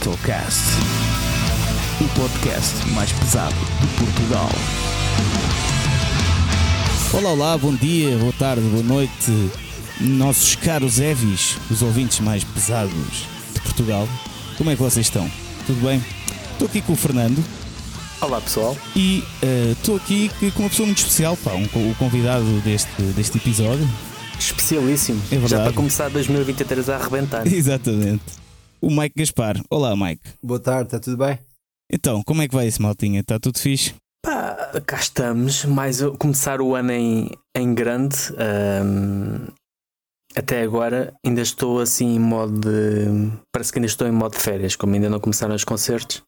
Heavy Metal Cast, o podcast mais pesado de Portugal. Olá, olá, bom dia, boa tarde, boa noite, nossos caros Heavies, os ouvintes mais pesados de Portugal. Como é que vocês estão? Tudo bem? Estou aqui com o Fernando. Olá pessoal. E estou uh, aqui com uma pessoa muito especial, pá, um, o convidado deste, deste episódio. Especialíssimo. É Já para começar 2023 a arrebentar. Exatamente. O Mike Gaspar. Olá, Mike. Boa tarde, está tudo bem? Então, como é que vai esse maltinha? Está tudo fixe? Pá, cá estamos. Mais começar o ano em, em grande. Um, até agora ainda estou assim em modo de. Parece que ainda estou em modo de férias, como ainda não começaram os concertos.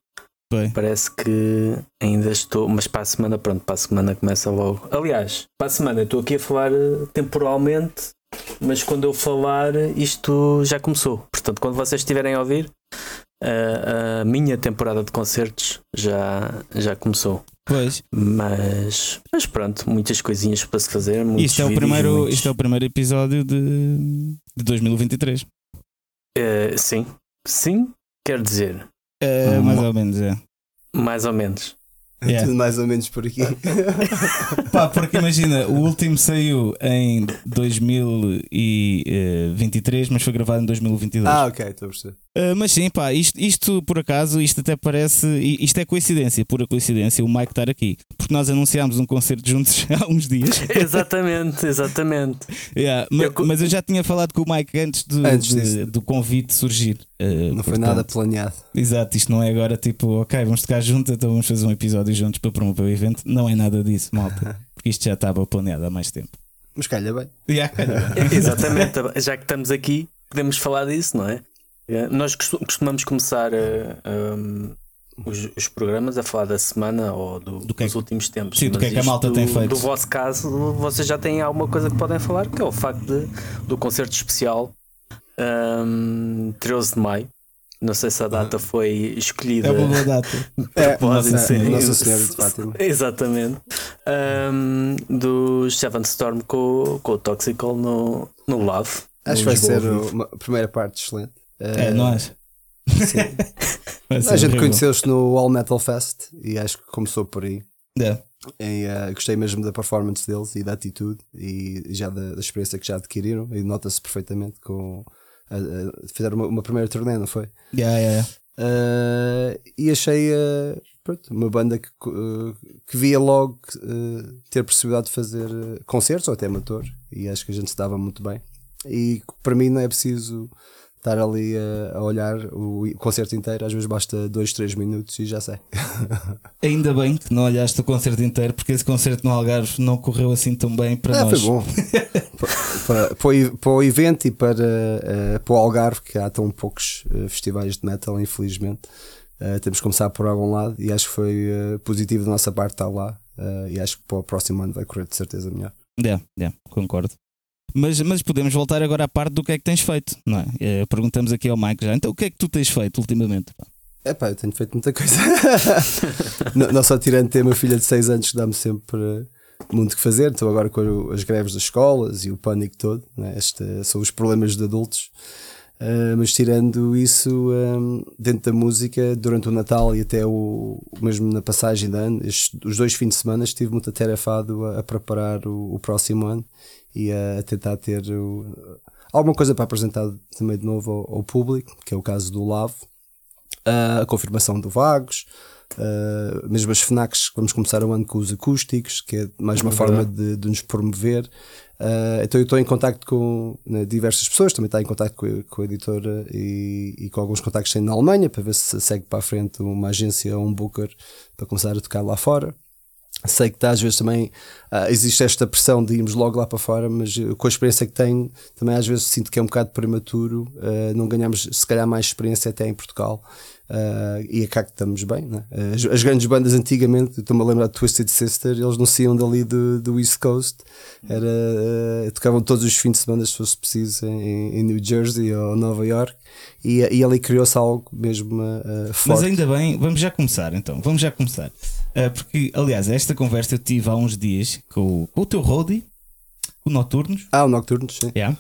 Bem. Parece que ainda estou, mas para a semana, pronto, para a semana começa logo. Aliás, para a semana estou aqui a falar eh, temporalmente, mas quando eu falar, isto já começou. Portanto, quando vocês estiverem a ouvir, a, a minha temporada de concertos já, já começou. Pois. Mas, mas pronto, muitas coisinhas para se fazer. Isto é, o primeiro, muitos... isto é o primeiro episódio de, de 2023. Uh, sim, sim, quer dizer. Uh, mais ou menos, é. Mais ou menos. Yeah. Tudo mais ou menos por aqui. Pá, porque imagina, o último saiu em 2023, mas foi gravado em 2022. Ah, ok, estou a perceber. Uh, mas sim, pá, isto, isto por acaso, isto até parece. Isto é coincidência, pura coincidência, o Mike estar aqui. Porque nós anunciámos um concerto juntos há uns dias. exatamente, exatamente. Yeah, mas, eu... mas, eu já tinha falado com o Mike antes, de, antes de, do convite surgir. Uh, não portanto, foi nada planeado. Exato, isto não é agora tipo, ok, vamos tocar juntos, então vamos fazer um episódio juntos para promover o evento. Não é nada disso, malta. Porque isto já estava planeado há mais tempo. Mas calha bem. Yeah, calha bem. Exatamente, já que estamos aqui, podemos falar disso, não é? Nós costumamos começar uh, um, os, os, programas a falar da semana ou do, do que dos é, últimos tempos. Sim, do que é que a malta do, tem feito. Do vosso caso, vocês já têm alguma coisa que podem falar, que é o facto de, do concerto especial um, 13 de maio. Não sei se a data foi escolhida. É uma boa data. é, nossa, nossa Senhora de Fátima. Exatamente. Um, do Seven Storm com, com o Toxical no, no Love. Acho que vai ser uma primeira parte excelente. É, uh, nós. Sim. a gente conheceu-se no All Metal Fest e acho que começou por aí. É. E, uh, gostei mesmo da performance deles e da atitude e já da, da experiência que já adquiriram e nota-se perfeitamente com uh, fizeram uma, uma, primeira turnê, não foi? Yeah, yeah. Uh, e achei pronto, uma banda que, que via logo ter possibilidade de fazer concertos ou até amator e acho que a gente se dava muito bem. E para mim não é preciso estar ali a, a, olhar o concerto inteiro, às vezes basta 2, 3 minutos e já sei. Ainda bem que não olhaste o concerto inteiro, porque esse concerto no Algarve não correu assim tão bem para ah, nós. Foi bom. para, para, o, para, o, evento e para, uh, para o Algarve, que há tão poucos uh, festivais de metal, infelizmente. Uh, temos que começar por algum lado e acho que foi positivo da nossa parte estar lá. e acho que para o próximo ano vai correr de certeza melhor. É, yeah, yeah, concordo. Mas, mas podemos voltar agora à parte do que é que tens feito, não é? é perguntamos aqui ao Mike já. Então, o que é que tu tens feito ultimamente? É pá, eu tenho feito muita coisa. não, não, só tirando ter uma filha de 6 anos que dá-me sempre muito que fazer. Estou agora com as greves das escolas e o pânico todo. Né? Este são os problemas de adultos. Uh, mas tirando isso, um, dentro da música, durante o Natal e até o mesmo na passagem de ano, estes, os dois fins de semana estive muito atarefado a, a preparar o, o, próximo ano e a, tentar ter o, alguma coisa para apresentar também de novo ao, ao público, que é o caso do Lave, uh, a confirmação do Vagos, uh, mesmo as FNACs, vamos começar o ano com os acústicos, que é mais uma é forma de, de, nos promover. Uh, então eu estou em contato com né, diversas pessoas, também está em contato com, com, a editora e, e, com alguns contactos na Alemanha para ver se segue para a frente uma agência ou um booker para começar a tocar lá fora. Sei que está, às vezes também uh, existe esta pressão de irmos logo lá para fora, mas com a experiência que tenho, também às vezes sinto que é um bocado prematuro. Uh, não ganhamos, se calhar, mais experiência até em Portugal. Uh, e é cá que estamos bem. Né? As, as, grandes bandas antigamente, estou-me a lembrar de Twisted Sister, eles não saíam dali do, do East Coast, Era, tocavam todos os fins de semana, se fosse preciso, em, em New Jersey ou Nova York. E, e ali criou-se algo mesmo forte. Mas ainda bem, vamos já começar então, vamos já começar. Uh, porque, aliás, esta conversa eu tive há uns dias com, com o teu roadie, o Nocturnos. Ah, o Nocturnos, sim. Yeah.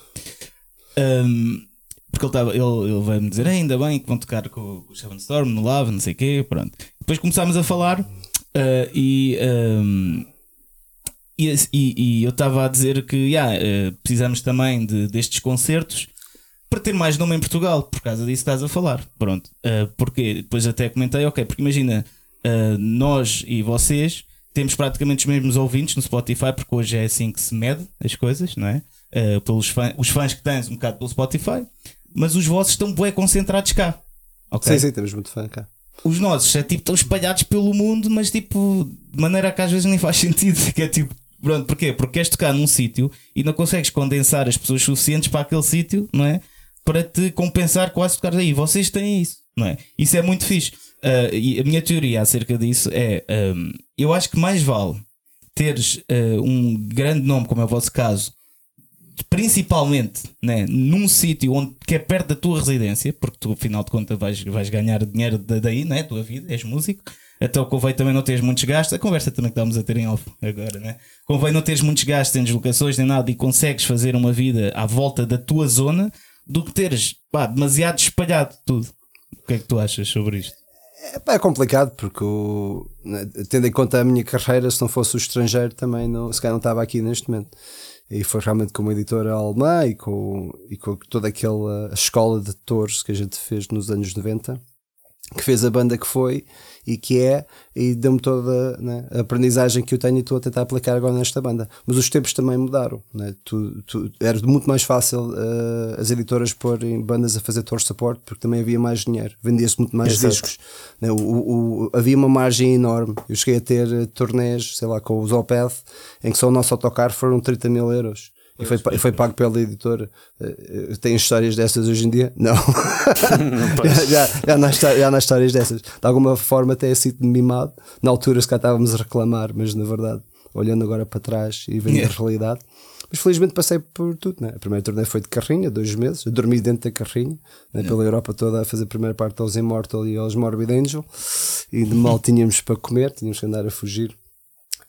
Um, porque ele, tava, ele, ele veio-me dizer ainda bem que vão tocar com, com o Shaman Storm no Lava, não sei o quê, pronto. Depois começámos a falar uh, e, um, e, e, e, eu estava a dizer que yeah, uh, precisamos também de, destes concertos para ter mais nome em Portugal, por causa disso estás a falar. Pronto. Uh, porque depois até comentei, ok, porque imagina, nós e vocês temos praticamente os mesmos ouvintes no Spotify, porque hoje é assim que se mede as coisas, não é? Uh, pelos fãs, os fãs que tens um bocado pelo Spotify, mas os vossos estão bem concentrados cá. Okay? Sim, sim, temos muito fã cá. Os nossos é tipo, estão espalhados pelo mundo, mas tipo, de maneira que às vezes nem faz sentido. Que é tipo, pronto, porquê? Porque queres tocar num sítio e não consegues condensar as pessoas suficientes para aquele sítio, não é? Para te compensar quase tocar aí. Vocês têm isso, não é? Isso é muito fixe. Uh, e a minha teoria acerca disso é: um, eu acho que mais vale teres uh, um grande nome, como é o vosso caso, principalmente né, num sítio onde que é perto da tua residência, porque tu, afinal de contas, vais, vais ganhar dinheiro daí, né? Tua vida, és músico. Então convém também não teres muitos gastos. A conversa também que estamos a ter em off agora, né? Convém não teres muitos gastos em deslocações nem nada e consegues fazer uma vida à volta da tua zona do que teres pá, demasiado espalhado tudo. O que é que tu achas sobre isto? É, é complicado porque, o, né, tendo em conta a minha carreira, se não fosse o estrangeiro, também não, se calhar não estava aqui neste momento. E foi realmente com uma editora alemã e com, e com toda aquela escola de atores que a gente fez nos anos 90 que fez a banda que foi e que é, e deu-me toda né, a aprendizagem que eu tenho e estou a tentar aplicar agora nesta banda. Mas os tempos também mudaram. Né? Tu, tu, era muito mais fácil uh, as editoras porem bandas a fazer tour support porque também havia mais dinheiro, vendia-se muito mais Exato. discos. Né? O, o, o, havia uma margem enorme. Eu cheguei a ter uh, turnês, sei lá, com os Opeth, em que só o nosso autocarro foram 30 mil euros. E foi, e foi pago pela editora. Eh, tem histórias dessas hoje em dia? Não. já, já, já, nas, já nas histórias dessas. De alguma forma até sido mimado. Na altura se cá estávamos a reclamar, mas na verdade, olhando agora para trás e vendo yeah. a realidade. Mas felizmente passei por tudo. Né? A primeira turnê foi de carrinha, dois meses. Eu dormi dentro da carrinha, né? pela Europa toda a fazer a primeira parte aos Immortal e aos Morbid Angel. E de mal tínhamos para comer, tínhamos que andar a fugir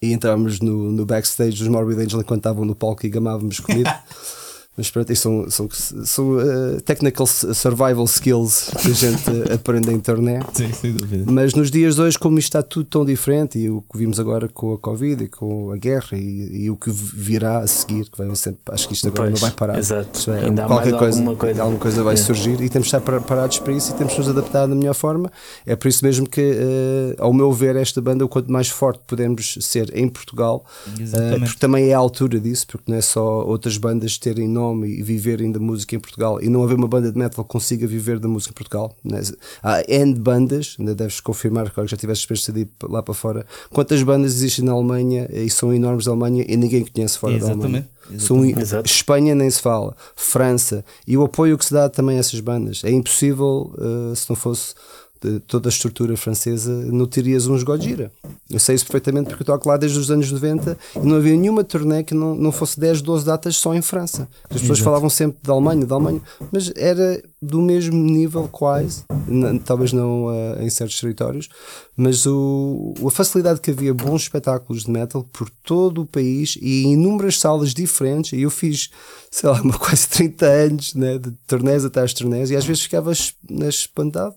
e entrávamos no, no backstage dos Morbid Angel enquanto estavam no palco e gamávamos comida. Mas pronto, são, são, são uh, technical survival skills que a gente aprende em internet. Sim, sem dúvida. Mas nos dias de hoje, como isto está tudo tão diferente, e o que vimos agora com a Covid e com a guerra, e, e o que virá a seguir, que vai sempre, acho que isto agora pois, não vai parar. Exato. É, Ainda qualquer coisa, alguma coisa, alguma coisa vai é. surgir e temos de estar parados para isso e temos de nos adaptar da melhor forma. É por isso mesmo que, uh, ao meu ver, esta banda, o quanto mais forte podemos ser em Portugal, uh, porque também é a altura disso, porque não é só outras bandas terem nome nome e viverem da música em Portugal e não haver uma banda de metal que consiga viver da música em Portugal. Né? Há N bandas, ainda deves confirmar que já tiveste experiência de ir lá para fora. Quantas bandas existem na Alemanha e são enormes da Alemanha e ninguém conhece fora Exatamente. da Alemanha? Exatamente. São, Espanha nem se fala, França e o apoio que se dá também a essas bandas. É impossível uh, se não fosse toda a estrutura francesa, não terias uns Gojira. Eu sei isso perfeitamente porque eu toco lá desde os anos 90 e não havia nenhuma turnê que não, não fosse 10, 12 datas só em França. As pessoas Exato. falavam sempre da Alemanha, da Alemanha, mas era do mesmo nível quase, talvez não uh, em certos territórios, mas o, a facilidade que havia bons espetáculos de metal por todo o país e em inúmeras salas diferentes, e eu fiz, sei lá, uma quase 30 anos né, de turnés atrás de turnés, e às vezes ficava espantado,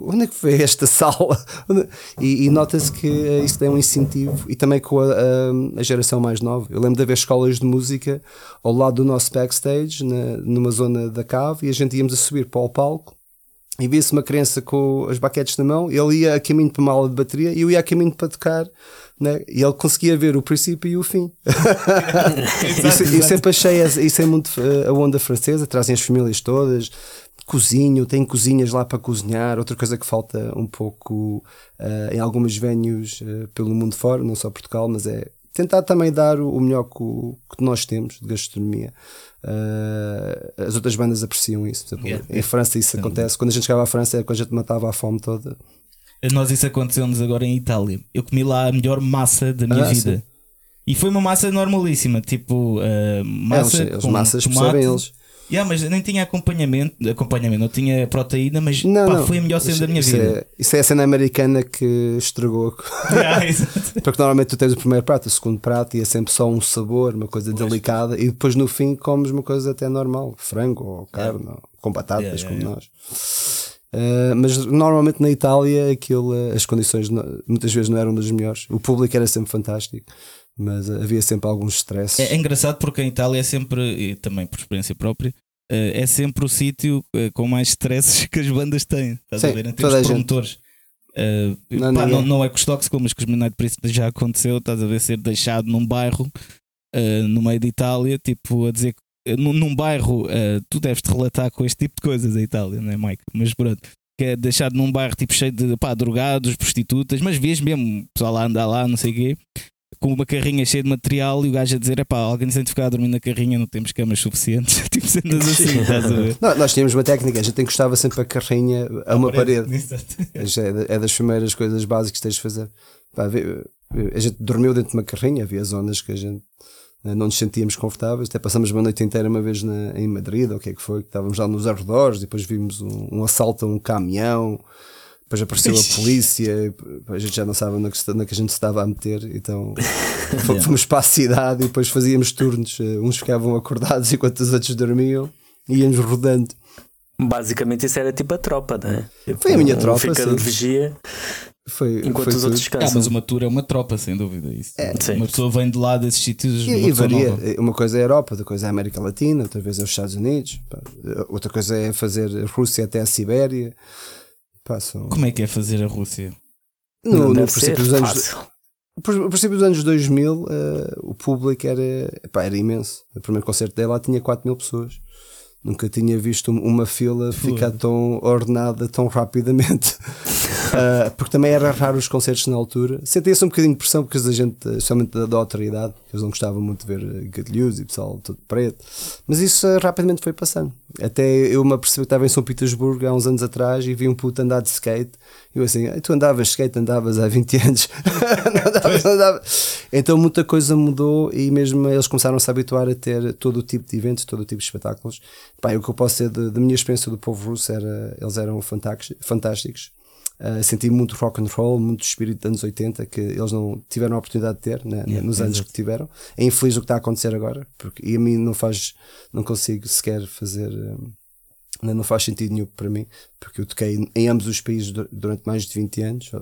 onde é que foi esta sala? e, e nota-se que uh, isso tem um incentivo, e também com a, a, a, geração mais nova. Eu lembro de haver escolas de música ao lado do nosso backstage, na, numa zona da cave, e a gente íamos a subir para o palco e via-se uma criança com as baquetes na mão, ele ia a caminho para uma aula de bateria e eu ia a caminho para tocar, né? e ele conseguia ver o princípio e o fim. exato, isso, sempre achei, isso é muito eh, a onda francesa, trazem as famílias todas, cozinho, tem cozinhas lá para cozinhar, outra coisa que falta um pouco uh, em algumas venues uh, pelo mundo fora, não só Portugal, mas é tentar também dar o, melhor que, que nós temos de gastronomia. Uh, as outras bandas apreciam isso. Exemplo, yeah. Em França isso acontece. Quando a gente chegava à França é quando a gente matava a fome toda. A nós isso aconteceu-nos agora em Itália. Eu comi lá a melhor massa da minha ah, vida. Sim. E foi uma massa normalíssima, tipo uh, massa. Eles, eles massas tomate, percebem eles. Yeah, mas nem tinha acompanhamento, acompanhamento, não tinha proteína, mas Não, pá, não. foi a melhor cena da minha isso vida. É, isso é a cena americana que estragou. Yeah. Porque normalmente tu tens o primeiro prato, o segundo prato e é sempre só um sabor, uma coisa delicada, e depois no fim comes uma coisa até normal, frango ou carne, ou com batatas, Yeah, yeah, como yeah. nós. Uh, mas normalmente na Itália aquilo, uh, as condições muitas vezes não eram das melhores. O público era sempre fantástico, mas uh, havia sempre alguns stresses. É, é engraçado porque em Itália é sempre, e também por experiência própria, eh, é sempre o sítio eh, com mais stresses que as bandas têm. Estás a Sim, ver? Em termos a promotores. Eh, Não, pá, não, não é com os Toxic, mas com os Midnight Priest já aconteceu. Estás a ver ser deixado num bairro eh, no meio de Itália, tipo a dizer que num, num bairro eh, tu deves te relatar com este tipo de coisas a Itália, não é, Mike? Mas pronto. Que é deixado num bairro tipo cheio de pá, drogados, prostitutas, mas vês mesmo o pessoal lá andar lá, não sei o quê, com uma carrinha cheia de material e o gajo a dizer: é pá, alguém tem de ficar a dormir na carrinha, não temos camas suficientes. tipo cenas assim, estás a ver? Não, nós tínhamos uma técnica, a gente encostava sempre a carrinha a uma parede. É, é das primeiras coisas básicas que tens de fazer. Pá, a gente dormiu dentro de uma carrinha, havia zonas que a gente né, não nos sentíamos confortáveis. Até passamos uma noite inteira uma vez na- em Madrid, ou o que é que foi, que estávamos lá nos arredores, depois vimos um, um assalto a um caminhão, depois apareceu a polícia, a gente já não sabe onde é que, onde é que a gente se estava a meter, então fo- fomos para a cidade e depois fazíamos turnos, eh, uns ficavam acordados enquanto os outros dormiam e íamos rodando. Basicamente isso era tipo a tropa, não é? Tipo, Foi a minha um tropa, Fica sim. de vigia Foi, enquanto foi os outros tudo. Ah, descansam. mas uma tour é uma tropa, sem dúvida. Isso. sim. Uma pessoa vem de lá desses sítios. E, uma e varia. nova. Uma coisa é a Europa, outra coisa é a América Latina, outra vez é os Estados Unidos, outra coisa é fazer a Rússia até a Sibéria. São- Como é que é fazer a Rússia? No, Não no princípio dos anos, fácil. por- princípio dos anos 2000, eh, o público era, pá, era imenso. O primeiro concerto dela lá tinha 4 mil pessoas. Nunca tinha visto um- uma fila ficar tão ordenada tão rapidamente. Ah, porque também era raro os concertos na altura. Sentia-se um bocadinho de pressão, porque a gente, especialmente da, da autoridade, eles não gostavam muito de ver eh, gadilhos e pessoal todo preto. Mas isso ah, rapidamente foi passando. Até eu me apercebi que estava em São Petersburgo há uns anos atrás e vi um puto andar de skate. E eu assim, "Ai, tu andavas skate, andavas há 20 anos. não andavas, não andavas. Então muita coisa mudou e mesmo eles começaram a se habituar a ter todo o tipo de eventos, todo o tipo de espetáculos. Pá, o que eu posso dizer da minha experiência do povo russo era, eles eram fantásticos. Uh, senti muito rock and roll, muito espírito dos anos 80 que eles não tiveram a oportunidade de ter né, Yeah, nos anos que tiveram. É infeliz o que está a acontecer agora, porque e a mim não faz, não consigo sequer fazer, um, não faz sentido nenhum para mim, porque eu toquei em ambos os países du- durante mais de 20 anos,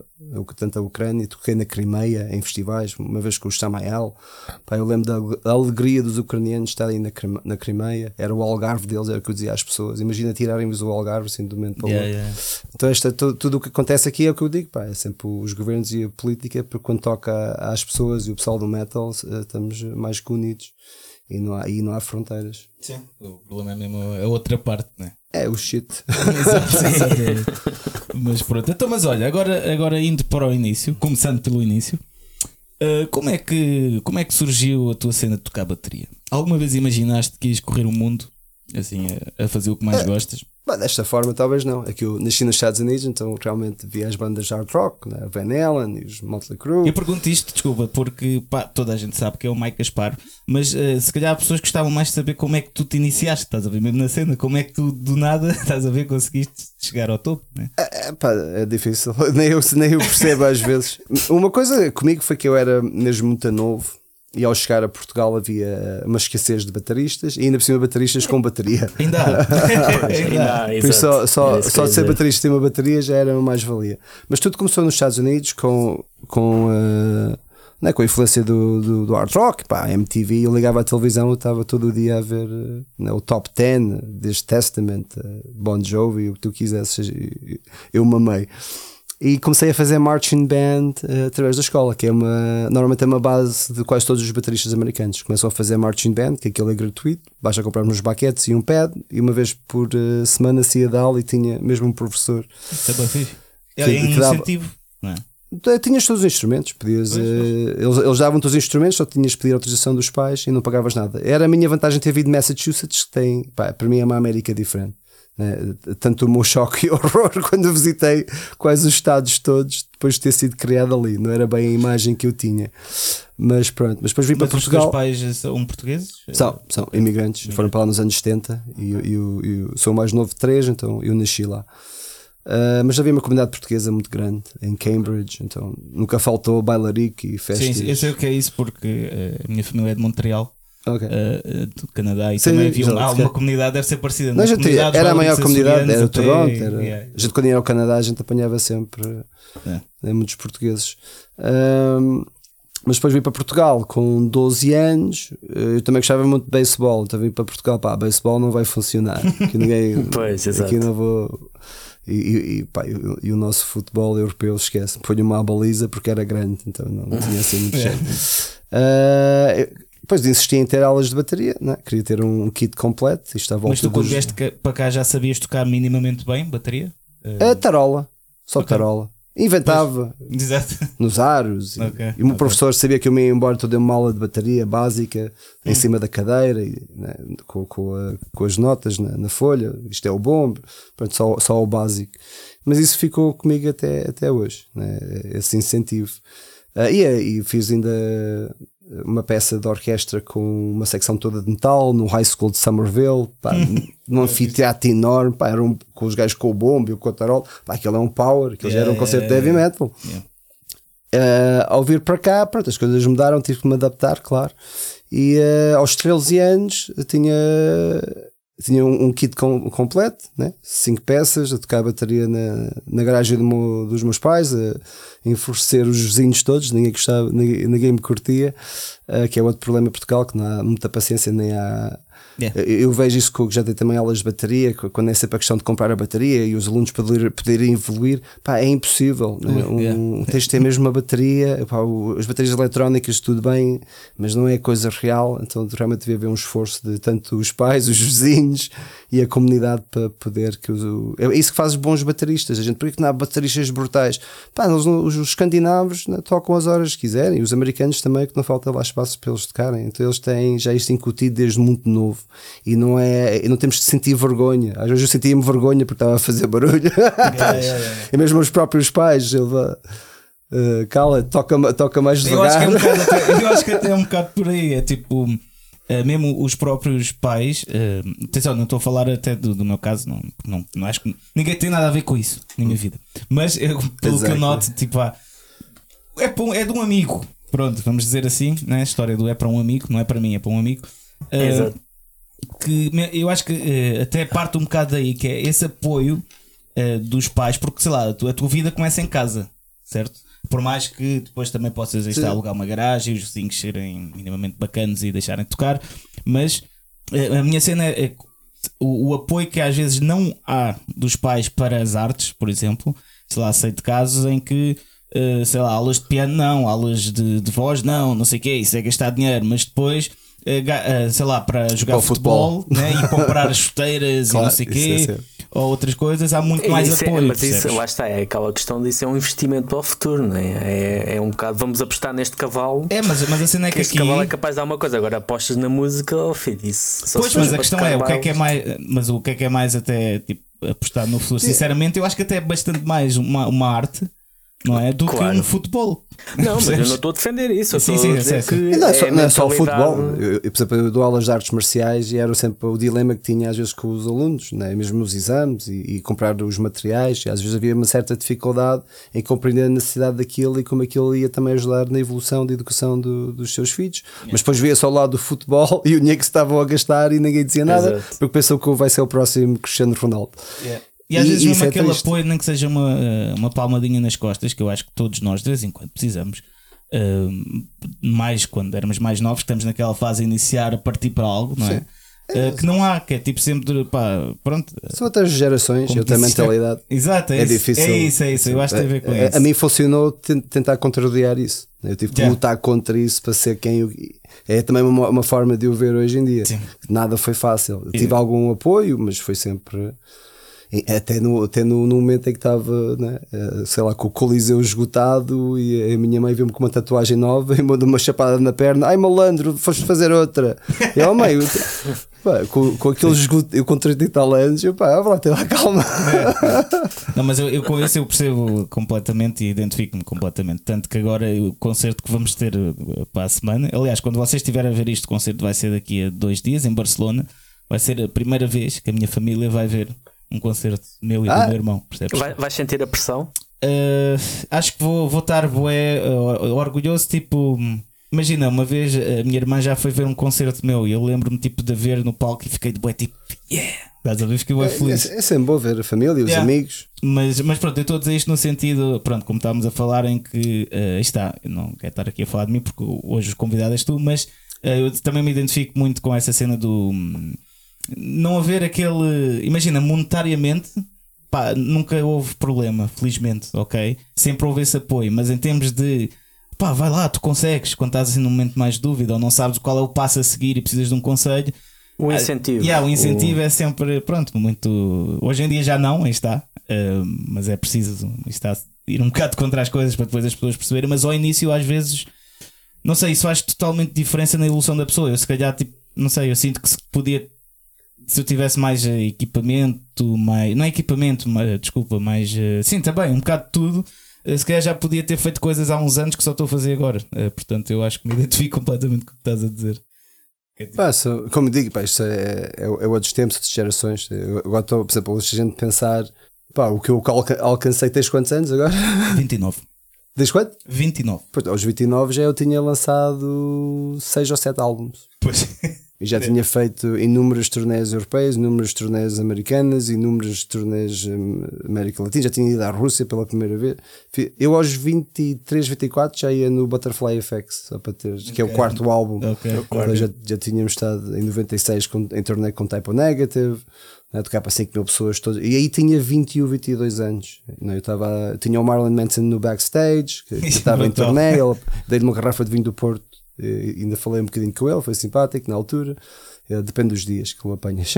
tanto a Ucrânia, toquei na Crimeia em festivais, uma vez com o Samael. Pá, eu lembro da ale- da alegria dos ucranianos estarem na, na Crimeia, era o Algarve deles, era o que eu dizia às pessoas. Imagina tirarem-vos o Algarve assim de um momento para o outro. yeah. Então, esta, tu- tudo o que acontece aqui é o que eu digo, pá, é sempre os governos e a política, porque quando toca às pessoas e o pessoal do metal, eh, estamos mais que unidos e não há, e não há fronteiras. Sim. O problema é mesmo a outra parte, né? É o shit. Exato, exato. mas pronto, então, mas olha, agora, agora indo para o início, começando pelo início, uh, como, é que, como é que surgiu a tua cena de tocar bateria? Alguma vez imaginaste que ias correr o mundo assim a, a fazer o que mais gostas? Mas desta forma, talvez não. É que eu nasci nos Estados Unidos, então realmente vi as bandas de hard rock, né? Van Halen e os Motley Crue. Eu pergunto isto, desculpa, porque pá, toda a gente sabe que é o Mike Gaspar, mas uh, se calhar há pessoas que gostavam mais de saber como é que tu te iniciaste, estás a ver mesmo na cena, como é que tu do nada, estás a ver, conseguiste chegar ao topo, né? É, pá, é difícil, nem eu, nem eu percebo às vezes. Uma coisa comigo foi que eu era mesmo muito novo e ao chegar a Portugal havia uma escassez de bateristas e ainda por cima bateristas com bateria. Ainda há. Ainda há. há, Por isso, só, só, que só de ser baterista e uma bateria já era uma mais-valia. Mas tudo começou nos Estados Unidos com, com, uh, né, com a influência do, do, do hard rock, pá, MTV. Eu ligava à televisão, eu estava todo o dia a ver uh, né, o top 10 deste Testament, Bon Jovi, o que tu quisesses. e- Eu mamei. E comecei a fazer marching band uh, através da escola, que é uma normalmente é uma base de quase todos os bateristas americanos. Começam a fazer marching band, que aquilo é gratuito, basta comprar uns baquetes e um pad, e uma vez por uh, semana se ia dar aula e tinha mesmo um professor. Isso é bem fixe. É um incentivo. Não é? Eh, Tinhas todos os instrumentos, podias, eh, eles, eles davam todos os instrumentos, só tinhas de pedir autorização dos pais e não pagavas nada. Era a minha vantagem ter vindo de Massachusetts, que tem, pá, para mim é uma América diferente. Né? Tanto o meu choque e horror quando visitei quase os estados todos, depois de ter sido criado ali. Não era bem a imagem que eu tinha. Mas pronto, mas depois vim para Mas os Portugal. teus pais são portugueses? São, são imigrantes, foram para lá nos anos 70 e eu, eu- eu sou mais novo de três, então eu nasci lá. Ah, mas havia uma comunidade portuguesa muito grande em Cambridge, então nunca faltou bailarico e festas. Sim, eu sei o que é isso porque eh, a minha família é de Montreal, Ok. eh, eh, do Canadá, e Sim, também havia um- uma comunidade, deve ser parecida. Não, gente- era a maior comunidade, era Toronto. Era, yeah. A gente, quando ia ao Canadá, a gente apanhava sempre É. né, muitos portugueses. Ahm, mas depois vim para Portugal com 12 anos. eh, Eu também gostava muito de beisebol. Então vim para Portugal, pá, beisebol não vai funcionar. Aqui ninguém. Pois, exato. aqui não vou. E, e, e, pá, e o- nosso futebol europeu, esquece, põe uma baliza porque era grande, então não tinha assim muito É. jeito. Ah, depois insisti em ter aulas de bateria, né? queria ter um kit completo. Isto estava Mas tu quando dos- vieste para cá já sabias tocar minimamente bem bateria? Eh, A tarola, só Ok. tarola. Inventava Exato. nos aros. e- Ok, E o meu ok. professor sabia que eu me ia embora, então deu uma aula de bateria básica em Hum. cima da cadeira, e, né, com, com, a- com as notas na, na folha. Isto é o bom, pronto, só, só o básico. Mas isso ficou comigo até, até hoje, né, esse incentivo. Ah, e, e fiz ainda uma peça de orquestra com uma secção toda de metal no High School de Somerville, pá, num anfiteatro enorme, pá, era um, com os gajos com o bombo e o cotarol, pá, aquilo é um power, aquilo já era um Yeah, concerto de yeah, heavy yeah. metal. Yeah. Uh, ao vir para cá, pronto, as coisas mudaram, tive que me adaptar, claro. E uh, aos 13 anos eu tinha, tinha um, um kit com- completo, né? cinco peças, a tocar a bateria na, na garagem do meu- dos meus pais, a enfurecer os vizinhos todos, ninguém, gostava, ninguém, ninguém me curtia, uh, que é outro problema em Portugal, que não há muita paciência nem há. Yeah. Eu vejo isso com já dei também aulas de bateria, que quando é sempre a questão de comprar a bateria e os alunos poder, poderem evoluir, pá, é impossível. né? Um, yeah. Tens de ter mesmo uma bateria, pá, o- as baterias eletrónicas, tudo bem, mas não é coisa real. Então, realmente devia haver um esforço de tanto os pais, os vizinhos e a comunidade para poder que os- é isso que faz os bons bateristas. A gente, por que não há bateristas brutais? Pá, os, os escandinavos né, tocam as horas que quiserem, e os americanos também, que não falta lá espaço para eles tocarem. Então, eles têm já isto incutido desde muito novo e não é, e não temos de sentir vergonha. Às vezes eu sentia-me vergonha porque estava a fazer barulho. Yeah, yeah, yeah. E mesmo os próprios pais, ele eh, cala, toca, toca mais Eu acho, é um bocado eu acho que até é um bocado por aí. É tipo, eh, mesmo os próprios pais. eh, atenção, não estou a falar até do, do meu caso, não, não, não acho que ninguém tem nada a ver com isso na minha vida. Mas eu, pelo que eu noto, tipo, ah, é, para um- é de um amigo. Pronto, vamos dizer assim, né? a história do é para um amigo, não é para mim, é para um amigo. Eh, Exato. Que eu acho que eh, até parte um bocado daí, que é esse apoio eh, dos pais, porque sei lá, a tua, vida começa em casa, certo? Por mais que depois também possas estar a alugar uma garagem e os vizinhos serem minimamente bacanas e deixarem de tocar, mas eh, a minha cena é, é o, o apoio que às vezes não há dos pais para as artes, por exemplo, sei lá, sei de casos em que sei lá, aulas de piano não, aulas de, de voz não, não sei o que, isso é gastar dinheiro, mas depois sei lá, para jogar Para futebol, futebol. né, e comprar as chuteiras e Claro, não sei o é quê, certo. ou outras coisas, há muito mais Isso é- apoio. mas isso, lá está, é aquela questão disso é um investimento para o futuro, não é? É, é um bocado, vamos apostar neste cavalo. É, mas, mas a cena é que que este aqui. cavalo é capaz de dar uma coisa, agora apostas na música, oh filho, isso só Pois, mas a questão é o que é que é mais. Mas o que é que é mais até tipo, apostar no futuro? Sinceramente, eu acho que até é bastante mais uma, uma arte, não é? Do Claro. que um futebol. Não, mas eu não estou a defender isso. Sim, sim, a dizer que não é só, a não é só o futebol. Eu, eu, por exemplo, eu dou aulas de artes marciais e era sempre o dilema que tinha às vezes com os alunos, né? mesmo nos exames e, e comprar os materiais. E às vezes havia uma certa dificuldade em compreender a necessidade daquilo e como aquilo ia também ajudar na evolução da educação do- dos seus filhos. Mas depois via só o lado do futebol e o dinheiro que se estavam a gastar e ninguém dizia nada Exato. porque pensou que vai ser o próximo Cristiano Ronaldo. E às E vezes mesmo é aquele triste. apoio, nem que seja uma, eh, uma palmadinha nas costas, que eu acho que todos nós de vez em quando precisamos. eh, mais quando éramos mais novos, estamos naquela fase de iniciar a partir para algo, não é? Eh, que não há, que é tipo sempre pá, pronto. São outras gerações outra mentalidade. Exato, é, É isso, difícil. É isso, é isso. Eu acho que tem a ver com a, isso. a mim funcionou ten- tentar contrariar isso. Eu tive que Yeah. lutar contra isso para ser quem eu. É também uma, uma forma de eu ver hoje em dia. Sim. Nada foi fácil. Eu tive algum apoio, mas foi sempre. Até no, até no, no momento em que estava, né, eh, sei lá, com o coliseu esgotado e a minha mãe viu-me com uma tatuagem nova e mandou uma chapada na perna. Ai malandro, foste fazer outra. E oh, mãe, eu te- Pá, com, com aquele esgoto, eu com 30 e tal anos, eu pá, vá lá, tem lá calma. Não, mas eu, eu com isso eu percebo completamente e identifico-me completamente. Tanto que agora o concerto que vamos ter eh, para a semana, aliás, quando vocês estiverem a ver isto, o concerto vai ser daqui a dois dias em Barcelona. Vai ser a primeira vez que a minha família vai ver um concerto meu e Ah. do meu irmão. Percebes? Vai, vais sentir a pressão? Uh, acho que vou, vou estar bué, uh, orgulhoso. Tipo, imagina, uma vez a minha irmã já foi ver um concerto meu e eu lembro-me tipo, de a ver no palco e fiquei de bué, tipo, yeah, estás a ver? Fiquei bué É, feliz. é, é sempre bom ver a família, os Yeah. amigos. Mas, mas pronto, eu estou a dizer isto no sentido, pronto, como estávamos a falar, em que uh, está, eu não quero estar aqui a falar de mim porque hoje os convidado és tu, mas uh, eu também me identifico muito com essa cena do hum, não haver aquele. Imagina, monetariamente, pá, nunca houve problema, felizmente, ok? Sempre houve esse apoio, mas em termos de pá, vai lá, tu consegues, quando estás assim num momento mais de dúvida ou não sabes qual é o passo a seguir e precisas de um conselho, O ah, incentivo. Yeah, o incentivo é sempre, pronto, muito. Hoje em dia já não, aí está. Uh, mas é preciso está, ir um bocado contra as coisas para depois as pessoas perceberem. Mas ao início, às vezes, não sei, isso faz totalmente diferença na evolução da pessoa. Eu, se calhar, tipo, não sei, eu sinto que se podia. Se eu tivesse mais eh, equipamento, mais. Não é equipamento, mas desculpa, mais. eh, sim, também, um bocado de tudo. eh, Se calhar já podia ter feito coisas há uns anos que só estou a fazer agora. Eh, portanto, eu acho que me identifico completamente com o que estás a dizer. Só- como digo, pá, isto é, é, é outros tempos, outras gerações. Eu agora estou, por exemplo, hoje a gente pensar, pá, o que eu alca- alcancei, tens quantos anos agora? 29. Desde quanto? 29. Pois, aos 29 já eu tinha lançado 6 ou 7 álbuns. Pois. E já tinha feito inúmeras turnés europeias, inúmeras turnés americanas, inúmeras turnés hum, América Latina. Já tinha ido à Rússia pela primeira vez. Eu aos 23, 24 já ia no Butterfly Effects, só para ter, que é o quarto álbum. Ok. Então já, já tínhamos estado em 96 com, em turnê com Typo Negative, né, tocar para 5 mil pessoas todas. E aí tinha 21, 22 anos. Né, eu estava, tinha o Marlon Manson no backstage, que, é estava em turnê. Dei-lhe uma garrafa de vinho do Porto. E ainda falei um bocadinho com ele, foi simpático na altura. Eh, Depende dos dias que o apanhas.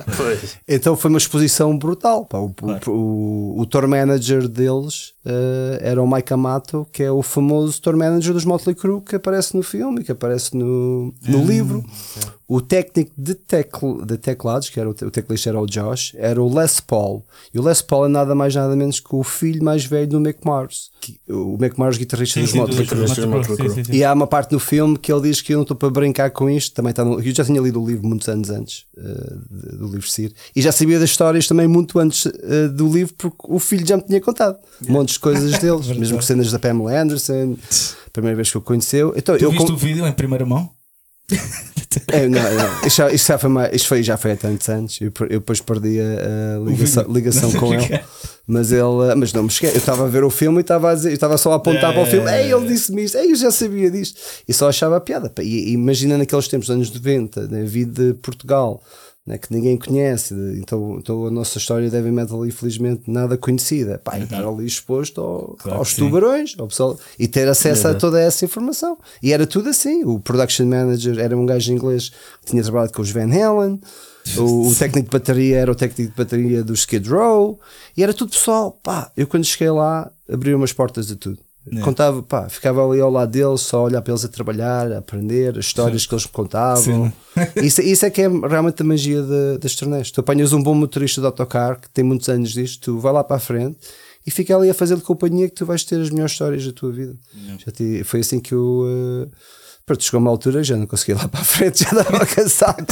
Então foi uma exposição brutal. pá. O, Claro. o, o, o tour manager deles eh, era o Mike Amato, que é o famoso tour manager dos Motley Crue que aparece no filme, que aparece no, no livro. O técnico de, tecl, de teclados, que era o, te- o teclista era o Josh, era o Les Paul. E o Les Paul é nada mais nada menos que o filho mais velho do Mick Mars. Que- O Mick Mars, guitarrista dos Motley Crue. E há uma parte no filme que ele diz que eu não estou para brincar com isto. Também está no, eu já tinha lido o livro muitos anos antes de- do livro Sir e já sabia das histórias também muito antes eh, do livro porque o filho já me tinha contado um de coisas deles, mesmo que cenas da Pamela Anderson, primeira vez que o conheceu. Então, Tu eu viste com- o vídeo em primeira mão? é, não, não, isto, já, isto já foi mais- isto foi, já foi há tantos anos. Eu, eu depois perdi a, a ligação, ligação com ele. Mas ele, mas não me esquece. Eu estava a ver o filme e estava a dizer, eu estava só a apontar É. para o filme. Ei, ele disse-me isto, ei, eu já sabia disto. E só achava a piada. E imagina naqueles tempos, anos 90, na vida de Portugal, né, que ninguém conhece. Então, então a nossa história de heavy metal, infelizmente, nada conhecida. Pá, e estar ali exposto ao- Claro aos tubarões ao pessoal, e ter acesso a toda essa informação. E era tudo assim. O production manager era um gajo inglês que tinha trabalhado com os Van Halen. O, o técnico de bateria era o técnico de bateria do Skid Row e era tudo pessoal. Pá, eu quando cheguei lá abriu umas portas de tudo. É. Contava, pá, ficava ali ao lado deles, só a olhar para eles a trabalhar, a aprender as histórias que eles me contavam. Isso, isso é que é realmente a magia de- das turnés. Tu apanhas um bom motorista de autocarro que tem muitos anos disto, tu vai lá para a frente e fica ali a fazer-lhe companhia que tu vais ter as melhores histórias da tua vida. Te- foi assim que eu. eh, Pronto, chegou uma altura já não conseguia lá para a frente, já estava cansado.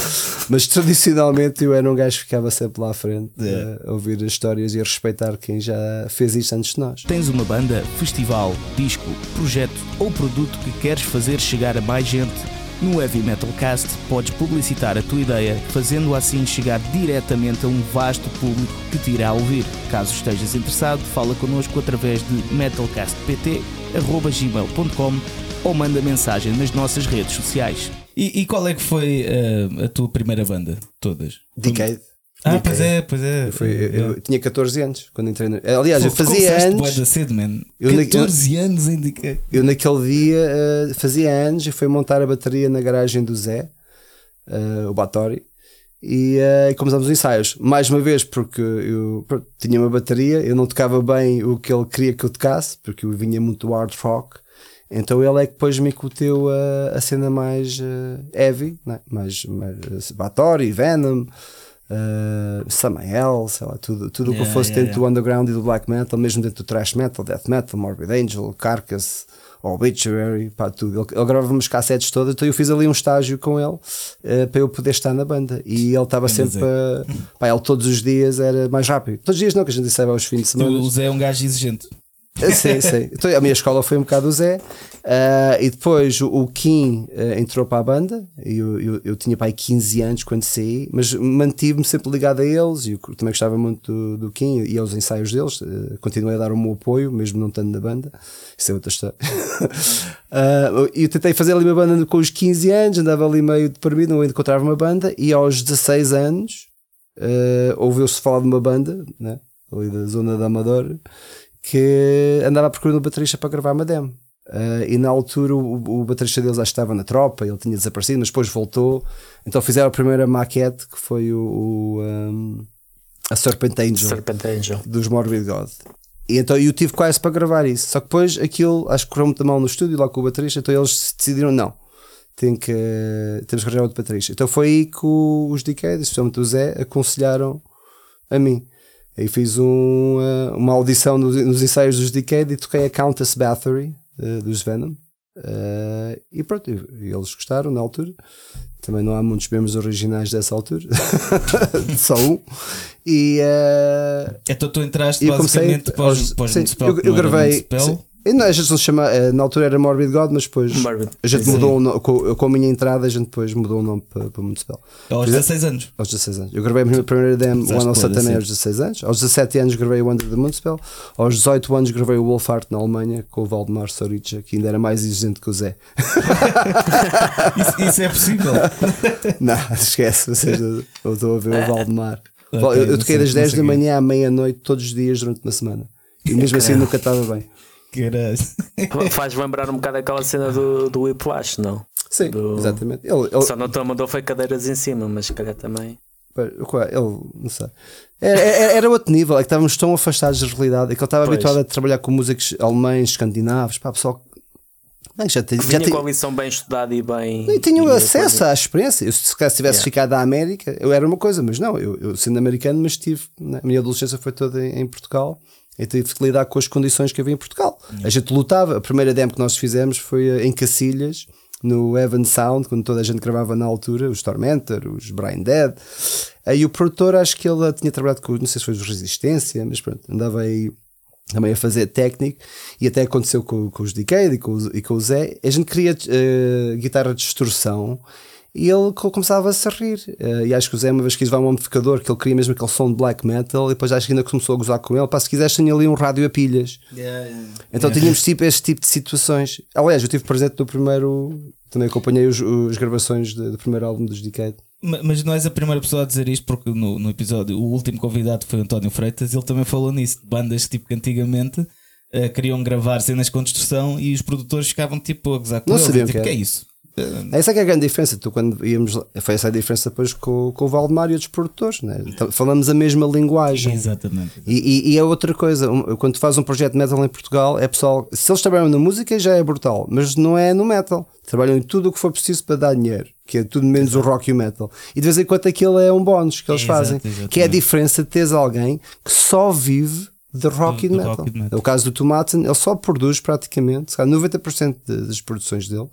Mas tradicionalmente eu era um gajo que ficava sempre lá à frente É. a ouvir as histórias e a respeitar quem já fez isto antes de nós. Tens uma banda, festival, disco, projeto ou produto que queres fazer chegar a mais gente? No Heavy Metal Cast podes publicitar a tua ideia, fazendo assim chegar diretamente a um vasto público que te irá ouvir. Caso estejas interessado, fala connosco através de metalcastpt.gmail.com ou manda mensagem nas nossas redes sociais. E, qual é que foi eh, a tua primeira banda? Todas? Decade. Ah, Decade. pois é, pois é. Foi, eu, eu tinha 14 anos quando entrei. No... Aliás, eu Pô, tu fazia anos. da cedo, man. Eu na- 14 anos ainda que- Eu naquele dia eh, fazia anos e fui montar a bateria na garagem do Zé, eh, o Batori, e eh, começámos os ensaios. Mais uma vez, porque eu pronto, tinha uma bateria, eu não tocava bem o que ele queria que eu tocasse, porque eu vinha muito do hard rock. Então ele é que depois me incuteu a, a cena mais uh, heavy, né? mais, mais Bathory, Venom, uh, Samael, sei lá, tudo, tudo o yeah, que fosse yeah, dentro yeah. do underground e do black metal, mesmo dentro do thrash metal, death metal, Morbid Angel, Carcass, Obituary, pá, tudo. Ele, ele gravava umas cassetes todas, então eu fiz ali um estágio com ele uh, para eu poder estar na banda. E ele estava sempre a. Pá, ele todos os dias era mais rápido. Todos os dias não, que a gente sabe aos fins de semana. O Zé é um gajo exigente. Sim, sim. Então, a minha escola foi um bocado o Zé. Uh, e depois o, Kim uh, entrou para a banda. Eu, eu, eu tinha pai 15 anos quando saí, mas mantive-me sempre ligado a eles. E eu também gostava muito do, do Kim e aos ensaios deles. Uh, continuei a dar o meu apoio, mesmo não estando na banda. Isso é outra história. E eu tentei fazer ali uma banda com os 15 anos, andava ali meio deprimido, não encontrava uma banda. E aos 16 anos ouviu-se falar de uma banda, né? ali da zona da Amadora que andava procurando um baterista para gravar uma demo. Uh, e na altura o, o baterista deles já estava na tropa, ele tinha desaparecido, mas depois voltou. Então fizeram a primeira maquete que foi o, o um, a Serpent Angel, Serpent Angel dos Morbid God. E então eu tive quase para gravar isso. Só que depois aquilo acho que correu muito mal no estúdio lá com o baterista, então eles decidiram não. Tem que, temos que arranjar outro baterista. Então foi aí que os Decades, especialmente o Zé, aconselharam a mim. Aí fiz um, uh, uma audição nos, nos, ensaios dos Decade e toquei a Countess Bathory uh, dos Venom. Uh, e pronto, eles gostaram na altura. Também não há muitos membros originais dessa altura, só um. E uh, então tu entraste basicamente pós, pós sim, eu, eu gravei. Sim, não, a gente não se chama, eh, na altura era Morbid God, mas depois Morbid. a gente sim, mudou. O com, com, a minha entrada, a gente depois mudou o nome para, para Municipal. Aos 16 anos. Aos 16 anos. Eu gravei a minha primeira demo, o One também aos 16 anos. Aos 17 anos gravei o Under the Municipal. Aos 18 anos gravei o Wolfart na Alemanha com o Valdemar Sorica, que ainda era mais exigente que o Zé. isso, isso, é possível? não, esquece. Seja, eu estou a ver o Valdemar. Okay, eu, eu toquei das 10 da manhã à meia-noite todos os dias durante uma semana. E mesmo assim nunca estava bem. Faz lembrar um bocado aquela cena do, do Whiplash, não? Sim, do... exatamente. Ele, ele... Só não te mandou foi cadeiras em cima, mas se calhar também. Ele, não sei. Era, era, outro nível, é que estávamos tão afastados da realidade, é que ele estava pois. habituado a trabalhar com músicos alemães, escandinavos, pá, pessoal. Não, já, te, já com a lição bem estudada e bem. E tinha acesso à experiência. Eu, se tivesse yeah. ficado à América, eu era uma coisa, mas não, eu, eu sendo americano, mas tive. Né, a minha adolescência foi toda em, em Portugal eu tive que lidar com as condições que havia em Portugal. A gente lutava. A primeira demo que nós fizemos foi eh, em Cacilhas, no Evan Sound, quando toda a gente gravava na altura, os Tormentor, os Brain Dead. Aí o produtor, acho que ele tinha trabalhado com, não sei se foi os Resistência, mas pronto, andava aí também a fazer técnico e até aconteceu com, com os Decade e com, e com o Zé. A gente queria uh, guitarra de distorção e ele começava a se rir. Uh, e acho que o Zé, uma vez quis levar um amplificador, que ele queria mesmo aquele som de black metal, e depois acho que ainda começou a gozar com ele. Pá, se quiseres, tinha ali um rádio a pilhas. Yeah, yeah. Então yeah. tínhamos tipo este tipo de situações. Aliás, eu tive presente no primeiro. Também acompanhei os, as gravações de, do primeiro álbum dos Decade. Mas não és a primeira pessoa a dizer isto, porque no, no episódio, o último convidado foi António Freitas, ele também falou nisso, de bandas tipo que antigamente uh, queriam gravar cenas com distorção e os produtores ficavam tipo a gozar com não eles. Sabiam tipo, que, é isso? Essa é que é a grande diferença. Tu, quando íamos, foi essa a diferença depois com, com o Valdemar e outros produtores, né? Então, falamos a mesma linguagem. Exatamente. E, e, e é outra coisa. Quando tu fazes um projeto de metal em Portugal, é pessoal, se eles trabalham na música já é brutal, mas não é no metal. Trabalham em tudo o que for preciso para dar dinheiro, que é tudo menos Exato. o rock e o metal. E de vez em quando aquilo é um bónus que eles Exato, fazem, exatamente. que é a diferença de teres alguém que só vive de rock, e metal. rock metal. É o caso do Tomaten, ele só produz praticamente, 90% das produções dele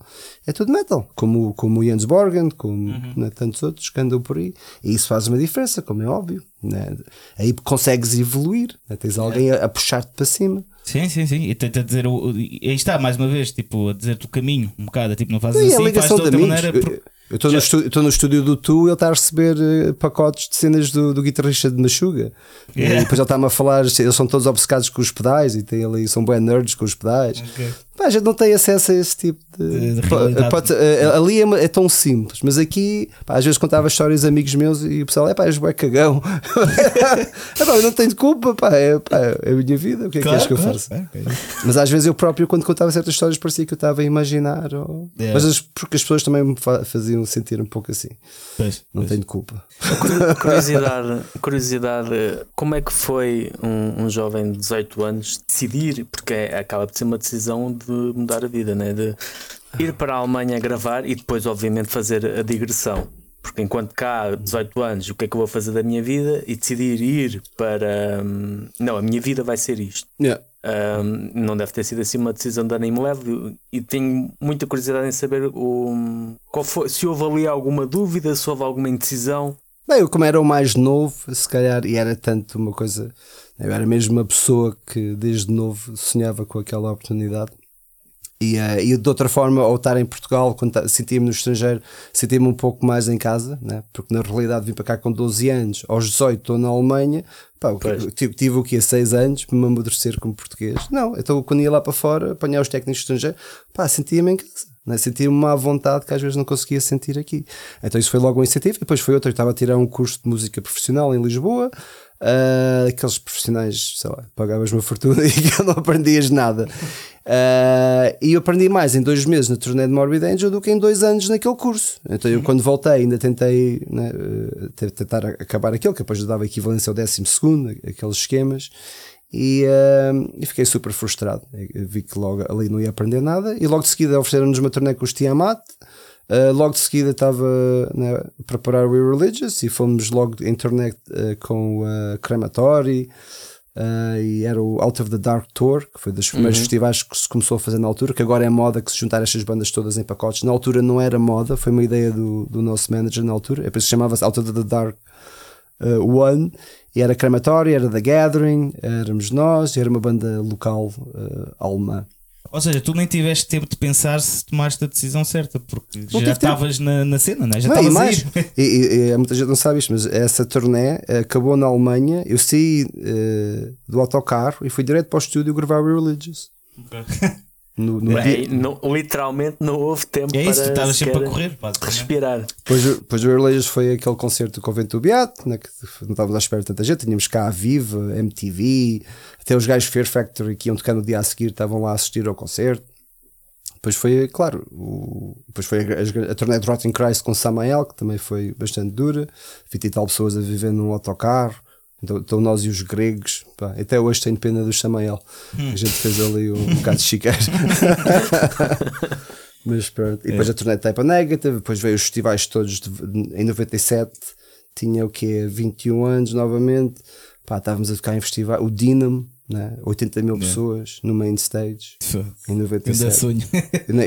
é tudo metal, como, como o Jens Borgen, como uhum. né, tantos outros que andam por aí. E isso faz uma diferença, como é óbvio. Né? Aí consegues evoluir, né? tens alguém a, a puxar-te para cima. Sim, sim, sim. E tenta dizer, aí está, mais uma vez, tipo, a dizer-te o caminho, um bocado, tipo, não fazes assim, fazes de outra maneira. Porque eu estou no, estúdio, no estúdio do Tu e ele está a receber uh, pacotes de cenas do, do guitarrista de Machuga. Yeah. E depois ele está-me a falar, eles são todos obcecados com os pedais e tem ali, são bem nerds com os pedais. Okay. Pá, a gente não tem acesso a esse tipo de. de, de pode, uh, ali é, é, tão simples, mas aqui, pá, às vezes contava histórias a amigos meus e o pessoal, é pá, és bué cagão. é, pá, eu não tenho culpa, pá, é, pá, é a minha vida, o que é claro, que és que eu faço? Claro, Mas às vezes eu próprio, quando contava certas histórias, parecia que eu estava a imaginar. Ou... Yeah. Mas as, porque as pessoas também me faziam sentir um pouco assim. Pois, não pois. tenho culpa. Curiosidade, curiosidade, como é que foi um, um jovem de 18 anos decidir, porque é, acaba de ser uma decisão de de mudar a vida, né? de ir para a Alemanha gravar e depois, obviamente, fazer a digressão. Porque enquanto cá, 18 anos, o que é que eu vou fazer da minha vida? E decidir ir para. Hum, não, a minha vida vai ser isto. Yeah. Um, não deve ter sido assim uma decisão de ânimo leve e tenho muita curiosidade em saber o, qual foi, se houve ali alguma dúvida, se houve alguma indecisão. Bem, eu como era o mais novo, se calhar, e era tanto uma coisa, eu era mesmo uma pessoa que desde novo sonhava com aquela oportunidade. E, uh, e de outra forma, ao estar em Portugal, quando sentia-me no estrangeiro, sentia-me um pouco mais em casa, né? porque na realidade vim para cá com 12 anos, aos 18 estou na Alemanha, pá, tive, tive o que 6 anos para me amadurecer como português. Não, então quando ia lá para fora, apanhar os técnicos estrangeiros, pá, sentia-me em casa. Né? Sentia-me uma vontade que às vezes não conseguia sentir aqui. Então isso foi logo um incentivo. Depois foi outro, eu estava a tirar um curso de música profissional em Lisboa. Uh, aqueles profissionais, sei lá, pagavas uma fortuna e não aprendias nada. Uh, e eu aprendi mais em dois meses na turnê de Morbid Angel do que em dois anos naquele curso. Então eu, quando voltei, ainda tentei né, uh, tentar acabar aquilo, que depois dava equivalência ao décimo segundo, aqueles esquemas. E, uh, e, fiquei super frustrado. Eu vi que logo ali não ia aprender nada. E logo de seguida ofereceram-nos uma turnê com os Tiamat. Uh, logo de seguida estava né, a preparar o We Religious e fomos logo em turnê uh, com o Crematory. Uh, e era o Out of the Dark Tour, que foi dos primeiros uhum. festivais que se começou a fazer na altura, que agora é moda que se juntar estas bandas todas em pacotes. Na altura não era moda, foi uma ideia do, do nosso manager na altura, é por isso chamava-se Out of the Dark uh, One, e era crematório, era The Gathering, éramos nós, e era uma banda local uh, alemã. Ou seja, tu nem tiveste tempo de pensar se tomaste a decisão certa, porque não já estavas na, na cena, né? já estavas mais. E, e, e, muita gente não sabe isto, mas essa turnê acabou na Alemanha. Eu saí uh, do autocarro e fui direto para o estúdio gravar Religious. Okay. No, no é, não, literalmente não houve tempo é isso, para estavas sempre a correr, respirar. Pois, pois o Religious foi aquele concerto do Convento do Beato, né, que não estávamos à espera de tanta gente. Tínhamos cá a Viva, MTV, até os gajos Fear Factory que iam tocar no dia a seguir estavam lá a assistir ao concerto. Depois foi, claro, o, depois foi a, a, a turnê de Rotting Christ com Samael, que também foi bastante dura. 20 e tal pessoas a viver num autocarro. Então, então nós e os gregos, pá, até hoje tenho pena do Samael. Hum. A gente fez ali um, um bocado de chiqueiro. Mas pronto. E depois é. a turnê de Type Negative, depois veio os festivais todos de, em 97, tinha o quê? 21 anos novamente. Pá, estávamos a tocar em festival, o Dynamo, né? 80 mil pessoas no main stage em 97. sonho.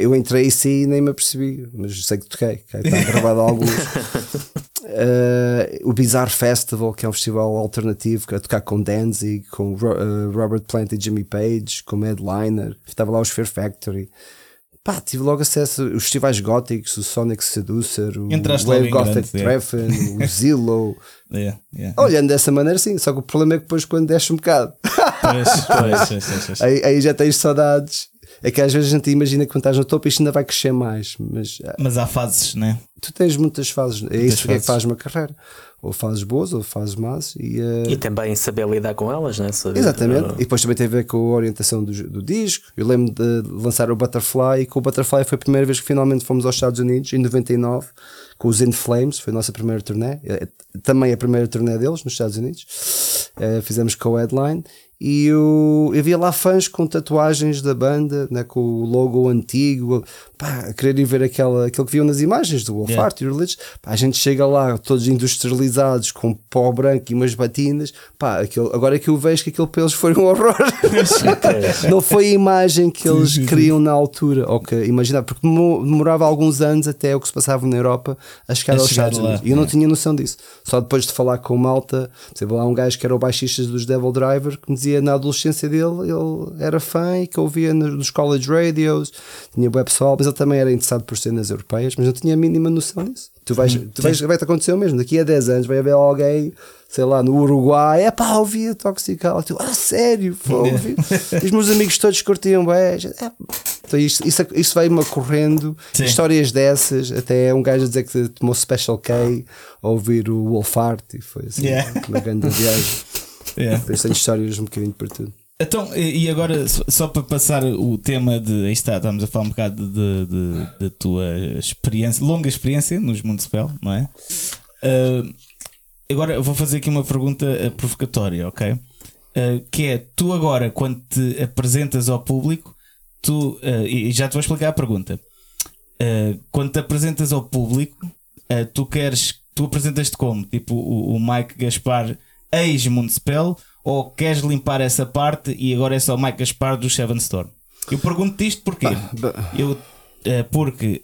Eu entrei e saí e nem me apercebi, mas sei que toquei, está gravado alguns. Uh, o Bizarre Festival, que é um festival alternativo, a tocar com Danzig, com uh, Robert Plant e Jimmy Page, como headliner. Estava lá os Fear Factory. Pá, tive logo acesso aos festivais góticos, o Sonic Seducer, o Entraste Wave Gothic Treffen, o Zillow. Yeah, yeah. Olhando dessa maneira, sim. Só que o problema é que depois, quando desce um bocado, pois, pois, pois, aí, aí já tens saudades. É que às vezes a gente imagina que quando estás no topo isto ainda vai crescer mais. Mas, ah, mas há fases, né? Tu tens muitas fases. É isso que é que faz uma carreira. Ou fases boas ou fases más. E, uh... e também saber lidar com elas, né? Saber, Exatamente. E depois também tem a ver com a orientação do, do disco. Eu lembro de lançar o Butterfly e com o Butterfly foi a primeira vez que finalmente fomos aos Estados Unidos, em 99, com os In Flames. Foi a nossa primeira turnê. É, também a primeira turnê deles nos Estados Unidos. Uh, fizemos com o headline e eu, eu via lá fãs com tatuagens da banda, né, com o logo antigo, pá, a quererem ver aquela, aquilo que viam nas imagens do Wolf yeah. e Religion. Pá, a gente chega lá todos industrializados com pó branco e umas batinas. Pá, aquilo, agora que eu vejo que aquilo pelos foi um horror. Não foi a imagem que eles queriam na altura. Ou que, imaginar, porque demorava alguns anos até o que se passava na Europa a chegar a aos Estados Unidos. E eu não tinha noção disso. Só depois de falar com o Malta, por lá um gajo que era o baixista dos Devil Driver que me dizia dizia na adolescência dele, ele era fã e que ouvia nos college radios, tinha web pessoal, mas ele também era interessado por cenas europeias, mas não tinha a mínima noção disso. Tu vais, hum, tu vais, vai-te acontecer o mesmo, daqui a 10 anos vai haver alguém sei lá, no Uruguai, é pá, ouvia Toxical. Tu, ah, sério, ouvi. Os meus amigos todos curtiam bem. É, então isto, isso, isso veio-me ocorrendo, Sim. histórias dessas, até um gajo a dizer que tomou Special K a ouvir o Wolfart e foi assim, yeah. uma grande viagem. Yeah. Depois tenho histórias um bocadinho para tudo. Então, e agora, só para passar o tema de. Aí está, estamos a falar um bocado da tua experiência, longa experiência nos Municipal, não é? Uh, agora vou fazer aqui uma pergunta eh, provocatória, ok? Uh, que é: tu agora, quando te apresentas ao público, tu, uh, e já te vou explicar a pergunta. Quando te apresentas ao público, tu queres, tu apresentas-te como? Tipo o, o Mike Gaspar ex-Municipal ou queres limpar essa parte e agora é só o Mike Gaspar do Seven Storm? Eu pergunto-te isto porque eu, uh, porque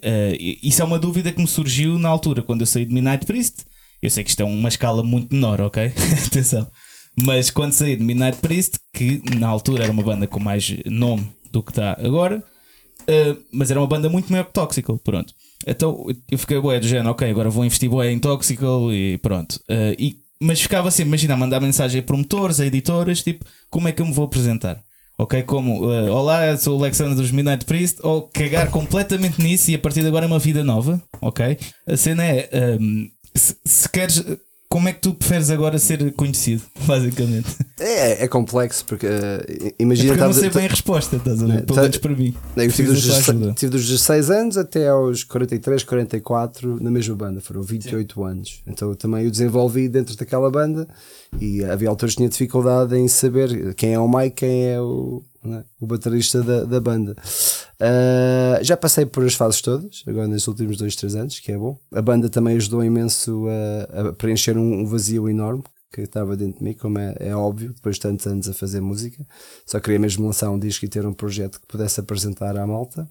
isso é uma dúvida que me surgiu na altura quando eu saí de Midnight Priest. Eu sei que isto é uma escala muito menor, ok? Atenção. Mas quando saí de Midnight Priest, que na altura era uma banda com mais nome do que está agora, uh, mas era uma banda muito maior que Toxical, pronto. Então eu fiquei boé do género, ok, agora vou investir boé em Toxical e pronto. Uh, e, mas ficava assim, imagina, mandar mensagem a promotores, a editoras, tipo, como é que eu me vou apresentar? Ok, como uh, Olá, sou o Alexander dos Midnight Priest, ou cagar completamente nisso e a partir de agora é uma vida nova, ok? A cena é um, se, se queres como é que tu preferes agora ser conhecido, basicamente? É, é complexo, porque uh, imagina. É porque eu não sei bem a resposta, estás a ver? Pelo menos para mim. Eu tive dos, tive dos 16 anos até aos 43, 44 na mesma banda, foram 28 Sim. anos. Então eu também o desenvolvi dentro daquela banda e havia autores que tinham dificuldade em saber quem é o Mike, quem é o, né, o baterista da, da banda. Uh, já passei por as fases todas, agora nestes últimos dois, três anos, que é bom. A banda também ajudou imenso a, a preencher um, um, vazio enorme que estava dentro de mim, como é, é, óbvio, depois de tantos anos a fazer música. Só queria mesmo lançar um disco e ter um projeto que pudesse apresentar à malta.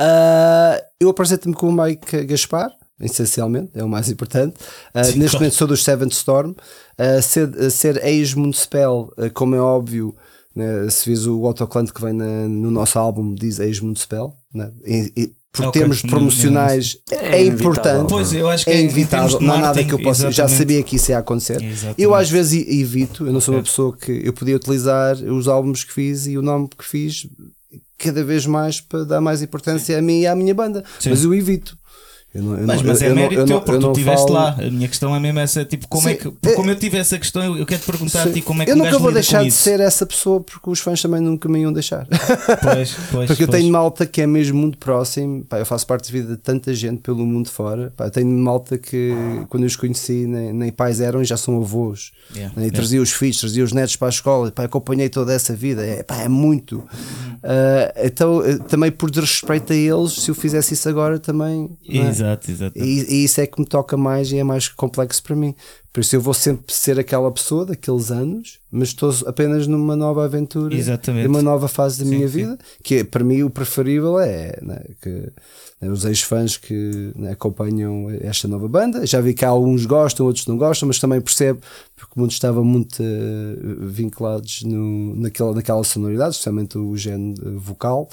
Uh, eu apresento-me com o Mike Gaspar, essencialmente, é o mais importante. Uh, Sim, neste claro. momento sou do Seventh Storm. Uh, ser, ser ex-municipal, como é óbvio, né? Se vês o autoclante que vem na, no nosso álbum, diz ex-municipal, né? e, e, por okay, termos promocionais é, é importante. Pois, eu acho que é, é inevitável, não há nada que eu possa. Exatamente. Já sabia que isso ia acontecer. Exatamente. Eu às vezes evito, eu não sou uma pessoa que eu podia utilizar os álbuns que fiz e o nome que fiz cada vez mais para dar mais importância Sim. a mim e à minha banda, Sim. mas eu evito. Eu não, eu mas, não, mas é mérito teu, porque tu estiveste falo... lá. A minha questão é mesmo essa, tipo, como é Sim, é que, como eu tive essa questão, eu quero te perguntar a ti como é que Eu nunca vou deixar de ser essa pessoa porque os fãs também nunca me iam deixar. Pois, pois, porque eu pois. tenho malta que é mesmo muito próximo, pá, eu faço parte da vida de tanta gente pelo mundo fora. Pá, eu tenho malta que quando eu os conheci nem, nem pais eram e já são avós. Yeah, né, e yeah. trazia os filhos, trazia os netos para a escola, pá, acompanhei toda essa vida. É, pá, é muito. Uh, então, eh, também por desrespeito a eles, se eu fizesse isso agora também. É? Exato, exato. E, e, isso é que me toca mais e é mais complexo para mim. Por isso eu vou sempre ser aquela pessoa daqueles anos, mas estou apenas numa nova aventura, Exatamente. numa nova fase da sim, minha sim. vida, que é, para mim o preferível é né, que os ex-fãs que né, acompanham esta nova banda. Já vi que alguns gostam, outros não gostam, mas também percebo porque o mundo estava muito uh, vinculados no, naquela, naquela sonoridade, especialmente o género vocal,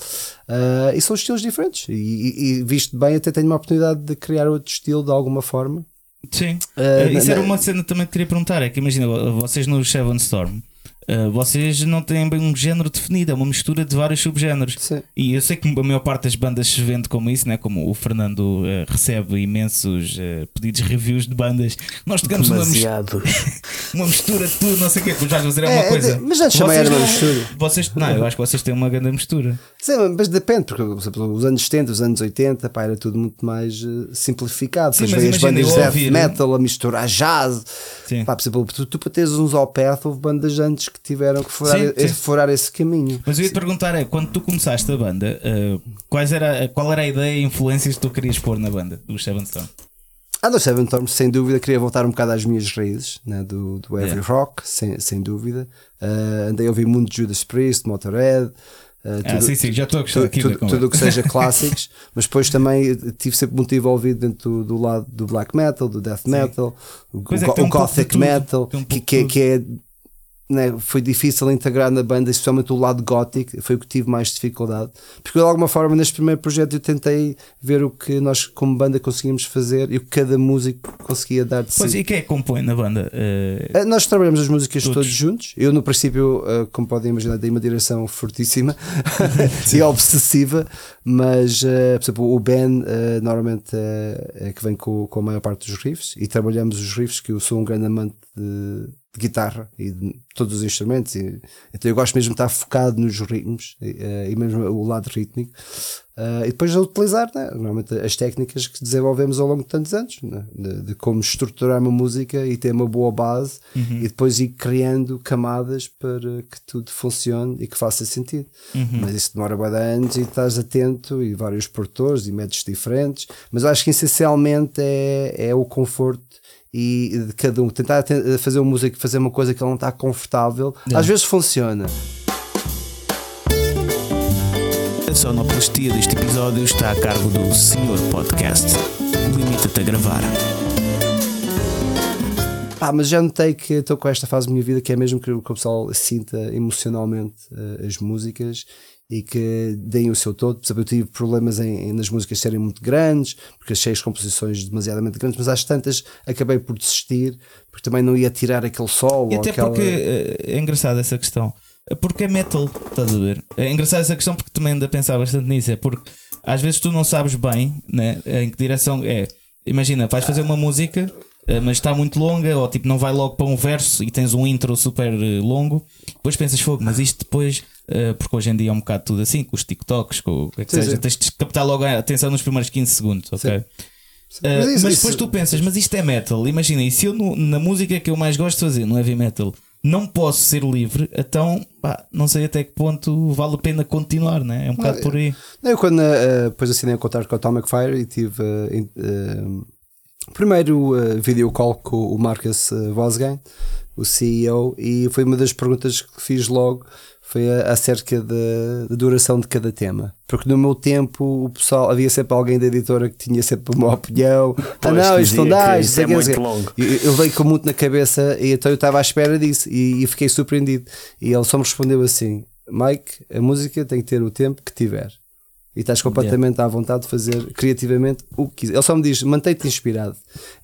uh, e são estilos diferentes. E, e, e visto bem, até tenho uma oportunidade de criar outro estilo de alguma forma Sim. Uh, Isso era uma cena também que queria perguntar: é que imagina, vocês no Seven Storm Uh, vocês não têm bem um género definido, é uma mistura de vários subgéneros. Sim. E eu sei que a maior parte das bandas se vende como isso, né? como o Fernando uh, recebe imensos uh, pedidos reviews de bandas. Nós tocamos uma, uma mistura de tudo, não sei o quê. Já fazer é, uma coisa. Mas já chamei era uma mistura. Vocês, não, eu acho que vocês têm uma grande mistura. Sim, mas depende, porque exemplo, os anos 70, os anos 80, pá, era tudo muito mais simplificado. Sim, veio as bandas de death metal a misturar jazz. Sim. Pá, por exemplo, tu, tu para teres uns ao perto, houve bandas antes que tiveram que furar, sim, sim. furar esse caminho. Mas eu ia te perguntar: é quando tu começaste a banda, uh, quais era, qual era a ideia e influências que tu querias pôr na banda do Seven Storm? Ah, do Seven Storm, sem dúvida, queria voltar um bocado às minhas raízes né, do, do Heavy yeah. Rock, sem, sem dúvida. Uh, andei a ouvir muito Judas Priest, Motorhead. Uh, tudo, ah, sim, sim, já estou a gostar tudo, tudo o que seja clássicos, mas depois também estive sempre muito envolvido dentro do, do, lado do black metal, do death metal, sim. o, é o, um gothic metal, um que, que, que, é né, foi difícil integrar na banda, especialmente o lado gótico, foi o que tive mais dificuldade. Porque de alguma forma, neste primeiro projeto, eu tentei ver o que nós, como banda, conseguimos fazer e o que cada músico conseguia dar de pois si. e quem é que compõe na banda? Uh... Nós trabalhamos as músicas todos, todos juntos. Eu, no princípio, uh, como podem imaginar, dei uma direção fortíssima e obsessiva, mas, uh, por exemplo, o Ben normalmente é que vem com, com a maior parte dos riffs e trabalhamos os riffs, que eu sou um grande amante de de guitarra e de todos os instrumentos. E, então eu gosto mesmo de estar focado nos ritmos e, e mesmo o lado rítmico. Uh, e depois de utilizar né, normalmente as técnicas que desenvolvemos ao longo de tantos anos né, de, de, como estruturar uma música e ter uma boa base uhum. e depois ir criando camadas para que tudo funcione e que faça sentido. Uhum. Mas isso demora bem anos e estás atento e vários produtores e métodos diferentes. Mas acho que essencialmente é, é o conforto e de cada um tentar fazer uma música, fazer uma coisa que ele não está confortável, é. às vezes funciona. A sonoplastia deste episódio está a cargo do Senhor Podcast. Limita-te a gravar. Ah, mas já notei que estou com esta fase da minha vida que é mesmo que o pessoal sinta emocionalmente uh, as músicas e que deem o seu todo. Por eu tive problemas em, em, nas músicas serem muito grandes, porque achei as composições demasiadamente grandes, mas às tantas acabei por desistir, porque também não ia tirar aquele sol. E até aquela... porque é, é engraçado essa questão. Porque é metal, estás a ver? É engraçado essa questão porque também ando a pensar bastante nisso. É porque às vezes tu não sabes bem né, em que direção é. Imagina, vais fazer uma música eh, mas está muito longa, ou tipo não vai logo para um verso e tens um intro super eh, longo, depois pensas fogo, mas isto depois, uh, porque hoje em dia é um bocado tudo assim, com os TikToks, com o que é que sim, seja, sim. tens de captar logo a atenção nos primeiros 15 segundos, ok? Uh, mas, isso, mas, depois isso, tu pensas, mas isto é metal, imagina, e se eu no, na música que eu mais gosto de fazer, no heavy metal, não posso ser livre, então pá, não sei até que ponto vale a pena continuar, né? é um bocado por aí. Eu, quando uh, depois assinei a contar com a Atomic Fire e tive uh, Primeiro uh, video call com o Marcus uh, o CEO, e foi uma das perguntas que fiz logo foi acerca da, da duração de cada tema. Porque no meu tempo o pessoal havia sempre alguém da editora que tinha sempre uma opinião. ah, não, isto não dá, isto é muito longo. Eu, eu veio com muito na cabeça e então eu estava à espera disso e, e fiquei surpreendido. E ele só me respondeu assim: Mike, a música tem que ter o tempo que tiver e estás completamente yeah. à vontade de fazer criativamente o que quiser. Ele só me diz: mantém-te inspirado.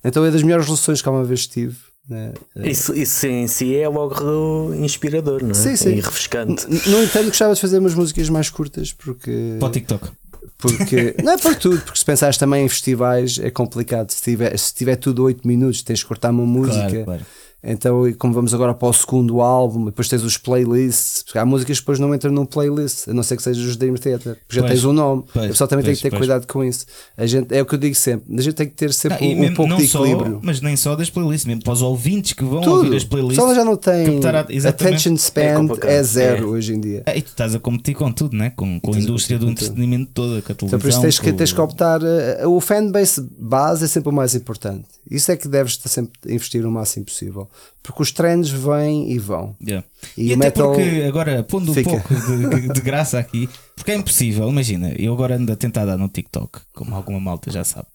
Então é das melhores relações que alguma vez tive. Né? Isso, isso em si é logo inspirador, não é? Sim, sim. E refrescante. No entanto, gostava de fazer umas músicas mais curtas porque. Para o TikTok. Porque, não é para tudo, porque se pensares também em festivais é complicado. Se tiver, se tiver tudo 8 minutos, tens de cortar uma música. Claro, claro. Então, como vamos agora para o segundo álbum, depois tens os playlists, porque há músicas que depois não entram num playlist, a não ser que seja os Dream Theater, porque já pois, tens o um nome. Pois, a pessoa também pois, tem que ter cuidado com isso. A gente, é o que eu digo sempre, a gente tem que ter sempre não, um, mesmo, pouco de equilíbrio. Só, mas nem só das playlists, mesmo para os ouvintes que vão Tudo. ouvir as playlists. Só já não tem a, attention span é, é zero é. hoje em dia. É, e tu estás a competir com tudo, né? com, com a indústria do entretenimento toda, com a televisão. Então por isso tens que, tens que optar. Uh, o fanbase base é sempre o mais importante. Isso é que deves sempre investir o máximo possível. Porque os trends vêm e vão. Yeah. E, e até porque, agora, pondo fica. um pouco de, de, graça aqui, porque é impossível, imagina, eu agora ando a tentar dar no TikTok, como alguma malta já sabe,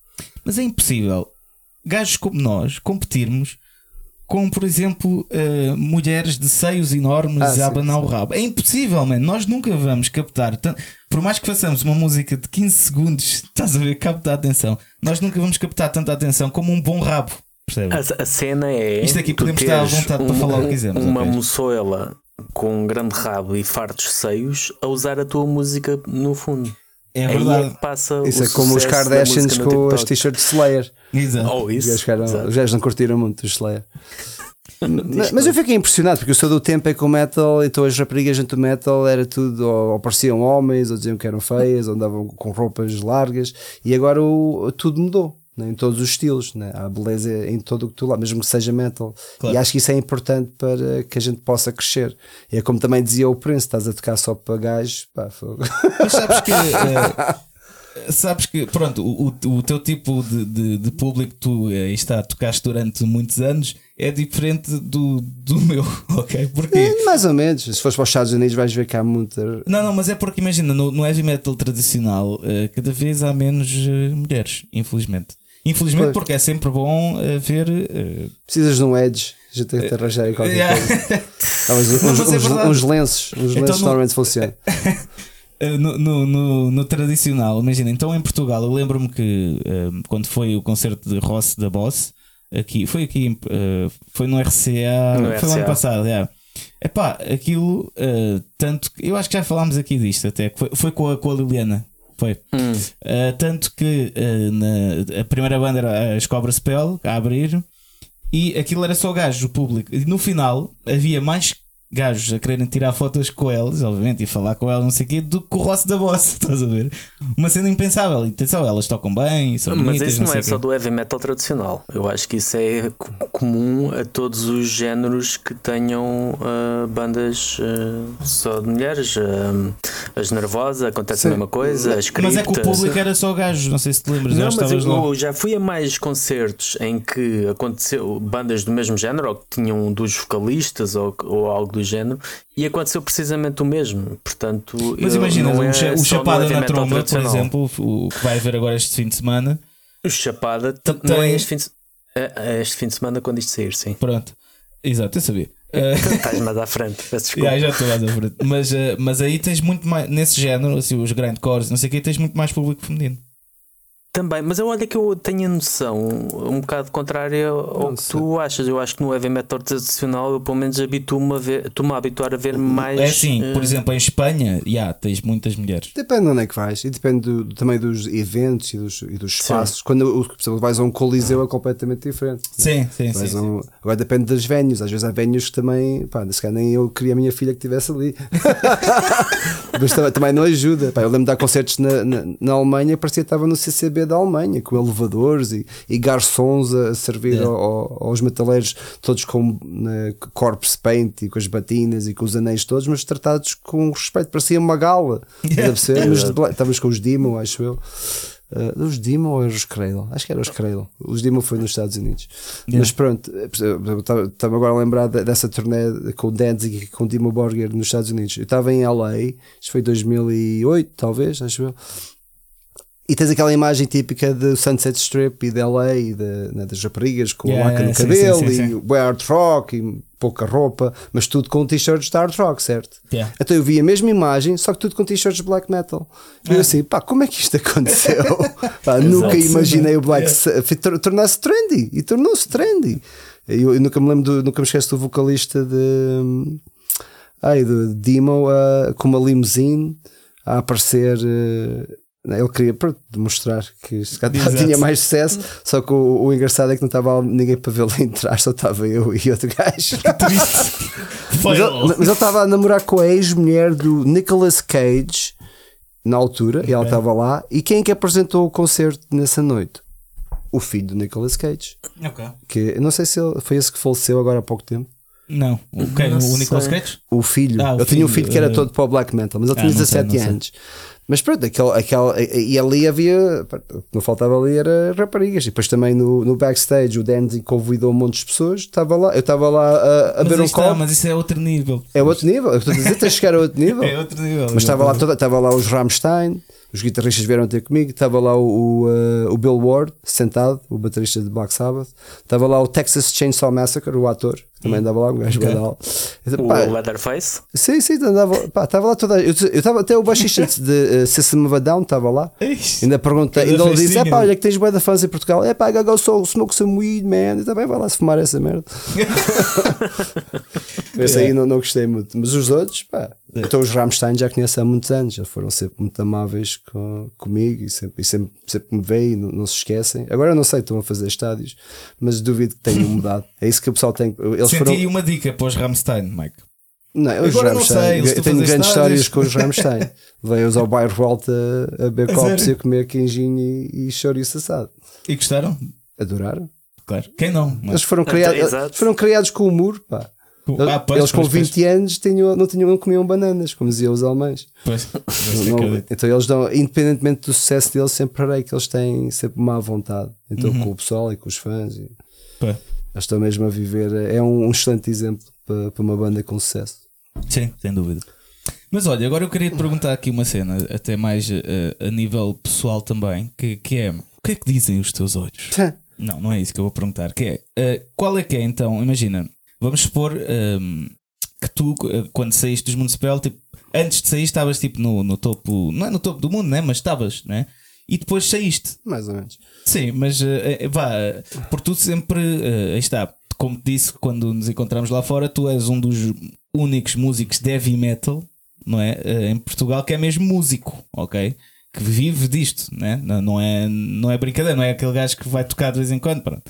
mas é impossível gajos como nós competirmos com, por exemplo, uh, mulheres de seios enormes ah, a abanar o rabo. É impossível, man. Nós nunca vamos captar. Tanto, por mais que façamos uma música de 15 segundos, estás a ver, capta a atenção. Nós nunca vamos captar tanta atenção como um bom rabo. A, a, cena é. Isto aqui podemos estar à vontade um, para falar o que quisermos. Uma okay. moçoela com um grande rabo e fartos seios a usar a tua música no fundo. É verdade. É passa isso é como os Kardashians com as t-shirts Slayer. Exato. Oh, isso. Os gajos não curtiram muito os Slayer. mas, mas eu fiquei impressionado porque eu sou do tempo é com metal, então as raparigas do metal era tudo, ou, ou, pareciam homens, ou diziam que eram feias, ou andavam com roupas largas, e agora o, tudo mudou né, em todos os estilos, né? há beleza em todo o que tu lá, mesmo que seja metal. Claro. E acho que isso é importante para que a gente possa crescer. E é como também dizia o Prince: estás a tocar só para gajos, pá, fogo. Mas sabes que. É, sabes que, pronto, o, o, teu tipo de, de, de público que tu é, está, tocaste durante muitos anos é diferente do, do meu, ok? Porque... É, mais ou menos. Se fores para os Estados Unidos vais ver que há muita. Não, não, mas é porque imagina, no, no heavy metal tradicional, uh, cada vez há menos uh, mulheres, infelizmente. Infelizmente, pois. porque é sempre bom uh, ver. Uh... Precisas de um edge. Já tenho que te arranjar aí qualquer yeah. coisa. Não, uns, uns, é uns, uns, lenços. Uns então, lenços no... normalmente funcionam. No, no, no, no, tradicional, imagina, então em Portugal, eu lembro-me que quando foi o concerto de Ross da Boss, aqui, foi aqui, uh, foi no RCA, no foi RCA. ano passado, é. Epá, aquilo, uh, tanto eu acho que já falámos aqui disto até, foi, foi com, a, com a Liliana, foi. Hum. Uh, tanto que uh, na, a primeira banda era as Cobra Spell, a abrir, E aquilo era só gajos, o público. E no final havia mais gajos a quererem tirar fotos com elas, obviamente, e falar com elas, não sei o quê, do que o rosto da boss, estás a ver? Uma cena impensável. E atenção, elas tocam bem, são Mas bonitas, isso não, sei é só quê. do heavy metal tradicional. Eu acho que isso é co- comum a todos os géneros que tenham ah, bandas ah, só de mulheres. Ah, as nervosas acontece Sim. a mesma coisa, as Mas é que o público era só gajos, não sei se te lembras, Não, já mas eu, eu já fui a mais concertos em que aconteceu bandas do mesmo género, ou que tinham um dos vocalistas ou, ou algo do género, e aconteceu precisamente o mesmo. Portanto, Mas imagina, o, é o Chapada na Tromba, por exemplo, o que vai haver agora este fim de semana. O Chapada Tem- não é este fim de, é- é este fim de semana quando isto sair, sim. Pronto, exato, eu sabia. Eh, Estás mais à frente, peço desculpa. Yeah, já estou mais à frente. Mas, eh, mas aí tens muito mais, nesse género, assim, os grindcores, não sei o que, tens muito mais público feminino. Também, mas eu olha que eu tenho a noção um bocado contrária ao Não que sei. tu achas. Eu acho que no heavy metal tradicional eu pelo menos habituo-me a ver, estou-me a habituar a ver mais. é assim, eh, por exemplo, em Espanha, já, tens muitas mulheres. Depende de onde é que vais e depende do- também dos eventos e dos, e dos espaços. Quando o- por exemplo, vais a um coliseu é completamente diferente. Sim, sim, sim. Sim. um- agora depende das venues. Às vezes há venues que também, pá, se calhar nem eu queria a minha filha que estivesse ali. Mas também, também não ajuda. Pá, eu lembro de dar concertos na, na, na Alemanha, parecia que estava no CCB da Alemanha, com elevadores e, e garçons a, servir Yeah. ao- ao- aos metaleiros, todos com né, corpse paint e com as batinas e com os anéis todos, mas tratados com respeito. Parecia uma gala. Yeah. Deve black- Estávamos com os Demo, acho eu. Uh, os Demo ou os Cradle? Acho que era os Cradle. Os Demo foi nos Estados Unidos. Yeah. Mas pronto, estava agora a lembrar de- dessa turnê com o Danzig e com o Dimo Borger nos Estados Unidos. Eu estava em LA, isto foi 2008, talvez, acho eu. E tens aquela imagem típica do Sunset Strip e de LA e de, né, das raparigas com Yeah, a laca no sim, cabelo sim, sim. e o hard rock e pouca roupa, mas tudo com t-shirts de hard rock, certo? Yeah. Então eu vi a mesma imagem, só que tudo com t-shirts de black metal. E eu assim, pá, como é que isto aconteceu? Pá, nunca imaginei o black Yeah. tornar-se trendy e tornou-se trendy. Eu, eu nunca me lembro, do, nunca me esqueço do vocalista de. Ai, do Demo ah, com uma limousine a aparecer. eh, ele queria pronto, demonstrar que tinha mais sucesso, só que o, o engraçado é que não estava ninguém para vê-lo entrar, só estava eu e outro gajo. Mas ele, mas ele estava a namorar com a ex-mulher do Nicolas Cage na altura, e ela estava lá. E quem é que apresentou o concerto nessa noite? O filho do Nicolas Cage. Ok. Que eu não sei se ele, foi esse que faleceu agora há pouco tempo. Não, o, quem? O Nicolas. Cage? O filho. Ah, o eu tinha um filho, filho que era eh, todo para o black metal, mas ele ah, tinha não sei, 17 não sei. Mas pronto, aquele, aquele, e ali havia. O que não faltava ali era raparigas. E depois também no, no backstage o Dandy convidou um monte de pessoas. Estava lá, eu estava lá a, a beber um copo. mas isso é outro nível. É outro nível. Eu estou a dizer, tens de chegar a outro nível. É outro nível. Mas estava lá, toda, estava lá os Rammstein, os guitarristas vieram ter comigo, estava lá o, o, uh, o Bill Ward, sentado, o baterista de Black Sabbath, estava lá o Texas Chainsaw Massacre, o ator, também andava lá, um gajo Ok. badal. O Pá, Leatherface. Sim, sim, andava, pá, estava lá toda. Eu eu estava até o baixista de uh, System of a Down estava lá. Eixe. Ainda perguntei, ainda ele disse: é pá, olha que tens boa da fãs em Portugal. É pá, go so, smoke some weed, man. E também vai lá se fumar essa merda. Esse aí não, não gostei muito. Mas os outros, pá. Então os Rammstein já conheço há muitos anos. Já foram sempre muito amáveis com, comigo e sempre, e sempre, sempre me veem e não, não se esquecem. Agora eu não sei, estão a fazer estádios, mas duvido que tenham mudado. É isso que o pessoal tem. Eles Senti foram. aí uma dica para os Rammstein, Mike. Não, os Agora não sei, eles eu estão a tenho grandes estádios. histórias com os Rammstein. Veio-os ao bairro alto a, a beber A copos e a comer quinjinho e, e chouriço assado. E gostaram? Adoraram. Claro. Quem não? Eles Mas, foram, Então, criados, exato. foram criados com humor, pá. Ah, pois, eles com pois, pois. 20 anos tinham, não, tinham, não comiam bananas, como diziam os alemães. Pois, pois, Não- então eles dão, independentemente do sucesso deles, sempre parei que eles têm sempre má vontade. Então Uhum. com o pessoal e com os fãs. e Pois. eles estão mesmo a viver. É um, um excelente exemplo para, para uma banda com sucesso. Sim, sem dúvida. Mas olha, agora eu queria te perguntar aqui uma cena, até mais eh, a nível pessoal também, que, que é o que é que dizem os teus olhos? Não, não é isso que eu vou perguntar. Que é eh, qual é que é então? Imagina, vamos supor ehm, que tu, eh, quando saíste dos Municipal, tipo, antes de sair, estavas tipo no, no topo, não é no topo do mundo, né? Mas estavas, né? E depois saíste. Mais ou menos. Sim, mas eh, vá, por tu sempre, eh, aí está, como te disse quando nos encontramos lá fora, tu és um dos únicos músicos de heavy metal, não é? Eh, em Portugal que é mesmo músico, ok? Que vive disto, né? não, não, é, não é brincadeira, não é aquele gajo que vai tocar de vez em quando. Pronto.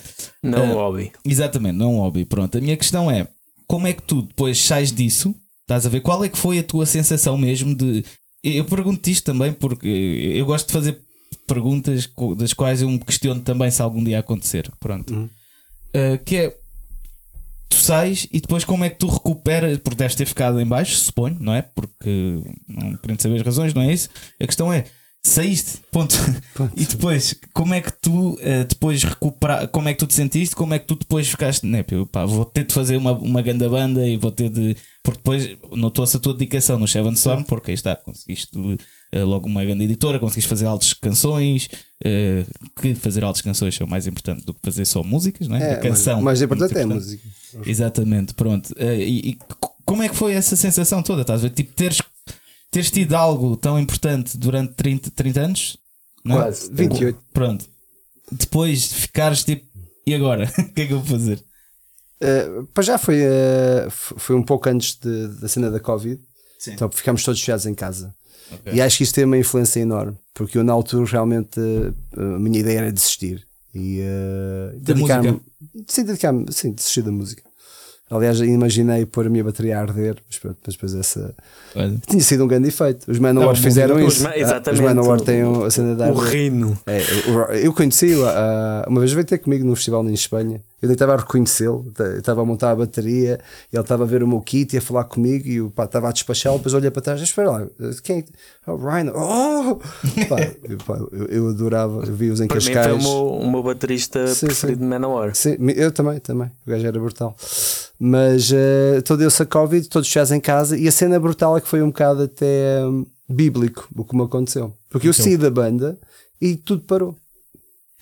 Não é um Uh, hobby. Exatamente, não é um hobby. Pronto, a minha questão é: como é que tu depois sais disso? Estás a ver? Qual é que foi a tua sensação mesmo de. Eu pergunto isto também porque eu gosto de fazer perguntas das quais eu me questiono também se algum dia acontecer. Pronto. Uh, que é. Tu sais e depois como é que tu recuperas? Porque deves ter ficado em baixo, suponho, não é? Porque não querendo saber as razões, não é isso? A questão é. Saíste, ponto. E depois, como é que tu eh, depois recuperar, como é que tu te sentiste? Como é que tu depois ficaste, né, pá, vou ter de fazer uma, uma grande banda e vou ter de. Porque depois notou-se a tua dedicação no Seven Storm, porque aí está, conseguiste eh, logo uma grande editora, conseguiste fazer altas canções, eh, que fazer altas canções são mais importante do que fazer só músicas, não é? É, a canção. mas, o mais importante é música. Exatamente, pronto. E, e como é que foi essa sensação toda? Estás a ver? Tipo, teres, teres tido algo tão importante durante 30, 30 anos? Não? é? Quase. 28. Pronto. Depois ficares tipo, e agora? O que é que eu vou fazer? Uh, para já foi, uh, foi um pouco antes de- da cena da Covid. Sim. Então ficámos todos fechados em casa. Ok. E acho que isso tem uma influência enorme, porque eu na altura realmente uh, a minha ideia era desistir e uh, dedicar-me. Sim, dedicar-me, sim, desistir da música. Aliás, imaginei pôr a minha bateria a arder, mas pronto, mas depois essa. Olha. Tinha sido um grande efeito. Os Manowar fizeram música- isso. Os Ma- Ah, exatamente. Os Manowar têm a cena da O reino. é, eu- eu conheci-o ah, uma vez veio ter comigo num festival em Espanha. Eu nem estava a reconhecê-lo, eu estava a montar a bateria, ele estava a ver o meu kit e a falar comigo e eu pá, estava a despachá-lo. Depois olhei para trás, espera lá, quem é? Oh, Ryan, oh! Pá, eu, pá, eu, eu adorava, eu vi-os em Para mim foi Cascais. o meu, o meu baterista Sim, preferido de Manowar. Sim, eu também, também. O gajo era brutal. Mas uh, todo deu-se a Covid, todos fechados em casa, e a cena brutal é que foi um bocado até hum, bíblico o que me aconteceu. Porque eu Então. saí da banda e tudo parou.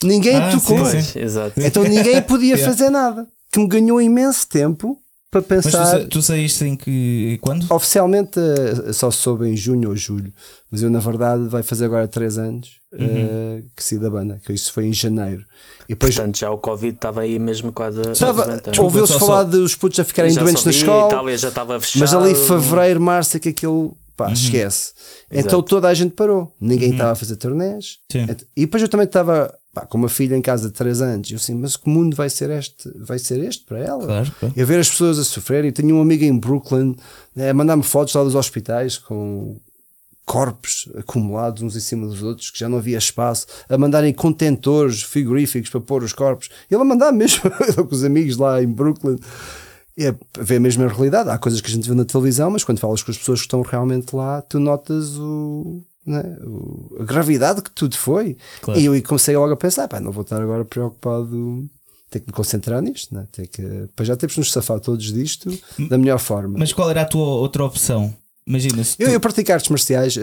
Ninguém Ah, tocou. sim, exato. Então ninguém podia Yeah. fazer nada. Que me ganhou imenso tempo para Mas tu, pensar. sa- tu saíste em que. Quando? Oficialmente uh, só soube em junho ou julho, mas eu na verdade vai fazer agora 3 anos uh, que saí da banda, que isso foi em janeiro. E depois Portanto, já o Covid estava aí mesmo quase estava- ouviu-se falar só- dos putos a ficarem doentes na escola. Itália já estava fechado. Mas ali fevereiro, março é que aquilo pá, Uhum. esquece. Exato. Então toda a gente parou. Ninguém estava a fazer turnés. Sim. E depois eu também estava pá, com uma filha em casa de 3 anos. Eu assim, mas que mundo vai ser este? Vai ser este para ela? Claro, claro. E a ver as pessoas a sofrer. E tenho um amigo em Brooklyn né, a mandar-me fotos lá dos hospitais com corpos acumulados uns em cima dos outros, que já não havia espaço, a mandarem contentores frigoríficos para pôr os corpos. E ele a mandar mesmo com os amigos lá em Brooklyn. É ver a mesma realidade. Há coisas que a gente vê na televisão, mas quando falas com as pessoas que estão realmente lá, tu notas o, né, o- a gravidade que tudo foi. Claro. E eu comecei logo a pensar: pá, não vou estar agora preocupado. Tenho que me concentrar nisto, né? Tenho que, para já temos nos safar todos disto da melhor forma. Mas qual era a tua outra opção? Imagina se tu... Eu, eu pratico artes marciais, eh,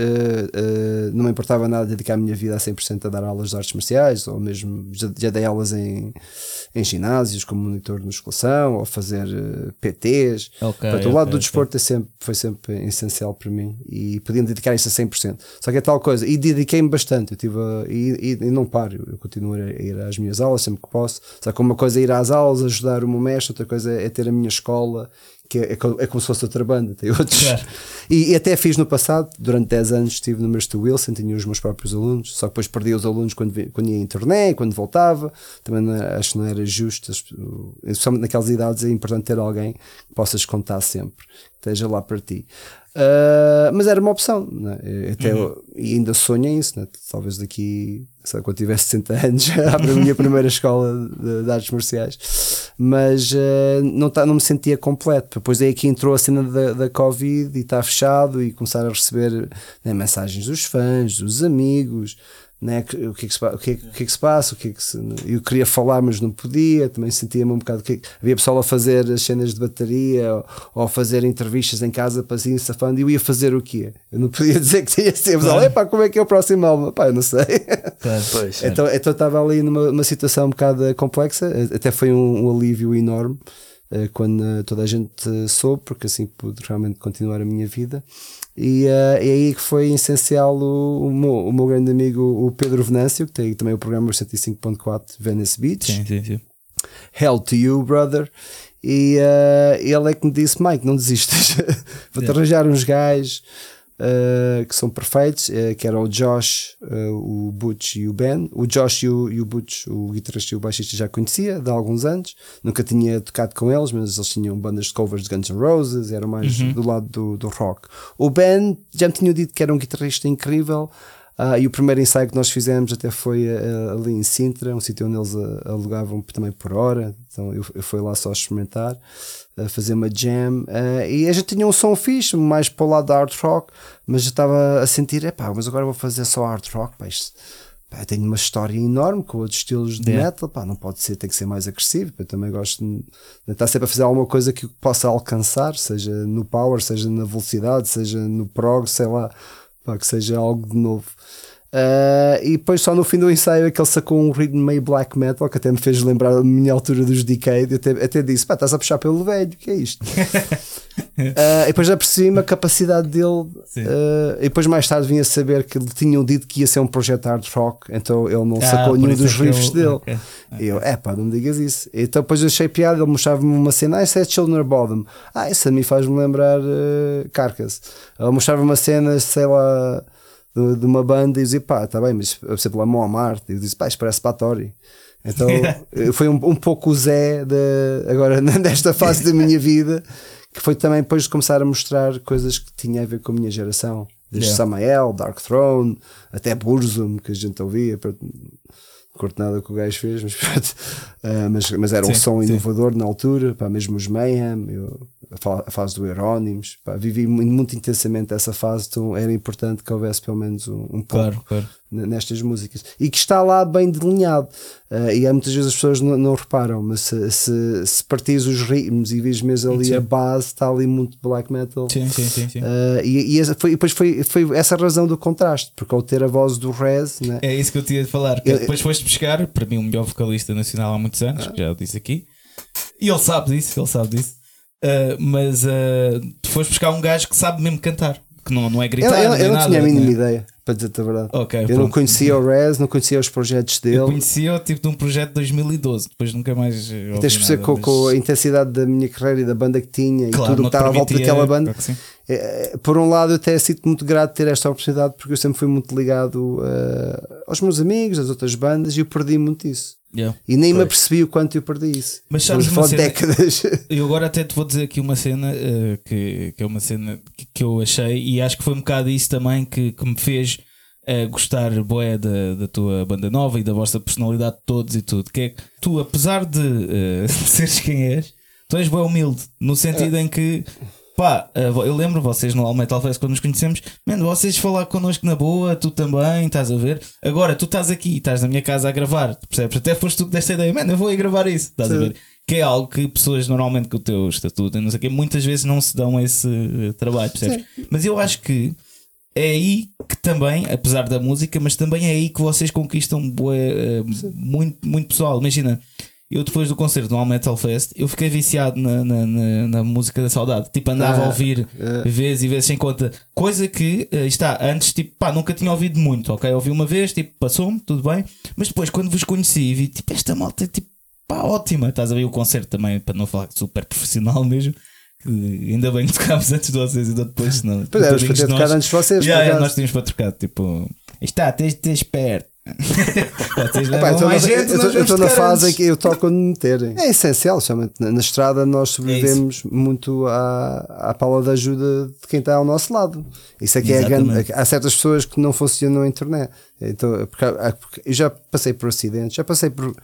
eh, não me importava nada de dedicar a minha vida a 100% a dar aulas de artes marciais, ou mesmo já, já dei aulas em, em ginásios como monitor de musculação, ou fazer eh, PTs. Ok, Portanto, o lado ok, do desporto é sempre, foi sempre essencial para mim e podia dedicar a isso a 100%. Só que é tal coisa, e dediquei-me bastante, eu tive a- e, e- e não paro, eu continuo a ir às minhas aulas sempre que posso. Só que uma coisa é ir às aulas, ajudar o meu mestre, outra coisa é ter a minha escola, que é, é é como se fosse outra banda, tem outros. Claro. E, e até fiz no passado, durante 10 anos estive no Mr. Wilson, tinha os meus próprios alunos, só que depois perdi os alunos quando, quando ia em turnê, quando voltava, também não- acho que não era justo, especialmente naquelas idades é importante ter alguém que possas contar sempre, esteja lá para ti. Ah, mas era uma opção? Eu até eu- e ainda sonho em isso, né? talvez daqui, sei quando tiver 60 anos, abra a minha primeira escola de, de artes marciais, mas ah, não, tá, não me sentia completo. Depois é que entrou a cena da, da Covid e está fechado e começar a receber né, mensagens dos fãs, dos amigos. Né, o, que é que se, o, que é, o que é que se passa? O que é que se- eu queria falar, mas não podia. Também sentia-me um bocado. Que, havia pessoal a fazer as cenas de bateria ou, ou a fazer entrevistas em casa para assim safando. E eu ia fazer o quê? Eu não podia dizer que tinha sempre. Claro. Epá, como é que é o próximo álbum? Pá, eu não sei. Claro. Pois. Então então estava ali numa uma situação um bocado complexa, até foi um, um alívio enorme eh, quando toda a gente soube, porque assim pude realmente continuar a minha vida. E eh, é aí que foi essencial o, o, meu, o meu grande amigo, o Pedro Venâncio, que tem também o programa 105.4 Venice Beach. Sim, sim, sim. Hell to you, brother. E eh, ele é que me disse: Mike, não desistas, vou-te Yeah. arranjar uns gajos. Uh, que são perfeitos, uh, que era o Josh, uh, o Butch e o Ben. O Josh e o, e o Butch, o guitarrista e o baixista já conhecia de há alguns anos, nunca tinha tocado com eles, mas eles tinham bandas de covers de Guns N' Roses, eram mais uhum. do lado do, do rock. O Ben já me tinha dito que era um guitarrista incrível. Uh, e o primeiro ensaio que nós fizemos até foi uh, ali em Sintra, um sítio onde eles uh, alugavam também por hora. Então eu, eu fui lá só experimentar, fazer uma jam. e a gente tinha um som fixe, mais para o lado da hard rock, mas eu estava a sentir, epá, mas agora vou fazer só hard rock. Pá, isto, pá, tenho uma história enorme com outros estilos de metal, pá, não pode ser, tem que ser mais agressivo. Eu também gosto de, de estar sempre a fazer alguma coisa que possa alcançar, seja no power, seja na velocidade, seja no prog, sei lá, pá, que seja algo de novo. Uh, e depois só no fim do ensaio é que ele sacou um ritmo meio black metal que até me fez lembrar a minha altura dos Decade. Eu até, até disse: pá, estás a puxar pelo velho, que é isto? uh, e depois apercebi-me a capacidade dele. Uh, e depois mais tarde vinha saber que lhe tinham dito que ia ser um projeto hard rock, então ele não ah, sacou nenhum dos é riffs eu... dele. Okay. Okay. E eu, é pá, não me digas isso. Então depois eu achei piada, ele mostrava-me uma cena, ah, isso é Children Bottom. Ah, isso a mim faz-me lembrar uh, Carcass. Ele mostrava uma cena, sei lá de, de uma banda e dizia, pá, está bem, mas por exemplo, a Mão Marte, e eu disse, pá, isto parece Patori. Então foi um, um pouco o Zé de, agora nesta fase da minha vida, que foi também depois de começar a mostrar coisas que tinha a ver com a minha geração. Desde yeah. Samael, Dark Throne, até Burzum, que a gente ouvia. Curto nada que o gajo fez, mas, uh, mas, mas, era sim, um som sim. inovador na altura, pá, mesmo os Mayhem, eu, a fase do Herónimos, pá, vivi muito, muito, intensamente essa fase, então era importante que houvesse pelo menos um, um pouco claro, claro. Nestas músicas e que está lá bem delineado. Uh, e há muitas vezes as pessoas não, não reparam, mas se, se, se partires os ritmos e vês mesmo ali sim. a base, está ali muito black metal. Sim, sim, sim. sim. Uh, e, e, essa foi, depois foi, foi essa razão do contraste, porque ao ter a voz do Rez, né? é isso que eu tinha de falar. Eu, depois foste buscar, para mim, o melhor vocalista nacional há muitos anos, ah. já o disse aqui, e ele sabe disso, ele sabe disso. Uh, mas uh, tu foste buscar um gajo que sabe mesmo cantar, que não, não é gritar. Eu, eu, eu não tinha a mínima né? ideia, para dizer a verdade. Okay, eu pronto. não conhecia o Rez, não conhecia os projetos dele. Eu conhecia o tipo de um projeto de 2012, depois nunca mais. E tens de perceber com, mas... com, a intensidade da minha carreira e da banda que tinha claro, e tudo o que estava à volta daquela banda. Claro é, por um lado, eu até sinto muito grato ter esta oportunidade porque eu sempre fui muito ligado uh, aos meus amigos, às outras bandas e eu perdi muito isso. Yeah. E nem Foi. me apercebi o quanto eu perdi isso. Mas sabes uma cena, décadas. Eu agora até te vou dizer aqui uma cena uh, que, que é uma cena que, que, eu achei e acho que foi um bocado isso também que, que me fez uh, gostar boé da, da tua banda nova e da vossa personalidade de todos e tudo. Que é que tu, apesar de uh, seres quem és, tu és bem humilde, no sentido em que Pá, eh, eu lembro vocês no Metal Fest quando nos conhecemos, mano, vocês falar connosco na boa, tu também, estás a ver? Agora, tu estás aqui, estás na minha casa a gravar, percebes? Até foste tu que deste a ideia, mano, eu vou aí gravar isso, estás Sim. a ver? Que é algo que pessoas normalmente com o teu estatuto, não sei o quê, muitas vezes não se dão esse eh, trabalho, percebes? Sim. Mas eu acho que é aí que também, apesar da música, mas também é aí que vocês conquistam uh, muito, muito pessoal. Imagina, eu depois do concerto do All Metal Fest, eu fiquei viciado na, na, na, na música da saudade. Tipo, andava ah, a ouvir uh, vezes e vezes sem conta. Coisa que, uh, está, antes, tipo, pá, nunca tinha ouvido muito, ok? Ouvi uma vez, tipo, passou-me, tudo bem. Mas depois, quando vos conheci, vi, tipo, esta malta é, tipo, pá, ótima. Estás a ver o concerto também, para não falar super profissional mesmo. Que ainda bem que tocámos antes de vocês e depois, senão. Pois para ter tocado antes de vocês. Yeah, yeah, nós tínhamos para trocar, tipo, está, tens de ter esperto eu estou na fase em que eu toco quando me meterem. É essencial, chama na, na estrada nós sobrevivemos é muito à, à pala de ajuda de quem está ao nosso lado. Isso é que é grande. Há certas pessoas que não funcionam na internet. Então, porque, porque eu já passei por acidentes, já passei por.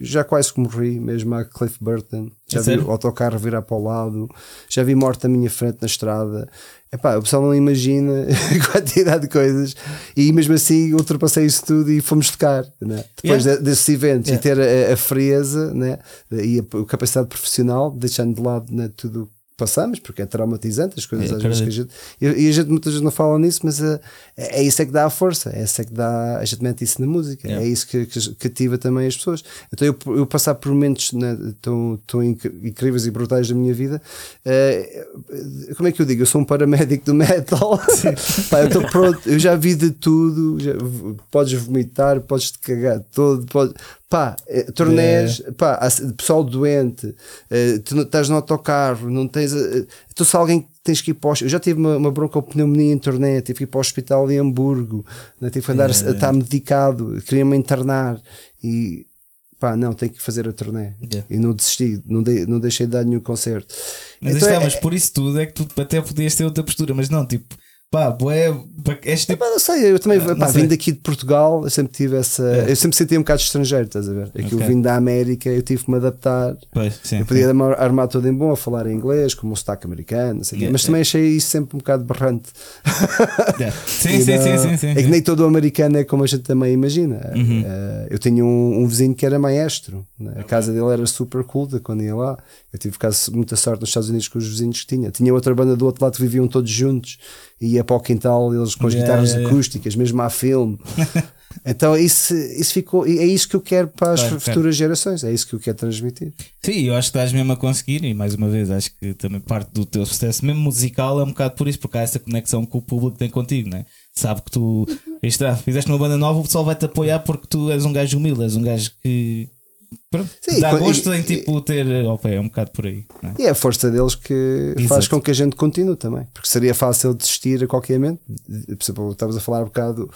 Já quase que morri, mesmo a Cliff Burton. Já é vi sério? o autocarro virar para o lado, já vi morte à minha frente na estrada. Epá, o pessoal não imagina a quantidade de coisas e mesmo assim ultrapassei isso tudo e fomos tocar né? depois yeah. de, desses eventos yeah. e ter a, a frieza né? e a, a, capacidade profissional, deixando de lado né, tudo passamos, porque é traumatizante as coisas é, às vezes que a gente. E, a gente muitas vezes não fala nisso, mas uh, é, é, isso é que dá a força, é isso é que dá. A gente mete isso na música, é isso que, que, também as pessoas. Então eu, eu passar por momentos né, tão, tão incríveis e brutais da minha vida, uh, como é que eu digo? Eu sou um paramédico do metal, Pá, eu estou pronto, eu já vi de tudo, já, podes vomitar, podes te cagar todo, pode, pá, eh, torneios, é. pá, pessoal doente, uh, tu estás no autocarro, não tens. Uh, então, se alguém tens que ir para o, Eu já tive uma, uma broncopneumonia em turnê, tive que ir para o hospital em Hamburgo, né? tive que andar Yeah, a estar medicado, queria-me internar e pá, não, tenho que fazer a turnê. Yeah. E não desisti, não, dei, não deixei de dar nenhum concerto. Mas, Então está, é- mas por isso tudo é que tu até podias ter outra postura, mas não, tipo, pá, boé, és tipo. Pá, não sei, eu também, Ah, pá, sei. vindo daqui de Portugal, eu sempre tive essa. É. Eu sempre senti um bocado estrangeiro, estás a ver? Aquilo Ok. vindo da América, eu tive que me adaptar. Pois, sim. Eu podia armar, armar todo em bom a falar em inglês, como o sotaque americano, não sei o quê, Yeah, mas também achei isso sempre um bocado berrante. Yeah. Sim, sim, não- sim, sim, sim. É que nem todo o americano é como a gente também imagina. Uhum. Eh, eu tinha um, um vizinho que era maestro, né? a casa dele era super culta quando ia lá. Eu tive caso, muita sorte nos Estados Unidos com os vizinhos que tinha. Tinha outra banda do outro lado que viviam todos juntos ia para o quintal eles com as Yeah, guitarras yeah, yeah. acústicas, mesmo à filme. então isso, isso ficou, é isso que eu quero para as Claro, claro. futuras gerações, é isso que eu quero transmitir. Sim, eu acho que estás mesmo a conseguir, e mais uma vez, acho que também parte do teu sucesso, mesmo musical, é um bocado por isso, porque há essa conexão que o público tem contigo, né? Sabe que tu está, fizeste uma banda nova, o pessoal vai te apoiar porque tu és um gajo humilde, és um gajo que pronto, Sim, dá e- gosto e- em tipo ter ao pé, é um bocado por aí. Né? E é a força deles que Exato. faz com que a gente continue também. Porque seria fácil desistir a qualquer momento. Por exemplo, estavas a falar um bocado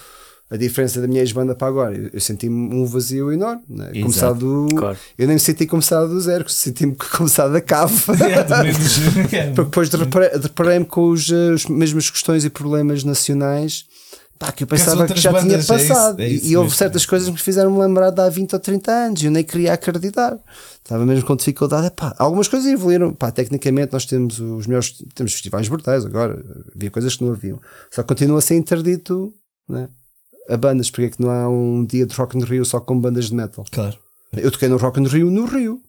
a diferença da minha ex-banda para agora. Eu, eu senti um vazio enorme. Né? Começar do. Claro. Eu nem me senti começar do zero, senti-me começar da cave. É, é, Porque depois deparei- deparei-me com os, eh, os mesmas questões e problemas nacionais. Pá, que eu pensava que já tinha é isso, passado. é E- isso e houve mesmo. certas coisas que me fizeram-me lembrar de há 20 ou 30 anos. e Eu nem queria acreditar. Estava mesmo com dificuldade. Epá, algumas coisas evoluíram. Pá, tecnicamente, nós temos os melhores. Temos festivais brutais agora. Havia coisas que não haviam. Só que continua a ser interdito né, a bandas. Porque é que não há um dia de Rock in Rio só com bandas de metal? Claro. Eu toquei no Rock in Rio no Rio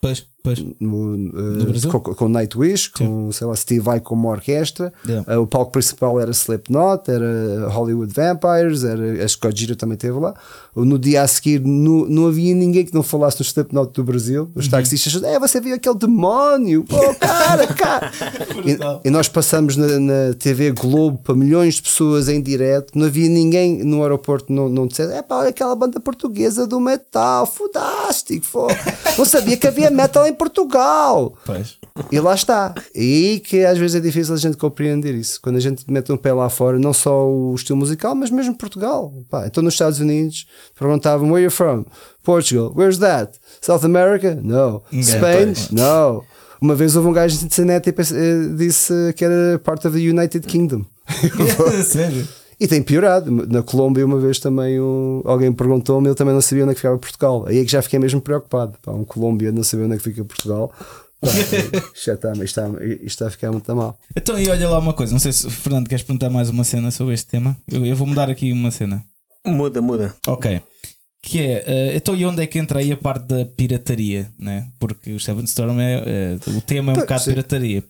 Pois, pois. no, Brasil? com, com Nightwish, com sei lá, Steve Vai como orquestra. Yeah. Eh, o palco principal era Slipknot, era Hollywood Vampires, era, acho que Gojira também esteve lá. No dia a seguir no, não havia ninguém que não falasse no Slipknot do Brasil. Uhum. Os taxistas, é, você viu aquele demónio, pô, cara, cara. E, e nós passamos na, na TV Globo para milhões de pessoas em direto. Não havia ninguém no aeroporto não, não dissesse, é pá, olha aquela banda portuguesa do metal, fantástico, fô. não sabia que havia metal em Portugal. Pois. E lá está. E que às vezes é difícil a gente compreender isso. Quando a gente mete um pé lá fora, não só o estilo musical, mas mesmo Portugal. Pá, então nos Estados Unidos perguntavam: Where are you from? Portugal. Where's that? South America? No. Spain? No. Uma vez houve um gajo de Cincinnati e eh, disse que era part of the United Kingdom. Sério. E tem piorado. Na Colômbia, uma vez também um- alguém perguntou-me, ele também não sabia onde é que ficava Portugal. Aí é que já fiquei mesmo preocupado. Pá, um colombiano não saber onde é que fica Portugal. Pá, já está, isto está, isto está a ficar muito mal. Então, e olha lá uma coisa, não sei se Fernando queres perguntar mais uma cena sobre este tema. Eu, eu vou mudar aqui uma cena. Muda, muda. Ok. Que é, eh, então e onde é que entra aí a parte da pirataria, né? Porque o Seven Storm é, eh, o tema é um Pois, bocado sim. pirataria.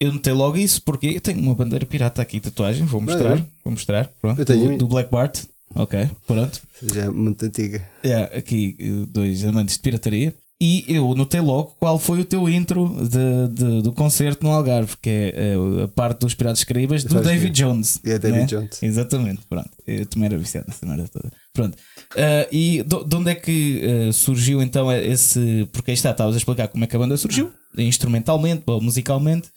Eu notei logo isso porque eu tenho uma bandeira pirata aqui, tatuagem, vou mostrar, é? vou mostrar, pronto, Eu tenho do, do Black Bart. Ok, pronto. Já é muito antiga. É, aqui eh, dois amantes de pirataria. E eu notei logo qual foi o teu intro de, de- do concerto no Algarve, que é eh, a parte dos Piratas Caraíbas do Faz David ver. Jones. É, David né? Jones. Exatamente, pronto. Eu também era viciado nessa merda toda. Pronto. Ah, e do- de onde é que ah, surgiu então esse. Porque aí está, estavas a explicar como é que a banda surgiu, instrumentalmente ou musicalmente.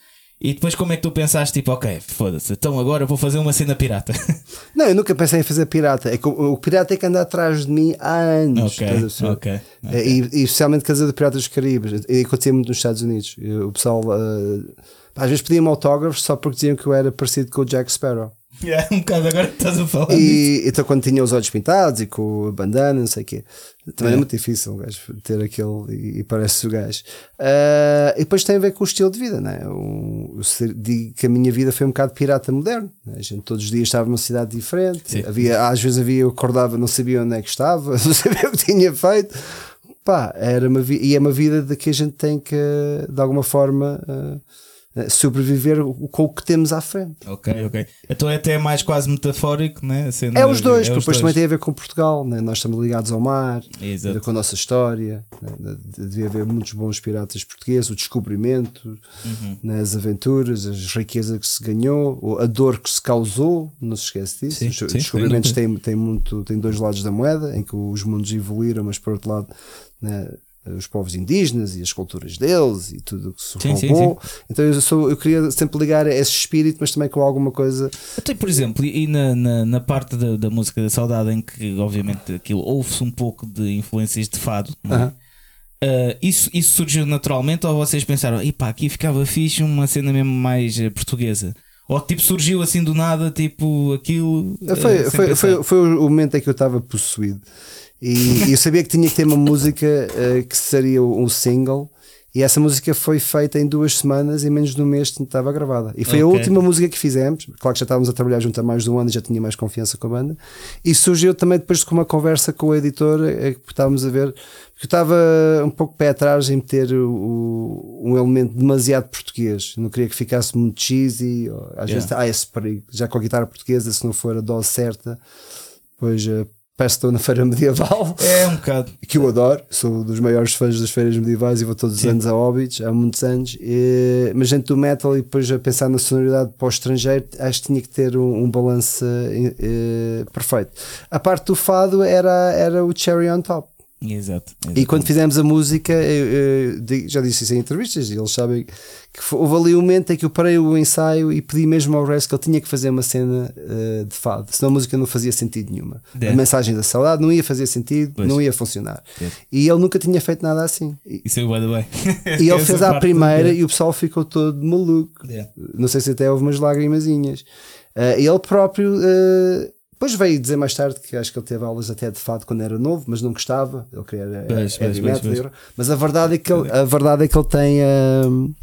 E depois como é que tu pensaste, tipo, ok, foda-se, então agora vou fazer uma cena pirata. Não, eu nunca pensei em fazer pirata. É que o, o pirata é que anda atrás de mim há anos. ok, perceber? ok. É, E, e especialmente Casa de Piratas dos Caribes. E acontecia muito nos Estados Unidos. O pessoal eh, às vezes pediam-me autógrafos só porque diziam que eu era parecido com o Jack Sparrow. Yeah, um bocado agora que estás a falar. disso. E então quando tinha os olhos pintados e com a bandana, não sei o quê. Também é, É. muito difícil o gajo ter aquele e, e parece o gajo. Ah, e depois tem a ver com o estilo de vida, né? Um, eu digo que a minha vida foi um bocado pirata moderno. né? A gente todos os dias estava numa cidade diferente. Sim. Havia, às vezes havia, eu acordava, não sabia onde é que estava, não sabia o que tinha feito. Pá, era uma e é uma vida de que a gente tem que, de alguma forma, ah, sobreviver com o que temos à frente. Ok, ok. Então é até mais quase metafórico, né? cena- É os dois, é porque depois também dois. tem a ver com Portugal, né? nós estamos ligados ao mar, Exato. com a nossa história, né? devia haver muitos bons piratas portugueses, o descobrimento, Uhum. né? as aventuras, as riquezas que se ganhou, ou a dor que se causou, não se esquece disso. Sim, os sim, descobrimentos têm, têm, muito, têm dois lados da moeda, em que os mundos evoluíram, mas por outro lado, né? Os povos indígenas e as culturas deles e tudo o que se Sim, sim, roubou. Então eu, sou, eu queria sempre ligar esse espírito, mas também com alguma coisa. Até, por exemplo, e na, na, na parte da, da música da saudade, em que obviamente aquilo ouve-se um pouco de influências de fado, não é? Aham. Uh, isso, isso surgiu naturalmente ou vocês pensaram, epá, aqui ficava fixe uma cena mesmo mais eh, portuguesa? Ou tipo surgiu assim do nada, tipo aquilo. eh, Foi, foi, foi, foi o momento em que eu estava possuído. E eu sabia que tinha que ter uma música eh, que seria um single. E essa música foi feita em duas semanas e menos de um mês estava gravada. E foi a Ok. última música que fizemos. Claro que já estávamos a trabalhar junto há mais de um ano e já tinha mais confiança com a banda. E surgiu também depois com uma conversa com o editor, eh, que estávamos a ver, porque eu estava um pouco pé atrás em meter o- um elemento demasiado português. Não queria que ficasse muito cheesy. ou Às Yeah. vezes há esse perigo. Já com a guitarra portuguesa, se não for a dose certa, pois eh, parece que estou na feira medieval. É um bocado. Que eu adoro, sou dos maiores fãs das feiras medievais e vou todos os Sim. anos a Hobbits, há muitos anos. E, mas gente do metal e depois a pensar na sonoridade para o estrangeiro, acho que tinha que ter um, um balanço eh, eh, perfeito. A parte do fado era, era o cherry on top. Exato. E quando fizemos a música, eu, eu já disse isso em entrevistas, e eles sabem que foi- houve ali um momento em que eu parei o ensaio e pedi mesmo ao resto que ele tinha que fazer uma cena eh, de fado, senão a música não fazia sentido nenhuma. É. A mensagem da saudade não ia fazer sentido, Pois. não ia funcionar. É. E ele nunca tinha feito nada assim. Isso é bem bem. e ele fez à primeira e o pessoal ficou todo maluco. É. Não sei se até houve umas lágrimazinhas. Eh, ele próprio. eh, depois veio dizer mais tarde que acho que ele teve aulas até de fado quando era novo, mas não gostava. Ele queria pois, metal. pois, pois. Mas a verdade é que ele, a verdade é que ele tem hum,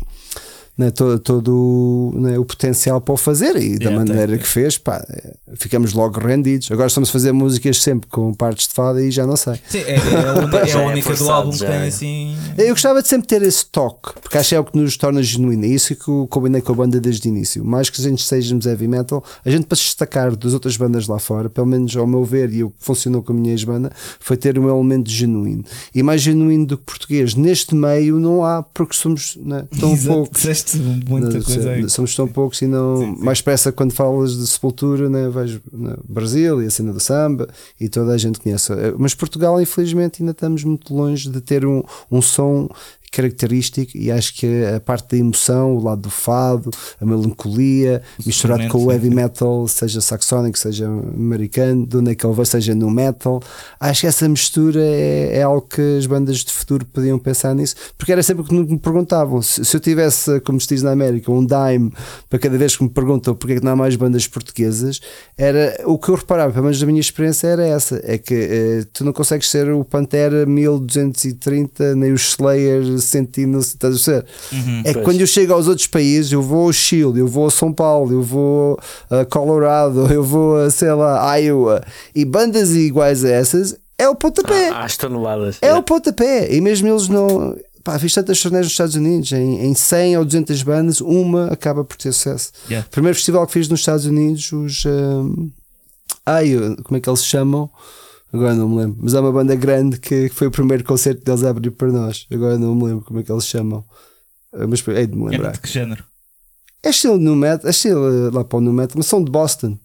né, todo, todo né, o potencial para o fazer e da Yeah, maneira tem. que fez, pá, eh, ficamos logo rendidos. Agora estamos a fazer músicas sempre com partes de fado e já não sei. Sim, é, é a única, é a é única do álbum que tem é. assim. Eu gostava de sempre ter esse toque, porque acho que é o que nos torna genuíno. É isso que eu combinei com a banda desde o início. Mais que a gente sejamos heavy metal, a gente para se destacar das outras bandas lá fora, pelo menos ao meu ver, e o que funcionou com a minha ex-banda, foi ter um elemento genuíno. E mais genuíno do que português. Neste meio não há, porque somos né, tão Exato, poucos. Disseste muita Não, coisa aí. somos tão poucos e não Sim, sim. mais depressa quando falas de sepultura, né, vejo né, Brasil e a cena do samba e toda a gente conhece. Eh, Mas Portugal, infelizmente, ainda estamos muito longe de ter um, um som característico e acho que a parte da emoção, o lado do fado, a melancolia, misturado com o heavy metal, seja saxónico, seja americano, de onde é que ele vai, seja no metal, acho que essa mistura é, é algo que as bandas de futuro podiam pensar nisso, porque era sempre o que me perguntavam. Se, se eu tivesse, como se diz na América, um dime para cada vez que me perguntam porque é que não há mais bandas portuguesas, era o que eu reparava, pelo menos da minha experiência, era essa: é que eh, tu não consegues ser o Pantera 1230, nem o Slayer 100, e não sei, estás a ser? Uhum. É que quando eu chego aos outros países, eu vou ao Chile, eu vou a São Paulo, eu vou a Colorado, eu vou a, sei lá, Iowa, e bandas iguais a essas, é o pontapé. Ah, às toneladas. É o pontapé. E mesmo eles não. Pá, fiz tantas turnés nos Estados Unidos, em, em 100 ou 200 bandas, uma acaba por ter sucesso. Yeah. O primeiro festival que fiz nos Estados Unidos, os. hum, ai, como é que eles chamam? Agora não me lembro. Mas há uma banda grande que, foi o primeiro concerto deles a abrir para nós. Agora não me lembro como é que eles chamam. Ah, Mas hei de me É lembrar. de que género? É estilo no metal, é estilo eh, lá para o no metal, mas são de Boston.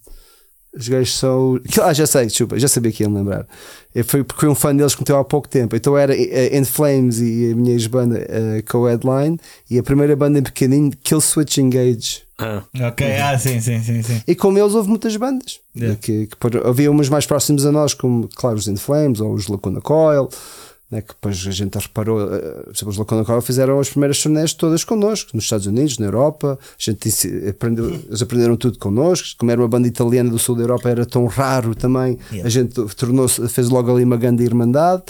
Os gajos são. Ah, já sei, desculpa, já sabia que ia me lembrar. Eu fui porque fui um fã deles que meteu há pouco tempo. Então era eh, In Flames e a minha ex-banda eh, co-headline e a primeira banda em pequenino, Kill Switch Engage. Ah, Ok, ah, sim, sim, sim, sim. E como eles houve muitas bandas. Yeah. Que, que havia umas mais próximas a nós, como claro os In Flames ou os Lacuna Coil. Né, que depois a gente reparou, exemplo, os Lacuna fizeram as primeiras turnés todas connosco, nos Estados Unidos, na Europa. A gente aprendeu, eles aprenderam tudo connosco. Como era uma banda italiana do sul da Europa, era tão raro também. Yeah. A gente tornou-se, fez logo ali uma grande irmandade.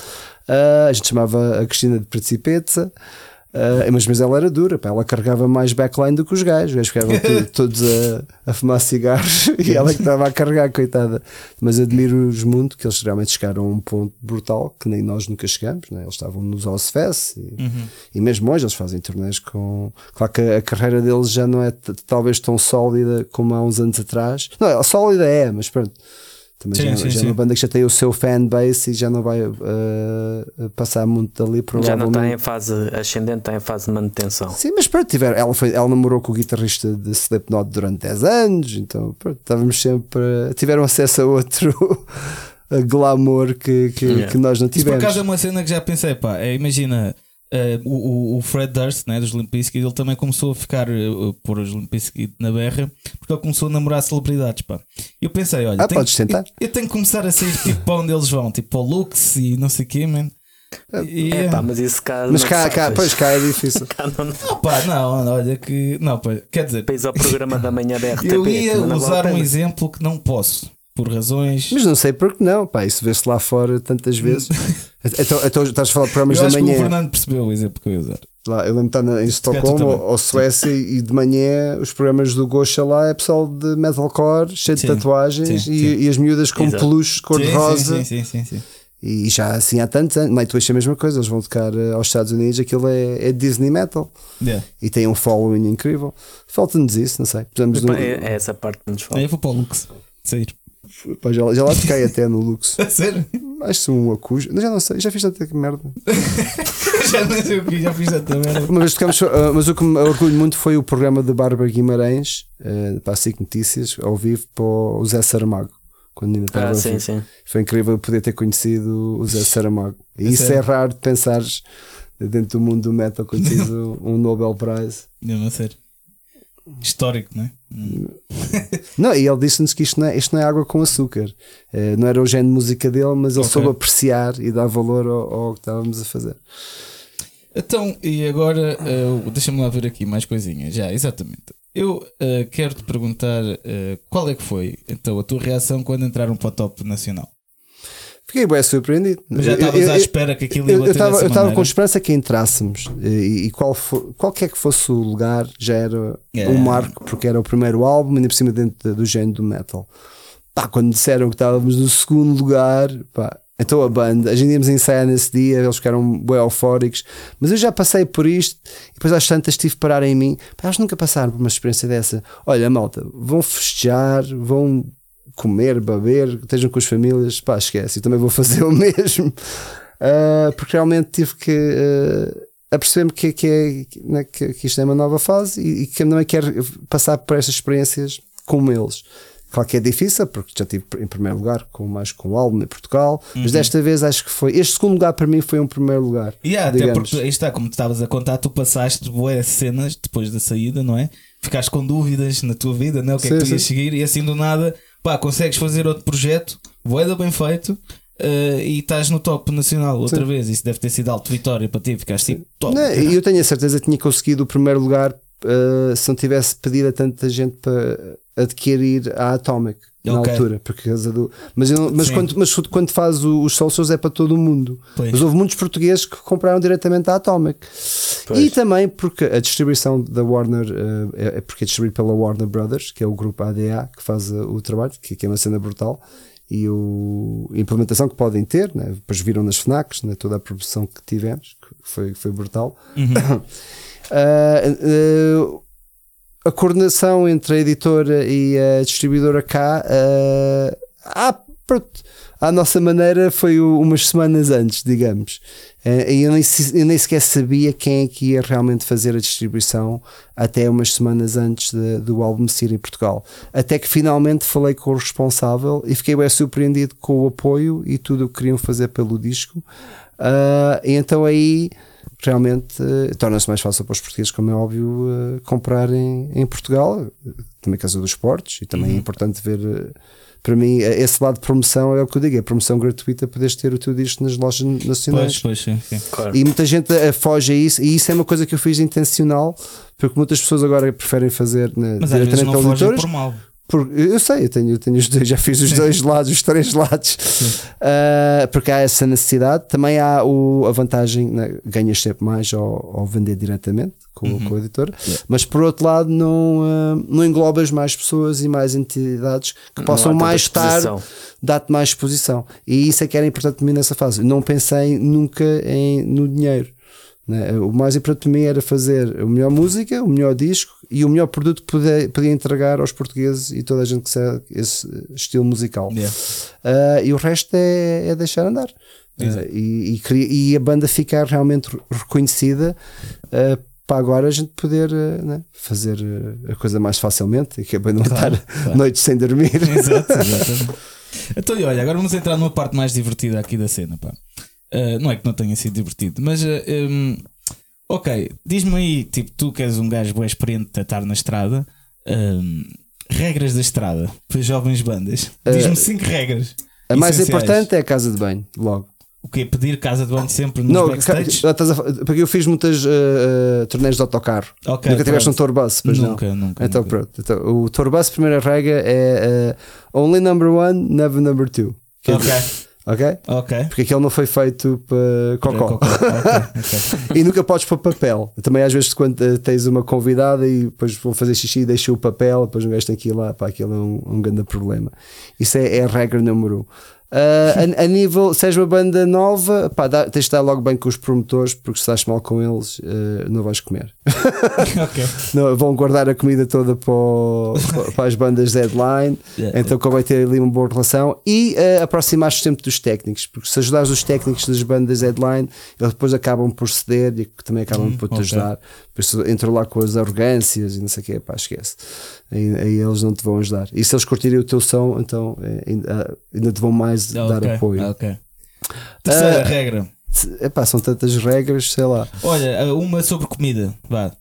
Ah, a gente chamava a Cristina de Principeza. Ah, mas, mas ela era dura, pá, ela carregava mais backline do que os gajos. Os gajos ficavam todos a, a fumar cigarros e ela que estava a carregar, coitada. Mas admiro-os muito que eles realmente chegaram a um ponto brutal que nem nós nunca chegamos. Né? Eles estavam nos Ozfest e, Uhum. e mesmo hoje eles fazem turnês com. Claro que a, a carreira deles já não é talvez tão sólida como há uns anos atrás. Não, sólida é, mas pronto. Também Sim, já, sim, já é sim. uma banda que já tem o seu fanbase e já não vai uh, passar muito dali já não está em fase ascendente, está em fase de manutenção. Sim, mas pronto, tiver, ela, foi, ela namorou com o guitarrista de Slipknot durante 10 anos, então pronto, estávamos sempre. Tiveram acesso a outro. glamour que, que, Yeah. que nós não Isso por tivemos. acaso é uma cena que já pensei, pá. É, imagina eh, o, o- Fred Durst, né, dos Limp Bizkit, ele também começou a ficar eh, pôr os Limp Bizkit na berra porque ele começou a namorar celebridades, pá. Eu pensei, olha, Ah, tenho- podes tentar. Eu, eu tenho que começar a sair tipo para onde eles vão, tipo para o Lux e não sei o quê, man. E, É pá, mas isso cá. Mas não cá, cá, pois cá é difícil. Cá não, Ah, pá, não, olha que. Não, pá, quer dizer, Pês ao programa da manhã da RTP. eu ia não usar um exemplo que não posso, por razões. Mas não sei porque não, pá, isso vê-se lá fora tantas vezes. então, então estás a falar de programas da que o manhã. Fernando percebeu o exemplo que eu ia usar. Lá, eu lembro de estar em Estocolmo ou, ou Suécia e de manhã os programas do Gosha lá é pessoal de metalcore, cheio de Sim, tatuagens sim, e, sim. e as miúdas com Exato. peluche cor-de-rosa. Sim, sim, sim, sim, sim. E já assim há tantos anos. Nightwish é a mesma coisa, eles vão tocar eh, aos Estados Unidos, aquilo é, é Disney Metal Yeah. e tem um following incrível. Falta-nos isso, não sei. Precisamos de um- É, é essa parte que nos Aí falta. eu vou para o Lux. Sair. Pá, já, já lá toquei até no Lux. A sério? Acho que um acujo. Já não sei, já fiz tanta merda. já não sei o que, já fiz tanta merda. Uma vez tocamos, ah, mas o que me orgulho muito foi o programa de Bárbara Guimarães eh, para a SIC Notícias, ao vivo, para o Zé Saramago. Quando ainda estava Ah, sim, vivo. sim. Foi incrível poder ter conhecido o Zé Saramago. E A isso sério? é raro de pensares dentro do mundo do metal quando tens o- um Nobel Prize. Não, não sério. Histórico, não é? Não, e ele disse-nos que isto não, é, isto não é água com açúcar. Eh, não era o género de música dele, mas ele Ok. soube apreciar e dar valor ao, ao que estávamos a fazer. Então, e agora, eh, deixa-me lá ver aqui mais coisinhas. Já, exatamente. Eu eh, quero te perguntar qual é que foi então a tua reação quando entraram para o top nacional? Fiquei bem surpreendido. Mas já estavas à espera que aquilo ia Eu estava com esperança que entrássemos e, e qual for, qualquer que fosse o lugar já era É. um marco, porque era o primeiro álbum, ainda por cima dentro do género do metal. Pá, quando disseram que estávamos no segundo lugar, pá, então a banda, a gente íamos ensaiar nesse dia, eles ficaram bem eufóricos, mas eu já passei por isto e depois às tantas tive que parar em mim. Pá, eles nunca passaram por uma experiência dessa. Olha, malta, vão festejar, vão comer, beber, estejam com as famílias, pá, esquece, eu também vou fazer o mesmo. Ah, porque realmente tive que ah, aperceber-me que, que, é, que, né, que, que isto é uma nova fase e, e que eu também quero passar por estas experiências como eles. Claro que é difícil, porque já estive em primeiro lugar com mais com o álbum em Portugal, mas desta vez acho que foi. Este segundo lugar para mim foi um primeiro lugar. Yeah, até porque aí está, como tu estavas a contar, tu passaste boas cenas depois da saída, não é? Ficaste com dúvidas na tua vida, não é? O que é Sim, que tu ias sim. seguir e assim do nada, pá, consegues fazer outro projeto, boeda bem feito. eh, e estás no top nacional outra Sim. vez, isso deve ter sido alto vitória para ti, ficaste tipo top. Não, eu tenho a certeza que tinha conseguido o primeiro lugar uh, se não tivesse pedido a tanta gente para adquirir a Atomic na altura. Por causa do, mas eu mas, Sim. quando, mas quando faz o- os Soulshows é para todo o mundo. Pois. Mas houve muitos portugueses que compraram diretamente a Atomic. Pois. E também porque a distribuição da Warner uh, é é porque é distribuído pela Warner Brothers, que é o grupo ADA que faz uh, o trabalho, que, que é uma cena brutal. E o, a implementação que podem ter, né? depois viram nas FNACs, né? toda a produção que tivemos, que foi, foi brutal. Ah, ah, a coordenação entre a editora e a distribuidora cá, ah, ah, pronto, à nossa maneira, foi umas semanas antes, digamos. Ah, e eu nem, eu nem sequer sabia quem é que ia realmente fazer a distribuição até umas semanas antes de- do álbum sair em Portugal. Até que finalmente falei com o responsável e fiquei bem surpreendido com o apoio e tudo o que queriam fazer pelo disco. E então aí realmente eh, torna-se mais fácil para os portugueses, como é óbvio, eh, comprar em, em Portugal, eh, também casa dos esportes, e também é importante ver. eh, para mim, esse lado de promoção é o que eu digo: é promoção gratuita, poderes ter o teu disco nas lojas nacionais. Pois, pois, sim, sim. Claro. E muita gente foge a isso, e isso é uma coisa que eu fiz intencional, porque muitas pessoas agora preferem fazer né, Mas às vezes diretamente não pelas fogem editoras. por mal. Por- eu sei, eu tenho, eu tenho os dois, já fiz os dois lados, os três lados, Ah, porque há essa necessidade. Também há o, a vantagem, né, ganhas sempre mais ao, ao vender diretamente com, Uhum. com a editora, mas por outro lado, não, ah, não englobas mais pessoas e mais entidades que Não possam mais exposição. dar-te mais exposição. E isso é que era importante para mim nessa fase. Não pensei nunca em, no dinheiro. Né? O mais importante para mim era fazer a melhor música, o melhor disco e o melhor produto que podia, podia entregar aos portugueses e toda a gente que segue esse estilo musical. Yeah. Ah, e o resto é, é deixar andar. Ah, e, e, e a banda ficar realmente reconhecida ah, para agora a gente poder né, fazer a coisa mais facilmente e que é bem não Claro, estar claro. noites sem dormir. Exato, exatamente. Então, e olha, agora vamos entrar numa parte mais divertida aqui da cena, pá. Uh, não é que não tenha sido divertido, mas uh, um, ok, diz-me aí, tipo, tu que és um gajo bem experiente de estar na estrada, um, regras da estrada para jovens bandas. Diz-me Uh, cinco regras. A mais essenciais. importante é a casa de banho, logo. O que Pedir casa de banho sempre nos Não, backstage? a fa- porque eu fiz muitas uh, uh, torneios de autocarro. Ok, Nunca tiveste um tour bus, pois não. Nunca, nunca. Então nunca. pronto. Então, o tour bus, a primeira regra é uh, only number one, never number two. É- Ok, ok? ok. Porque aquele não foi feito para cocó. Ok, ok. E nunca podes pôr papel. Também às vezes quando eh, tens uma convidada e depois vão fazer xixi e deixam o papel, depois um gajo tem que ir lá, pá, aquilo é um, um grande problema. Isso é, é a regra número um. Ah, a, a nível, se és uma banda nova, pá, dá- tens de estar logo bem com os promotores, porque se estás mal com eles, eh, não vais comer. ok. Não, vão guardar a comida toda para, o- para as bandas deadline. Yeah. Então, vai ter ali uma boa relação e uh, aproximar-te sempre dos técnicos, porque se ajudares os técnicos das bandas headline, eles depois acabam por ceder e também acabam por te ok. ajudar. Por isso entram lá com as arrogâncias e não sei o que, pá, esquece. Aí, aí eles não te vão ajudar. E se eles curtirem o teu som, então eh, ainda, ainda te vão mais dar Ok, apoio. ok. Terceira Ah, regra. Epá, são tantas regras, sei lá. Olha, uma sobre comida. Vá.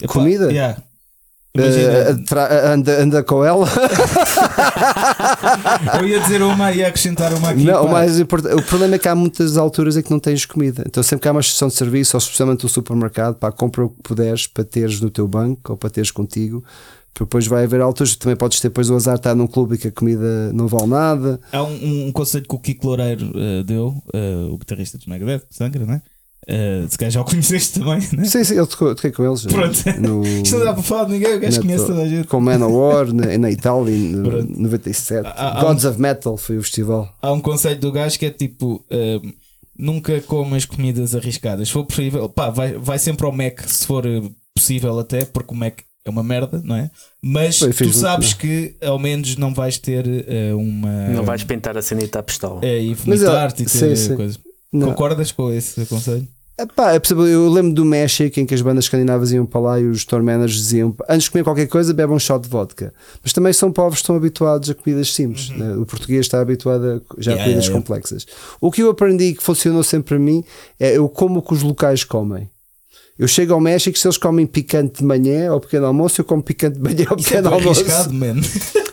Epá, Comida? yeah. Tra- anda, anda com ela. eu ia dizer uma e acrescentar uma aqui. Não, o mais importante, o problema é que há muitas alturas em que não tens comida. Então, sempre que há uma estação de serviço, ou especialmente no supermercado, pá, compra o que puderes para teres no teu banco ou para teres contigo. Depois vai haver alturas, também podes ter depois o azar de estar num clube e que a comida não vale nada. Há um, um conselho que o Kiko Loureiro eh, deu, eh, o guitarrista dos Megadeth, Sangra, né? Uh, se calhar já o conheceste também, né? Sim, sim, eu toquei, com eles. Pronto. No, Isto não dá para falar de ninguém, o gajo conhece toda a gente. Com Manowar na, na Itália, em Pronto. 97. Há- há Gods of Metal foi o festival. Há um conselho do gajo que é tipo: eh, nunca comas comidas arriscadas. Se for possível, pá, vai, vai sempre ao Mac se for possível, até, porque o Mac é uma merda, não é? Mas Foi, tu sabes que ao menos não vais ter eh, uma. Não vais pintar a cenita à pistola. É, e Mas, vomitar-te e ter sim. coisa. Não. Concordas com esse conselho? Epá, é possível, eu lembro do México em que as bandas escandinavas iam para lá e os tour managers diziam antes de comer qualquer coisa, bebam um shot de vodka. Mas também são povos que estão habituados a comidas simples. né? O português está habituado a já a Uhum. Yeah, comidas yeah, yeah. complexas. O que eu aprendi que funcionou sempre para mim é eu como o que os locais comem. Eu chego ao México, se eles comem picante de manhã ao pequeno almoço, eu como picante de manhã ao é pequeno bem almoço. man.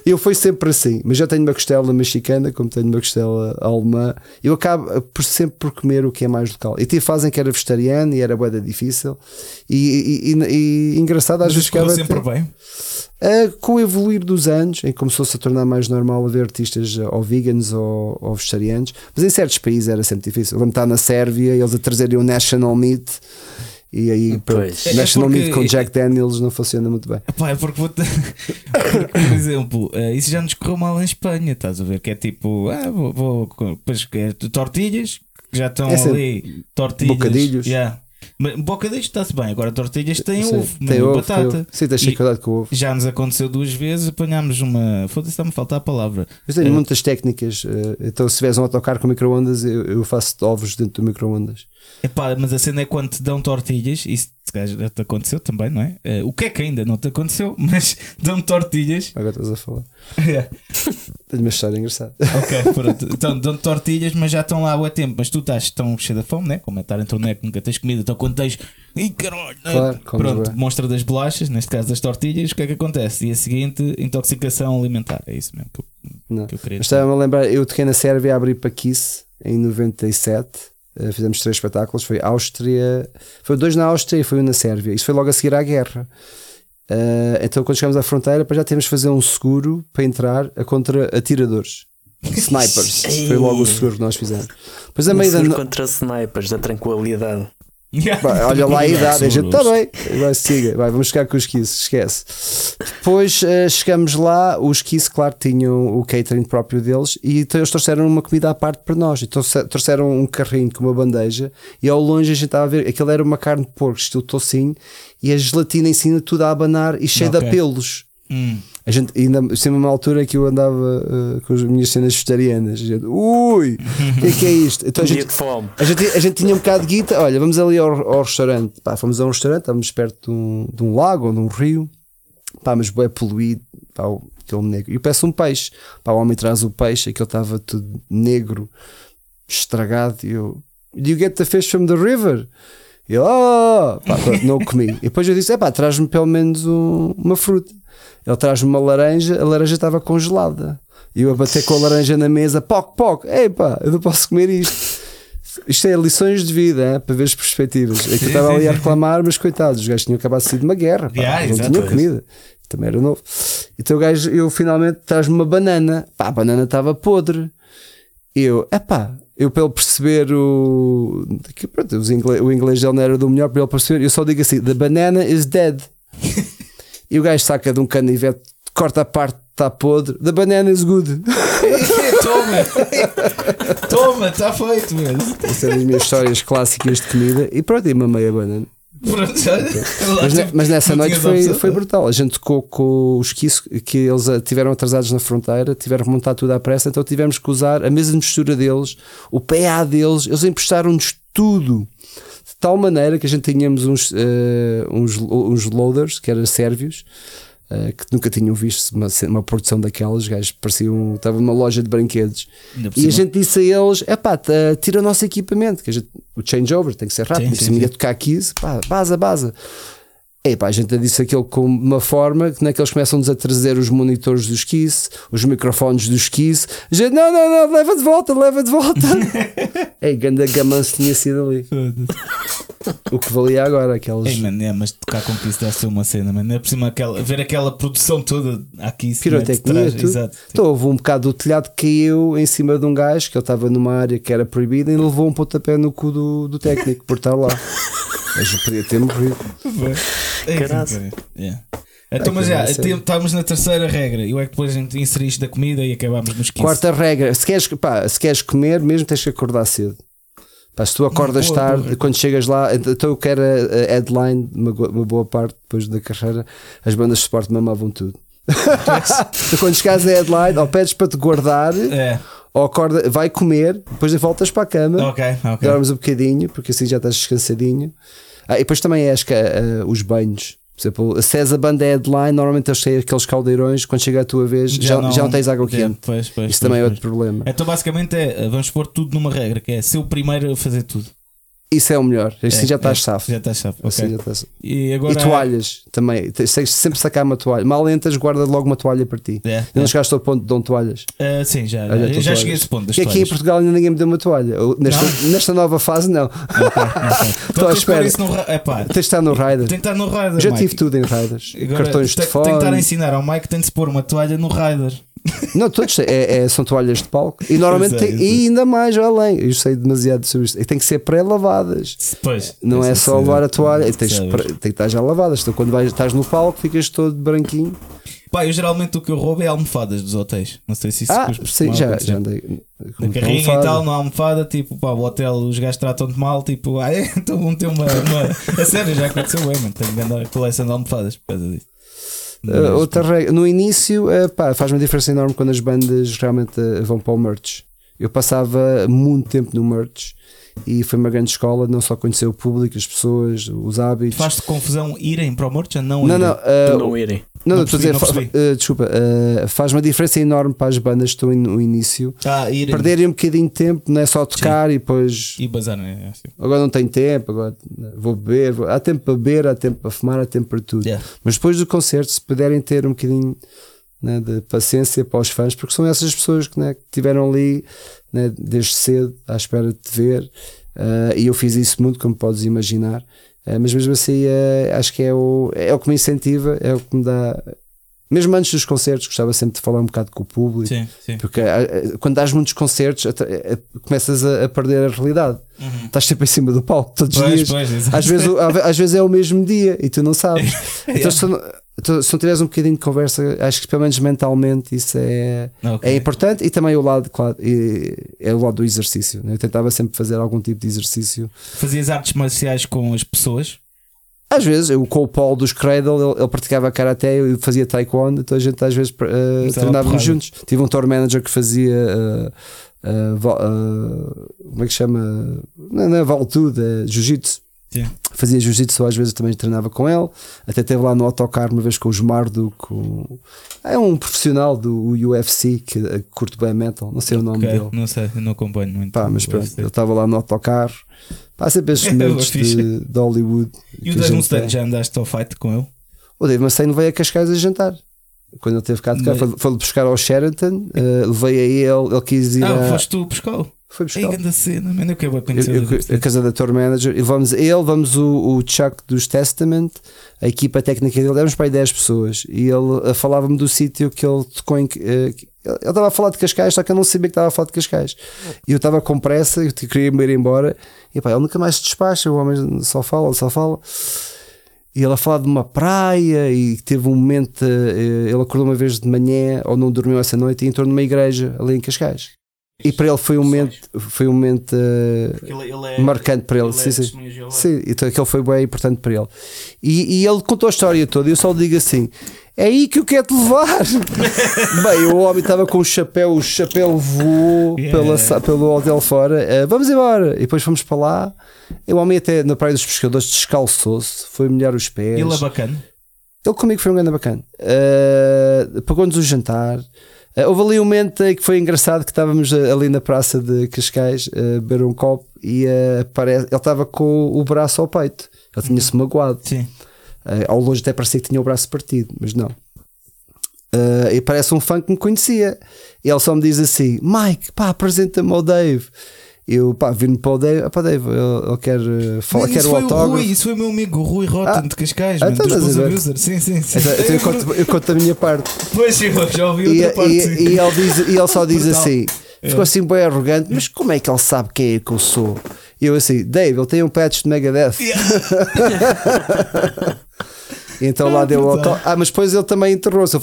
Eu fui sempre assim, mas já tenho uma costela mexicana, como tenho uma costela alemã. Eu acabo por sempre por comer o que é mais local. E tive fazem que era vegetariano e era boeda difícil. E, e, e- e engraçado, às vezes ficava sempre até- bem. Ah, com o evoluir dos anos, em que começou-se a tornar mais normal haver artistas ou veganos ou, ou vegetarianos, mas em certos países era sempre difícil. Vamos estar na Sérvia, eles a trazerem o National Meat. E aí, pronto, Pois. É- é National porque- Meat com Jack Daniels não funciona muito bem. Pá, é porque vou porque, por exemplo, eh, isso já nos correu mal em Espanha, estás a ver? Que é tipo, ah, vou, vou depois que é tortilhas, que já estão É ali, tortilhas. bocadilhos. Yeah. Mas bocadilhos está-se bem, agora tortilhas têm Sim, ovo, tem e ovo, batata. tem ovo. Sim, tens cuidado com o ovo. Já nos aconteceu duas vezes, apanhámos uma. Foda-se, está-me a faltar a palavra. Mas tenho É. muitas técnicas. eh, Então, se tiveres um autocarro com microondas, eu, eu faço ovos dentro do microondas. Epá, mas a cena é quando te dão tortilhas, isso se calhar já te aconteceu também, não é? Eh, o que é que ainda não te aconteceu, mas dão tortilhas. Agora estás a falar. Uma história engraçada. Ok, pronto. Então dão tortilhas, mas já estão lá há tempo. Mas tu estás tão cheio de fome, né? Como é estar em torneio que nunca tens comida. Então quando tens. Ih, caralho! né? Claro, Pronto, mostra das bolachas, neste caso das tortilhas. O que é que acontece? Dia seguinte, intoxicação alimentar. É isso mesmo que eu, Não. que eu queria estava-me a lembrar, eu toquei na Sérvia a abrir para Kiss em 97. eh, fizemos três espetáculos. Foi Áustria, foi dois na Áustria e foi um na Sérvia. Isso foi logo a seguir à guerra. Eh, então, quando chegamos à fronteira, já temos de fazer um seguro para entrar a contra atiradores. Snipers. foi logo o seguro que nós fizemos. Depois, a Um meio da, seguro no- contra snipers da tranquilidade. Yeah. Olha lá a idade, a gente está bem, vai siga, vai, vamos ficar com os Kiss, esquece. Depois eh, chegamos lá, os Kiss, claro, tinham o catering próprio deles e eles trouxeram uma comida à parte para nós. Se- trouxeram um carrinho com uma bandeja e ao longe a gente estava a ver, aquilo era uma carne de porco, estilo tocinho, e a gelatina em cima tudo a abanar e cheio Ok. de apelos. Hum. A gente, ainda sempre uma altura que eu andava eh, com as minhas cenas vegetarianas. Gente, Ui, o que é que é isto? Então a gente, de fome. a gente, a gente tinha um bocado de guita. Olha, vamos ali ao, ao restaurante. Pá, fomos a um restaurante, estávamos perto de um, de um lago ou de um rio. pá, mas é poluído, pá, aquele negro. E eu peço um peixe, pá, o homem traz o peixe, aquele estava tudo negro, estragado. E eu, Do you get the fish from the river? E ele, oh, pá, não o comi. E depois eu disse, é pá, traz-me pelo menos um, uma fruta. Ele traz-me uma laranja, a laranja estava congelada. E eu a bater com a laranja na mesa, poc, poc, ei pá, eu não posso comer isto. Isto é lições de vida, para ver as perspectivas. É que eu estava ali a reclamar, mas coitados, os gajos tinham acabado de sair de uma guerra, pá, Yeah, não tinham comida. Também era novo. Então o gajo, eu finalmente traz-me uma banana, pá, a banana estava podre. E eu, epá, eu para ele perceber o. que, pronto, os inglês, o inglês dele não era do melhor para ele perceber, eu só digo assim: The banana is dead. E o gajo saca de um canivete, corta a parte que está podre, The banana is good. Toma! Toma, está feito, mano. Essa é das minhas histórias clássicas de comida. E pronto, e mamei a banana. Mas, ne- mas nessa noite foi, foi brutal. A gente tocou com os esquiço que eles ah, tiveram atrasados na fronteira, tiveram que montar tudo à pressa, então tivemos que usar a mesma mistura deles, o PA deles, eles emprestaram-nos tudo. De tal maneira que a gente tínhamos uns, eh, uns, uns loaders, que eram sérvios, eh, que nunca tinham visto uma, uma produção daquelas, os gajos pareciam, estava numa loja de brinquedos. E a gente disse a eles: é pá, tá, tira o nosso equipamento, que a gente, o changeover tem que ser rápido, Sim, se sim, me ia sim. tocar aqui, pá, baza, baza. É pá, a gente disse aquilo com uma forma que não é começam-nos a trazer os monitores dos Kiss, os microfones dos Kiss. A gente, não, não, não, leva de volta, leva de volta. Ei, ganda gamanço tinha sido ali. O que valia agora, aqueles. Ei, é, mas tocar com Kiss deve ser uma cena, mano. É por cima aquela, ver aquela produção toda aqui. Pirotecnia, tudo. Exato. Então houve um bocado do telhado que caiu em cima de um gajo que ele estava numa área que era proibida e levou um pontapé no cu do, do técnico por estar lá. Mas eu podia ter morrido. É, Caraças. sim, cara. Yeah. Então, mas já, estávamos na terceira regra. Eu é que depois a gente inseriste da comida e acabámos nos 15. Quarta regra: se queres, pá, se queres comer, mesmo tens que acordar cedo. Pá, se tu acordas boa, tarde, boa. quando chegas lá, então eu quero a headline, uma, uma boa parte depois da carreira, as bandas de suporte mamavam tudo. então, quando chegares a headline, ou pedes para te guardar, É, ou acorda, vai comer, depois voltas para a cama. ok, ok. dormes um bocadinho, porque assim já estás descansadinho. Ah, e depois também acho que ah, os banhos. Por exemplo, se és a banda headline, normalmente eles têm aqueles caldeirões, quando chega a tua vez, já, já não, tens água é, quente. Pois, pois, Isso pois, também é outro problema. Então, basicamente, é, vamos pôr tudo numa regra, que é ser o primeiro a fazer tudo. Isso é o melhor. Assim É, já estás é, safo. Já estás safo. Assim já estás- E agora. E toalhas também. Tens sempre sacar uma toalha. Mal entras, guarda logo uma toalha para ti. É, não é. chegaste ao ponto de dão toalhas. Ah, sim, já. Olha, já, cheguei a esse ponto. Das Que aqui em. Portugal ainda ninguém me deu uma toalha. Nesta, nesta nova fase, não. Estou à espera. Isso no, epá, Tens de estar no Rider. tem que estar no rider. Já Mike. tive tudo em Riders. Agora, Cartões de Tem que estar a fone. ensinar ao Mike que tem de se pôr uma toalha no rider. Não, todos é, é- são toalhas de palco. E normalmente sei, tem, eu sei. e ainda mais além. Eu sei demasiado sobre isto. E tem que ser pré-lavadas. Pois. Não é só levar a toalha. Tens, tem que estar já lavadas. Então quando vais, estás no palco, ficas todo branquinho. Pá, eu geralmente o que eu roubo é almofadas dos hotéis. Não sei se isso ah, sim, já, já andei. Na carrinha almofada. e tal, não há almofada, tipo, pá, o hotel, os gajos tratam-te mal, tipo, ah, é, então vão ter uma, uma. A sério, já aconteceu, é, mano, tenho grande coleção de almofadas por causa disso. Uh, outra regra, no início uh, pá, faz uma diferença enorme quando as bandas realmente uh, vão para o merch. Eu passava muito tempo no merch e foi uma grande escola, não só conhecer o público, as pessoas, os hábitos. Faz-te confusão irem para o merch ou não não, irem? não, uh, não irem. não, não estou a dizer, percebi, não fa- uh, desculpa, uh, faz uma diferença enorme para as bandas que estão in- no início Ah, irem perderem um bocadinho de tempo, não é só tocar e depois e bazar, não é? Assim. agora não tenho tempo, agora vou beber, vou- há tempo para beber, há tempo para fumar, há tempo para tudo. Yeah. Mas depois do concerto, se puderem ter um bocadinho né, de paciência para os fãs, porque são essas pessoas que, né, que estiveram ali né, desde cedo à espera de te ver, ah, e eu fiz isso muito, como podes imaginar. Ah, mas mesmo assim, ah, acho que é o, é o que me incentiva, é o que me dá. Mesmo antes dos concertos, gostava sempre de falar um bocado com o público. Sim, sim. Porque quando dás muitos concertos, começas a, a perder a realidade. Uhum. Estás sempre em cima do palco todos os Pois, dias. pois. Às vezes, às vezes é o mesmo dia e tu não sabes. Então, tu- se não tiveres um bocadinho de conversa, acho que pelo menos mentalmente isso é, Ok. é importante. E também o lado, claro, e- é o lado do exercício. né? Eu tentava sempre fazer algum tipo de exercício. Fazias artes marciais com as pessoas? Às vezes, eu com o Paul dos Cradle, ele, ele praticava karaté, eu fazia taekwondo, então a gente às vezes uh, treinávamos juntos. Tive um tour manager que fazia. uh, uh, como é que chama? Não, não é Valtude, é Jiu-Jitsu. Sim. Fazia jiu-jitsu, às vezes também treinava com ele. Até esteve lá no autocarro uma vez com os Marduk. Com... É um profissional do UFC que, que curte bem metal, não sei o nome dele. Não sei, eu não acompanho muito. Pá, mas o pronto, ele estava lá no autocarro. Pá, sempre estes É, momentos de, de Hollywood. E o Dave Mustaine, já andaste ao fight com ele? O Dave Mustaine veio a Cascais a jantar. Quando ele teve cá de cá, Mas- foi, foi buscar ao Sheraton, eh, levei a ele, ele quis ir Ah, a. foste tu buscá-lo. Foi É buscar. grande cena, mano. Eu quero Eu- conhecer o eu- Dave a casa da tour manager e vamos ele, vamos o, o Chuck dos Testament, a equipa técnica dele, éramos para aí 10 pessoas e ele eh, falava-me do sítio que ele tocou em. ele ele estava a falar de Cascais, só que eu não sabia que estava a falar de Cascais. E eu estava com pressa, eu queria me ir embora. E pá, ele nunca mais se despacha, o homem só fala, só fala. E ele a falar de uma praia e teve um momento, eh, ele acordou uma vez de manhã ou não dormiu essa noite e entrou numa igreja ali em Cascais. E para ele foi um momento, foi um momento eh, Ele, ele é, marcante para ele. ele sim, é sim. Sim, então aquele foi bem importante para ele. E, e ele contou a história toda e eu só lhe digo assim: é aí que eu quero te levar. bem, o homem estava com o chapéu, o chapéu voou Yeah. pela, pelo hotel fora. eh, vamos embora. E depois fomos para lá. E o homem, até na Praia dos Pescadores, descalçou-se, foi molhar os pés. Ele é bacana. Ele comigo foi um grande bacana. Uh, Pagou-nos o jantar. Uh, houve ali um momento em que foi engraçado que estávamos uh, ali na praça de Cascais a beber um copo e uh, parece, ele estava com o braço ao peito. Ele tinha-se magoado. Sim. Ao longe até parecia que tinha o braço partido, mas não. Uh, e parece um fã que me conhecia. E ele só me diz assim: Mike, pá, apresenta-me ao Dave. Eu, pá, vim para o Dave, ah, pá, Dave, ele, ele quer uh, falar, Mas quer isso o foi o autógrafo. Rui, isso foi o meu amigo o Rui Rotten Ah. de Cascais, Ah, mano. Sim, sim, sim. Então, então eu, conto, eu conto a minha parte. Pois eu já ouvi E, outra parte. e- sim. e ele, diz, e ele só diz Brutal. assim: ficou assim bem arrogante, mas como é que ele sabe quem é que eu sou? E eu assim, Dave, ele tem um patch de Megadeth. E então lá deu o auto. Ah, mas depois ele também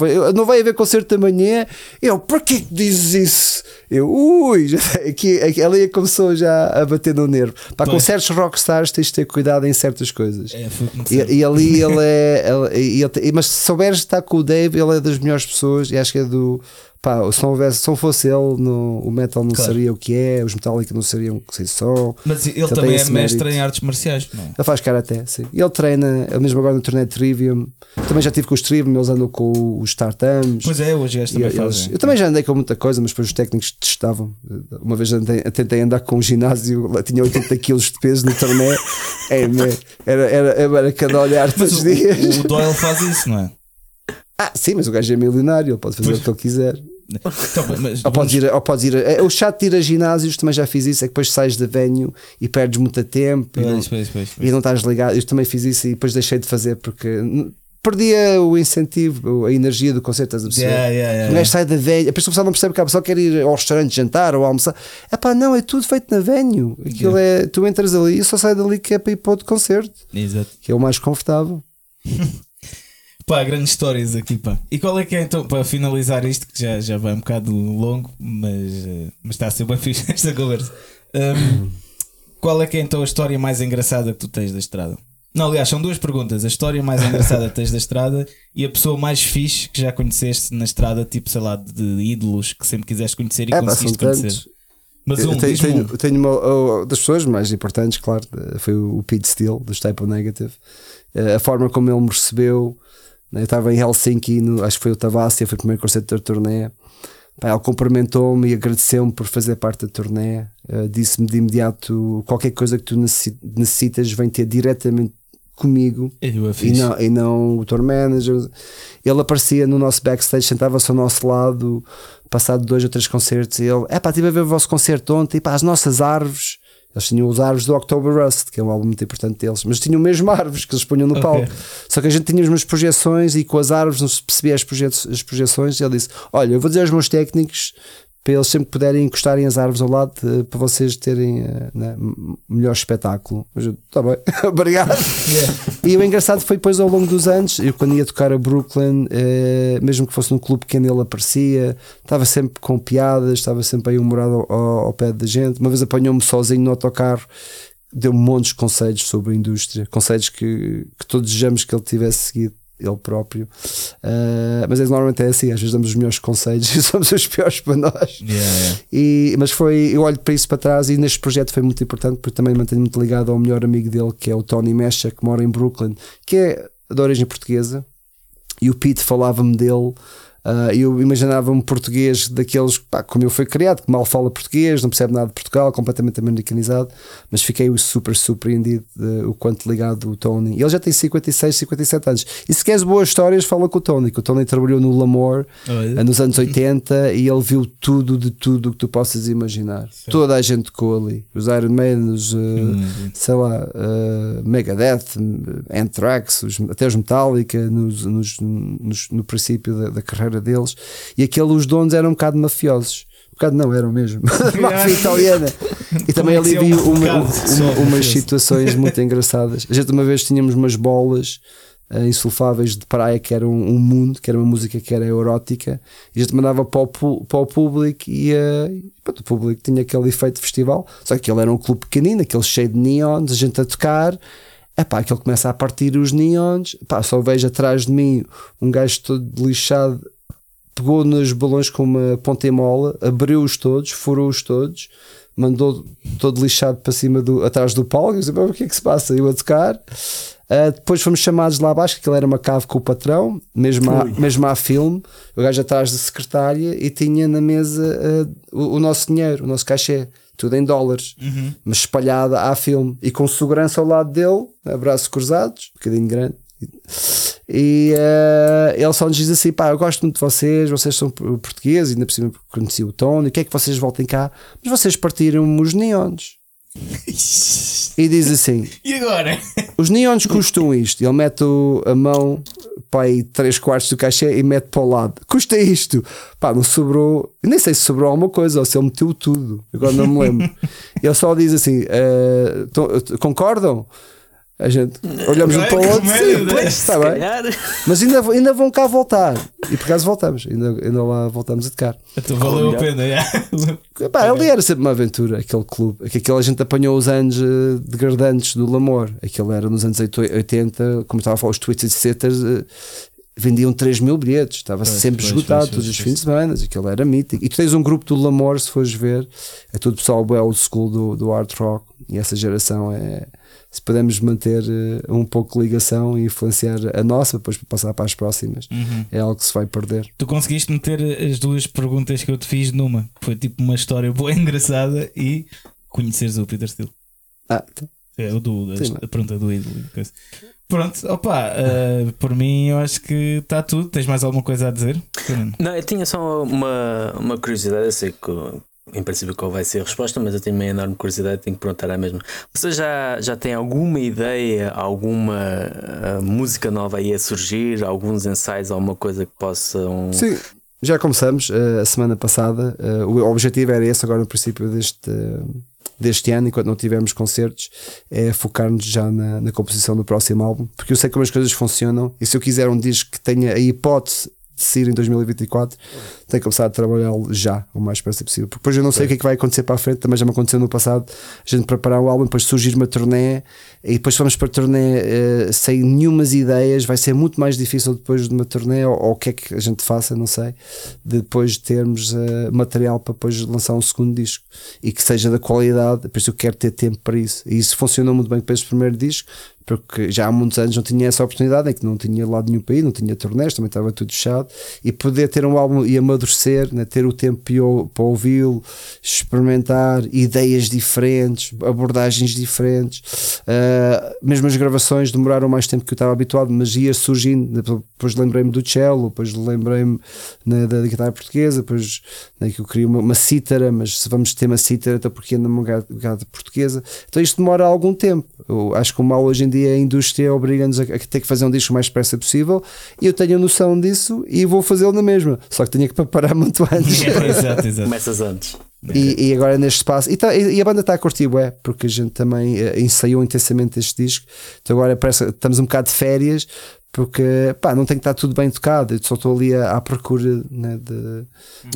"Eu- Não vai haver concerto amanhã. Eu, porquê que dizes isso? Eu, ui, aqui, aqui, ali começou já a bater no nervo. Para com Pois. certos rockstars tens de ter cuidado em certas coisas. É. E, e ali ele é. ele- e mas se souberes estar com o Dave, ele é das melhores pessoas e acho que é do. Pá, se não, houvesse, se não fosse ele, no, o metal não Claro. seria o que é, os Metallica não seriam o que são. Mas ele também é mestre mérito. em artes marciais, não é? Ele faz cara até, sim. E ele treina, ele mesmo agora no torneio de Trivium. Também já estive com os Trivium, eles andam com os Tartams. Pois é, hoje E também eles- fazem. eu também já andei com muita coisa, mas depois os técnicos testavam. Uma vez andei, tentei andar com um ginásio, tinha 80 kg de peso no torneio. É, era, era, era cada olhar todos os dias. o Doyle faz isso, não é? Ah, sim, mas o gajo é milionário, ele pode fazer Pois. o que ele quiser. Então, mas Ou podes ir, ou podes ir é, o chato de ir a ginásios, também já fiz isso, é que depois sais da venue e perdes muito tempo e, não, Pois, pois, pois, pois. e não estás ligado. Eu também fiz isso e depois deixei de fazer porque perdia o incentivo, a energia do concerto, estás a perceber? Yeah, yeah, yeah, O gajo sai da venue, a pessoa não percebe que a pessoa quer ir ao restaurante jantar ou almoçar. É pá, não, é tudo feito na venue. Aquilo é, tu entras ali e só sai dali que é para ir para outro concerto, Exato. que é o mais confortável. Pá, grandes histórias aqui, pá. E qual é que é então, para finalizar isto, que já, já vai um bocado longo, mas, eh, mas está a ser bem fixe esta conversa. Hum, qual é que é então a história mais engraçada que tu tens da estrada? Não, aliás, são duas perguntas. A história mais engraçada que tens da estrada e a pessoa mais fixe que já conheceste na estrada, tipo, sei lá, de ídolos que sempre quiseste conhecer e É conseguiste conhecer. tantos. Mas Eu um, tenho, diz-me tenho, um. tenho uma oh, das pessoas mais importantes, claro, eh, foi o Pete Steele, dos Type Negative. Eh, A forma como ele me recebeu, eu estava em Helsinki, no- acho que foi o Tavassia, foi o primeiro concerto da turnê. Pá, ele cumprimentou-me e agradeceu-me por fazer parte da turnê. Eh, Disse-me de imediato: qualquer coisa que tu necessi- necessitas, vem ter diretamente comigo a e fixe. não, e não o tour manager. Ele aparecia no nosso backstage, sentava-se ao nosso lado, passado dois ou três concertos, e ele, é pá, estive a ver o vosso concerto ontem, e pá, as nossas árvores. Eles tinham os árvores do October Rust, que é um álbum muito importante deles, mas tinham mesmo árvores que eles punham no palco. Só que a gente tinha as mesmas projeções e com as árvores não se percebia as, as projeções. E ele disse: Olha, eu vou dizer aos meus técnicos para eles sempre puderem encostarem as árvores ao lado eh, para vocês terem eh, né, melhor espetáculo. Mas eu, tá bem, obrigado. E o engraçado foi depois ao longo dos anos, eu quando ia tocar a Brooklyn, eh, mesmo que fosse num clube pequeno, ele aparecia, estava sempre com piadas, estava sempre aí humorado ao, ao pé da gente. Uma vez apanhou-me sozinho no autocarro, deu-me montes de conselhos sobre a indústria, conselhos que, que todos desejamos que ele tivesse seguido. Ele próprio. Uh, mas é, normalmente é assim, às vezes damos os melhores conselhos e somos os piores para nós. Yeah, yeah. E, mas foi, eu olho para isso para trás e neste projeto foi muito importante porque também mantenho muito ligado ao melhor amigo dele, que é o Tony Mecha, que mora em Brooklyn, que é de origem portuguesa. E o Pete falava-me dele Uh, eu imaginava um português daqueles, pá, como eu fui criado, que mal fala português, não percebe nada de Portugal, completamente americanizado, mas fiquei super surpreendido o quanto ligado o Tony. Ele já tem 56, 57 anos. E se queres boas histórias, fala com o Tony, que o Tony trabalhou no Lamour uh, nos anos 80 e ele viu tudo de tudo que tu possas imaginar. Sim. Toda a gente tocou ali. Os Iron Man, os, uh, hum, sei lá, Megadeth, Anthrax, os, até os Metallica, nos, nos, nos, no princípio da, da carreira deles, e aquele, os donos eram um bocado mafiosos. Um bocado não, eram mesmo. Máfia italiana. E também ali vi uma, uma, uma, umas situações muito engraçadas. A gente uma vez tínhamos umas bolas uh, insulfáveis de praia que eram um, um mundo, que era uma música que era erótica, e a gente mandava para o, para o público e, uh, pronto, o público tinha aquele efeito de festival. Só que ele era um clube pequenino, aquele cheio de neons, a gente a tocar é pá, aquele começa a partir os neons, pá, só vejo atrás de mim um gajo todo lixado pegou nos balões com uma ponta mola, abriu-os todos, furou-os todos, mandou todo lixado para cima do, atrás do palco. Eu disse, o que é que se passa? Eu a tocar. Uh, depois fomos chamados lá abaixo, que aquilo era uma cave com o patrão, mesmo à, mesmo à filme. O gajo atrás da secretária e tinha na mesa uh, o, o, nosso dinheiro, o nosso cachê, tudo em dólares, uhum. mas espalhada à filme e com segurança ao lado dele, abraços cruzados, um bocadinho grande. E uh, ele só nos diz assim: pá, eu gosto muito de vocês, vocês são portugueses, ainda por cima conheci o Tony, o que é que vocês voltem cá? Mas vocês partiram os neons. e diz assim: E agora? Os neons custam isto. Ele mete a mão para aí 3 quartos do cachê e mete para o lado. Custa isto. Pá, não sobrou. Nem sei se sobrou alguma coisa ou se ele meteu tudo. Agora não me lembro. ele só diz assim: uh, concordam? A gente olhamos um para o outro, sim, pois, está bem. Mas ainda, ainda vão cá voltar. E por acaso voltamos, ainda, ainda lá voltamos a tocar. Então valeu a pena, é. Pá, ali era sempre uma aventura, aquele clube. Aquele a gente apanhou os anos eh, degradantes do Lamor. Aquele era nos anos 80, como estava a falar, os Twisted Sitters eh, vendiam 3 mil bilhetes, estava pois, sempre pois, esgotado pois, todos os fins de semana. Aquele era mítico. E tu tens um grupo do Lamor, se fores ver, é tudo pessoal old school do, do hard rock. E essa geração é se pudermos manter uh, um pouco de ligação e influenciar a nossa, depois para passar para as próximas, uhum. é algo que se vai perder. Tu conseguiste meter as duas perguntas que eu te fiz numa. Foi tipo uma história boa, engraçada e conheceres o Peter Steele. Ah, tá. É o do, a, a pergunta do ídolo. Pronto, opa, uh, por mim eu acho que está tudo. Tens mais alguma coisa a dizer? Não, eu tinha só uma, uma curiosidade. Eu sei que em princípio qual vai ser a resposta, mas eu tenho uma enorme curiosidade, tenho que perguntar a mesma. Você já, já tem alguma ideia, alguma uh, música nova aí a surgir, alguns ensaios, alguma coisa que possam. Sim, já começamos uh, a semana passada. Uh, o objetivo era esse, agora no princípio deste. Deste ano, enquanto não tivermos concertos, é focar-nos já na, na composição do próximo álbum, porque eu sei como as coisas funcionam. E se eu quiser um disco que tenha a hipótese sair em 2024, tem que começar a trabalhar já o mais depressa possível. Porque depois eu não sei o que é que vai acontecer para a frente, também já me aconteceu no passado, a gente preparar o álbum, depois surgir uma turnê e depois vamos para a turnê uh, sem nenhumas ideias, vai ser muito mais difícil depois de uma turnê, ou, ou o que é que a gente faça, não sei, de depois termos uh, material para depois lançar um segundo disco e que seja da qualidade, por isso eu quero ter tempo para isso. E isso funcionou muito bem para este primeiro disco, porque já há muitos anos não tinha essa oportunidade, em que não tinha lado nenhum país, não tinha turnés, também estava tudo fechado, e poder ter um álbum e amadurecer, né, ter o tempo para ouvi-lo, experimentar ideias diferentes, abordagens diferentes, uh, mesmo as gravações demoraram mais tempo que eu estava habituado, mas ia surgindo, depois lembrei-me do cello, depois lembrei-me né, da guitarra portuguesa, depois né, que eu queria uma, uma cítara, mas se vamos ter uma cítara, então porque anda uma guitarra portuguesa, então isto demora algum tempo, eu acho que o mal hoje em dia dia a indústria obriga-nos a, a, ter que fazer um disco o mais depressa possível e eu tenho a noção disso e vou fazê-lo na mesma. Só que tinha que preparar muito antes. Exato, exato. Começas antes. E, e, agora neste espaço, e, tá, e, a banda está a curtir, é, porque a gente também uh, ensaiou intensamente este disco. Então agora parece estamos um bocado de férias porque pá, não tem que estar tudo bem tocado, eu só estou ali à, à procura né, de,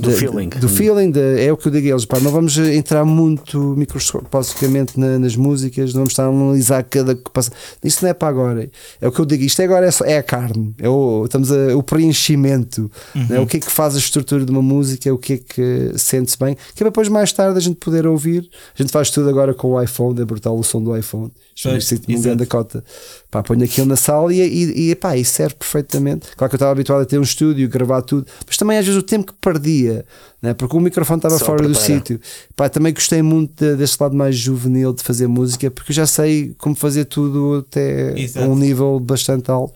Do de- feeling. do feeling, de- é o que eu digo a eles, pá, não vamos entrar muito microscopicamente na- nas músicas, não vamos estar a analisar cada que passa. Isso não é para agora. É o que eu digo, isto agora é, só- é a carne, é o, estamos a, o preenchimento, né? o que é que faz a estrutura de uma música, o que é que sente-se bem, que é para depois mais tarde a gente poder ouvir. A gente faz tudo agora com o iPhone, é brutal o som do iPhone. Isto é um grande cota. Pá, ponho aquilo na sala e, e, e pá, isso serve perfeitamente. Claro que eu estava habituado a ter um estúdio, gravar tudo, mas também às vezes o tempo que perdia, né? porque o microfone estava Só fora do sítio. Pá, também gostei muito de- deste lado mais juvenil de fazer música, porque eu já sei como fazer tudo até Exato. a um nível bastante alto.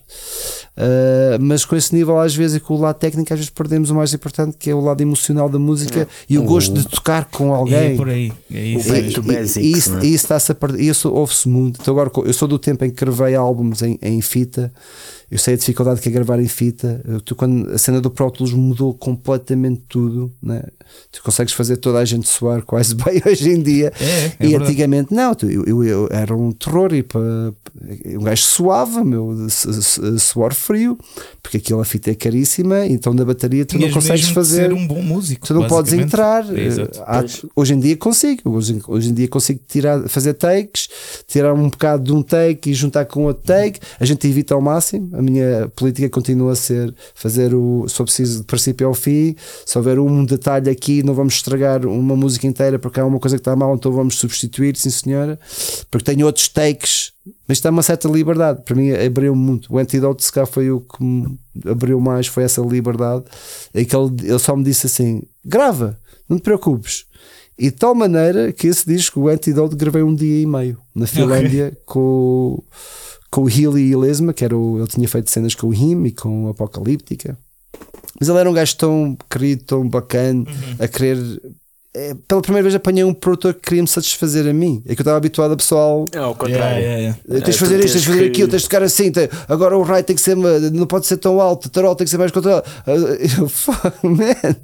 Uh, mas com esse nível, às vezes, e com o lado técnico, às vezes perdemos o mais importante, que é o lado emocional da música e o gosto de tocar com E alguém. é por aí. É isso O E- basics, e isso, é? e isso está-se a perder. Isso ouve-se muito. Então agora, eu sou do tempo em que gravei álbuns em, em fita. Eu sei a dificuldade que é gravar em fita. Eu- Tu, quando a cena do Pro Tools mudou completamente tudo, né? tu consegues fazer toda a gente soar quase bem hoje em dia. É, é e verdade. antigamente não, tu- eu, eu- eu era um terror e para um gajo suava, meu, suor frio, porque aquilo a fita é caríssima, então na bateria tu Tinhas não consegues fazer. ser um bom músico. Tu não podes entrar. É, exato. eh, há- hoje em dia consigo. Hoje, hoje em dia consigo tirar, fazer takes, tirar um bocado de um take e juntar com outro take. A gente evita ao máximo. A minha política continua a ser fazer o. Se for preciso, de princípio ao fim. Se houver um detalhe aqui, não vamos estragar uma música inteira porque há uma coisa que está mal, então vamos substituir, sim senhora. Porque tenho outros takes. Mas está uma certa liberdade. Para mim abriu muito. O Antidote se calhar foi o que me abriu mais, foi essa liberdade. É que ele, ele só me disse assim: grava, não te preocupes. E de tal maneira que esse disco, o Antidote, gravei um dia e meio na Finlândia com, o- com o Healy e Lesma, que era o, ele tinha feito cenas com o Him e com o Apocalíptica. Mas ele era um gajo tão querido, tão bacana, a querer. é, pela primeira vez apanhei um produtor que queria me satisfazer a mim. É que eu estava habituado a pessoal. É ao Yeah, contrário. yeah, yeah. Tens de É, fazer isto, tens de tens fazer que- aquilo, tens de tocar assim. tem- agora o right tem que ser, não pode ser tão alto, o tarol tem que ser mais controlado. Eu, fuck, man.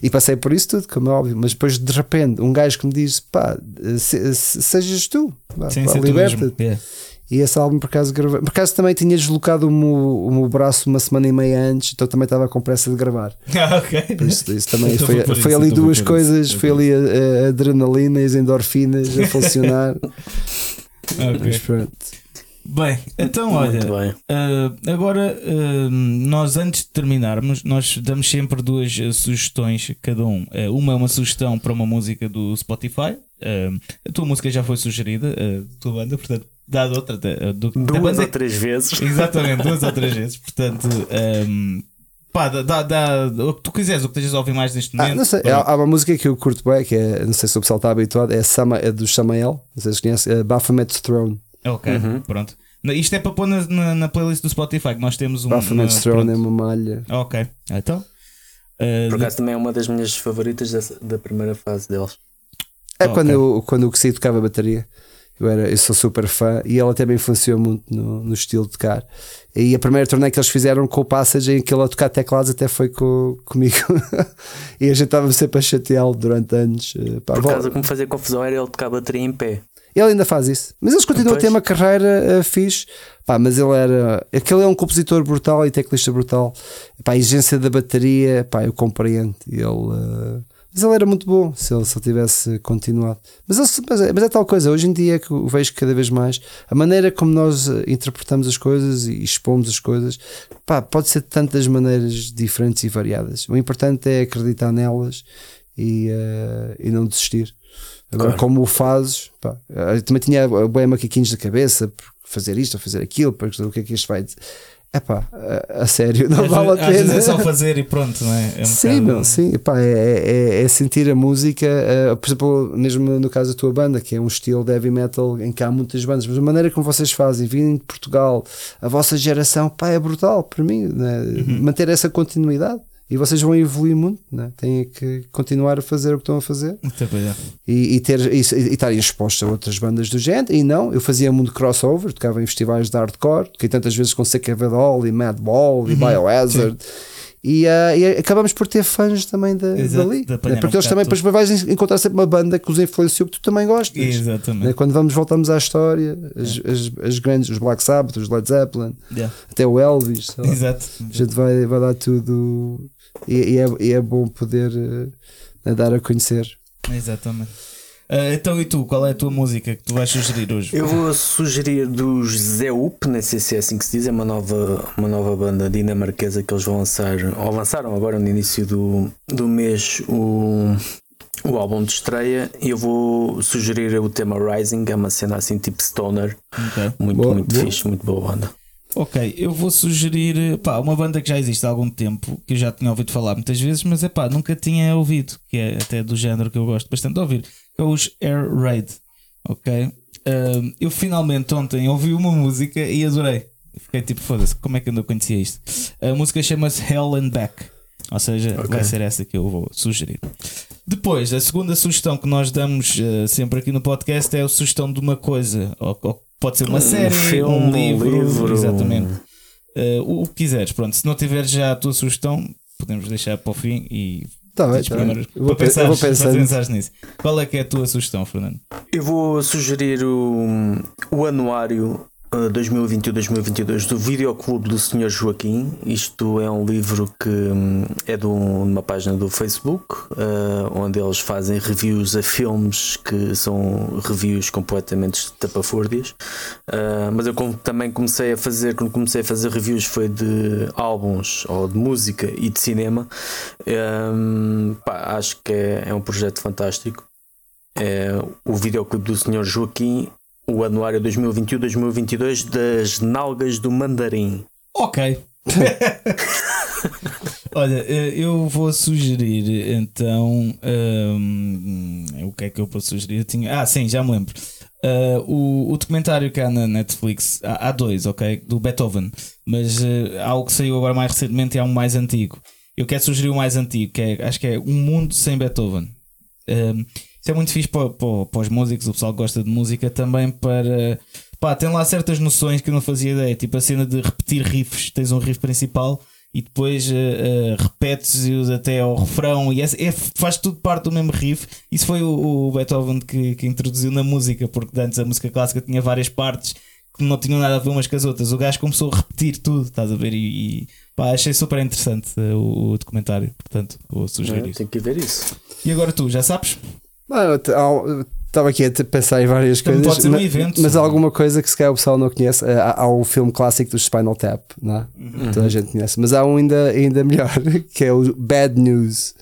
E passei por isso tudo, como é óbvio. Mas depois de repente, um gajo que me diz: pá, se- se- sejas tu, pá, pá, liberta-te. mesmo. Yeah. E esse álbum por acaso gravei. Por acaso também tinha deslocado o meu, o meu braço uma semana e meia antes, então também estava com pressa de gravar. Ah, ok. Por isso, isso também Então foi, foi por foi isso, ali então duas coisas, isso. foi ali a, a adrenalina e as endorfinas a funcionar. Ok. Mas pronto. Bem, então olha, bem. ah, agora ah, nós antes de terminarmos, nós damos sempre duas ah, sugestões cada um. Uma é uma sugestão para uma música do Spotify. A tua música já foi sugerida, a tua banda, portanto, dá outra da, do, da Duas ou três vezes. Exatamente, duas ou três vezes. Portanto, um, pá, dá, dá, dá o que tu quiseres, o que estejas a ouvir mais neste Ah, momento. não sei, há, há uma música que eu curto bem, que é, não sei se o pessoal está habituado, é, Sama, é do Samael, não sei se conhece, é Baphomet's Throne. Ok, pronto. Não, Isto é para pôr na, na, na playlist do Spotify, que nós temos um. Baphomet's uma- Throne é pronto. uma malha. Ok, então. uh, Por acaso também é uma das minhas favoritas dessa- da primeira fase deles. É quando, eu, quando o que tocava bateria. Eu, era, eu sou super fã e ela até me influenciou muito no, no estilo de tocar. E a primeira turnê que eles fizeram com o Passage, em que ele a tocar teclados, até foi co- comigo. e a gente estava sempre a chateá-lo durante anos. Eh, pá, Por vol- acaso o que me fazia confusão era ele tocar bateria em pé. Ele ainda faz isso. Mas eles continuam a ter uma carreira uh, fixe. Pá, mas ele era. Aquele é um compositor brutal e teclista brutal. Pá, a exigência da bateria, pá, eu compreendo. Ele. uh, Mas ele era muito bom se ele, ele tivesse continuado. Mas, ele- mas, é, mas é tal coisa, hoje em dia que eu vejo cada vez mais a maneira como nós uh, interpretamos as coisas e expomos as coisas, pá, pode ser de tantas maneiras diferentes e variadas. O importante é acreditar nelas e, uh, e não desistir. Agora, Claro. como o fazes, pá, eu também tinha bem macaquinhos da cabeça, por fazer isto ou fazer aquilo, para o que é que isto vai dizer. É pá, a, a sério, não às vale a pena. é só fazer e pronto, não é? É um sim, bocado- meu, sim, pá, é, é, é sentir a música, eh, por exemplo, mesmo no caso da tua banda, que é um estilo de heavy metal em que há muitas bandas, mas a maneira como vocês fazem, vindo de Portugal, a vossa geração, pá, é brutal para mim, né? Uhum. manter essa continuidade. E vocês vão evoluir muito, né? têm que continuar a fazer o que estão a fazer e, e ter e, e estarem expostos a outras bandas do género. E não, eu fazia muito crossover, tocava em festivais de hardcore, toquei tantas vezes com Seca Vedol e Madball e Biohazard. E, uh, e acabamos por ter fãs também da, Exato, dali. né? Porque um eles também depois vais encontrar sempre uma banda que os influenciou que tu também gostas. Exatamente. né? Quando vamos voltamos à história, as, as, as grandes, os Black Sabbath, os Led Zeppelin, Yeah. até o Elvis. Exato. a gente vai, vai dar tudo e, e é, e é bom poder eh, dar a conhecer. Exatamente. Ah, então e tu, qual é a tua música que tu vais sugerir hoje? Eu vou sugerir dos Zeup, não sei se é assim que se diz, é uma nova, uma nova banda dinamarquesa que eles vão lançar, ou lançaram agora no início do, do mês o, o álbum de estreia. E eu vou sugerir o tema Rising, é uma cena assim tipo Stoner, Ok. muito, Boa, muito boa. fixe, muito boa banda. Ok, eu vou sugerir pá, uma banda que já existe há algum tempo, que eu já tinha ouvido falar muitas vezes, mas é pá, nunca tinha ouvido, que é até do género que eu gosto bastante de ouvir, que é os Air Raid. Ok? Ahm, eu finalmente ontem ouvi uma música e adorei. Fiquei tipo, foda-se, como é que eu não conhecia isto? A música chama-se Hell and Back. Ou seja, Ok. vai ser essa que eu vou sugerir. Depois, a segunda sugestão que nós damos eh, sempre aqui no podcast é a sugestão de uma coisa. Ou, ou pode ser uma série, filme, um livro, exatamente. um- Eh, o, que quiseres. Pronto, se não tiveres já a tua sugestão, podemos deixar para o fim e Tá bem, tá bem. Eu vou, para, pe- eu vou pensares nisso. Qual é que é a tua sugestão, Fernando? Eu vou sugerir o, o anuário uh, 2021-2022 do Videoclube do Sr. Joaquim. Isto é um livro que hum, é de, um- de uma página do Facebook, uh, onde eles fazem reviews a filmes que são reviews completamente tapafúrdias. Uh, mas eu também comecei a fazer, quando comecei a fazer reviews foi de álbuns ou de música e de cinema. Pá, acho que é, é um projeto fantástico é o videoclipe do Sr. Joaquim, o anuário 2021-2022 das Nalgas do Mandarim. Ok. Olha, eh, eu vou sugerir então. hum, o que é que eu vou sugerir? Eu tinha... Ah, sim, já me lembro. Ah, o, o documentário que há na Netflix, há, há dois, ok? Do Beethoven, mas eh, há o que saiu agora mais recentemente e há um mais antigo. Eu quero sugerir o mais antigo, que é, acho que é Um Mundo Sem Beethoven. Um, isso é muito fixe para, para, para os músicos, o pessoal que gosta de música também para. Pá, tem lá certas noções que eu não fazia ideia, tipo a cena de repetir riffs, tens um riff principal e depois uh, uh, repetes-os até ao refrão e é, é- faz tudo parte do mesmo riff. Isso foi o, o Beethoven que, que introduziu na música, porque antes a música clássica tinha várias partes que não tinham nada a ver umas com as outras. O gajo começou a repetir tudo, estás a ver? E, e pá, achei super interessante uh, o, o documentário, portanto vou sugerir É, isso. tem que ver isso. E agora tu, já sabes? Estava aqui a pensar em várias coisas, pode ser um ma- evento. mas há alguma coisa que se calhar o pessoal não conhece. Eh, Há, há o filme clássico do Spinal Tap, não é? Uhum. toda a gente conhece, mas há um ainda, ainda melhor que é o Bad News.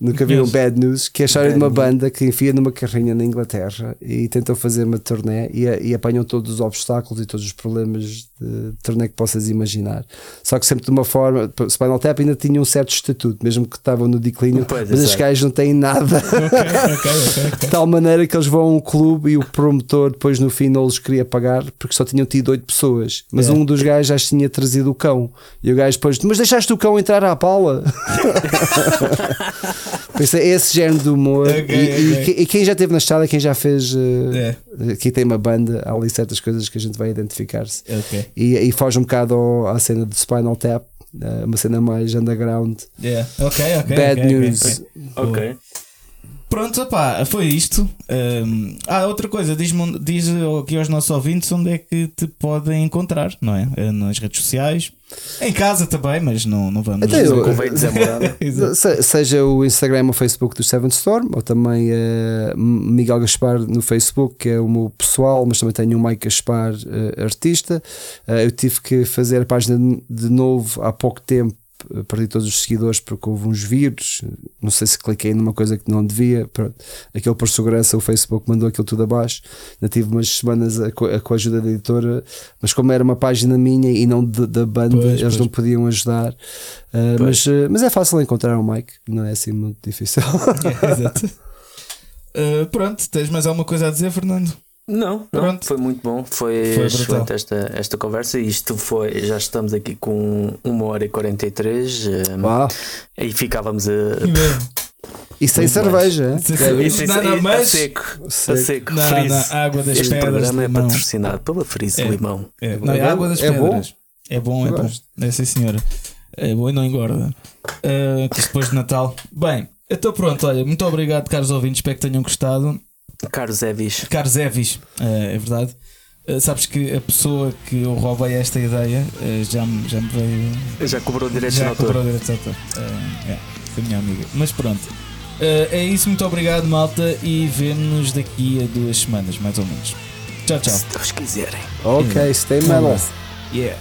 Nunca viram Conheço. Bad News, que é a história de uma banda que enfia numa carrinha na Inglaterra e tentam fazer uma turnê e, e apanham todos os obstáculos e todos os problemas de turnê que possas imaginar. Só que sempre de uma forma, Spinal Tap ainda tinha um certo estatuto, mesmo que estavam no declínio, Pois, mas os gajos não têm nada. ok, ok, ok. De tal maneira que eles vão a um clube e o promotor depois no fim não os queria pagar porque só tinham tido oito pessoas. Mas É. um dos gajos já tinha trazido o cão. E o gajo depois, mas deixaste o cão entrar à pala? Pensei, é esse género de humor. Ok, e, e ok. que- e quem já esteve na estrada, quem já fez. É, Aqui tem uma banda, há ali certas coisas que a gente vai identificar-se. ok. E, e foge um bocado ao- à cena do Spinal Tap, eh, uma cena mais underground. Yeah. Ok, ok. Bad ok, ok, news. ok. Ok. Pronto, opá, foi isto. Um, ah, outra coisa, diz-me- diz aqui aos nossos ouvintes onde é que te podem encontrar, não é? Eh, Nas redes sociais, em casa também, mas não, não vamos. Até eu- Convém dizer. Se- Seja o Instagram ou o Facebook do Seven Storm, ou também eh, Miguel Gaspar no Facebook, que é o meu pessoal, mas também tenho o Mike Gaspar, eh, artista. Eh, eu tive que fazer a página de novo há pouco tempo. Eh, Perdi todos os seguidores porque houve uns vírus. Não sei se cliquei numa coisa que não devia. Pronto. Aquele por segurança, o Facebook mandou aquilo tudo abaixo. Ainda tive umas semanas a- a- com a ajuda da editora, mas como era uma página minha e não de- da banda, Pois, eles pois. não podiam ajudar. Uh, mas, uh, mas é fácil encontrar o Mike, não é assim muito difícil. Exato. Uh, pronto, tens mais alguma coisa a dizer, Fernando? Não, não, Pronto. foi muito bom. Foi, Foi excelente brutal. esta, esta conversa. Isto foi, já estamos aqui com 1 hora e 43 eh, Uau. e ficávamos a. E sem cerveja, viste? Isso, Não, não, a seco. A Seco. seco. Não, Freeze. não, água das Este pedras. programa é patrocinado pela Freeze É. Limão. É, não, é É bom? água das É bom? pedras. É bom, é bom. É sim, senhora. É bom e não engorda. Uh, depois de Natal. Bem, então pronto, olha, muito obrigado, caros ouvintes, espero que tenham gostado. Caros Evis. Caros Evis, uh, é verdade. Uh, sabes que a pessoa que eu roubei esta ideia uh, já, me, já me veio. Já cobrou direitos já de autor. cobrou direitos de autor. é, foi minha amiga. Mas pronto. é isso, muito obrigado, malta. E vemo-nos daqui a duas semanas, mais ou menos. Tchau, tchau. Se Deus quiserem. Ok, stay metal. Yeah.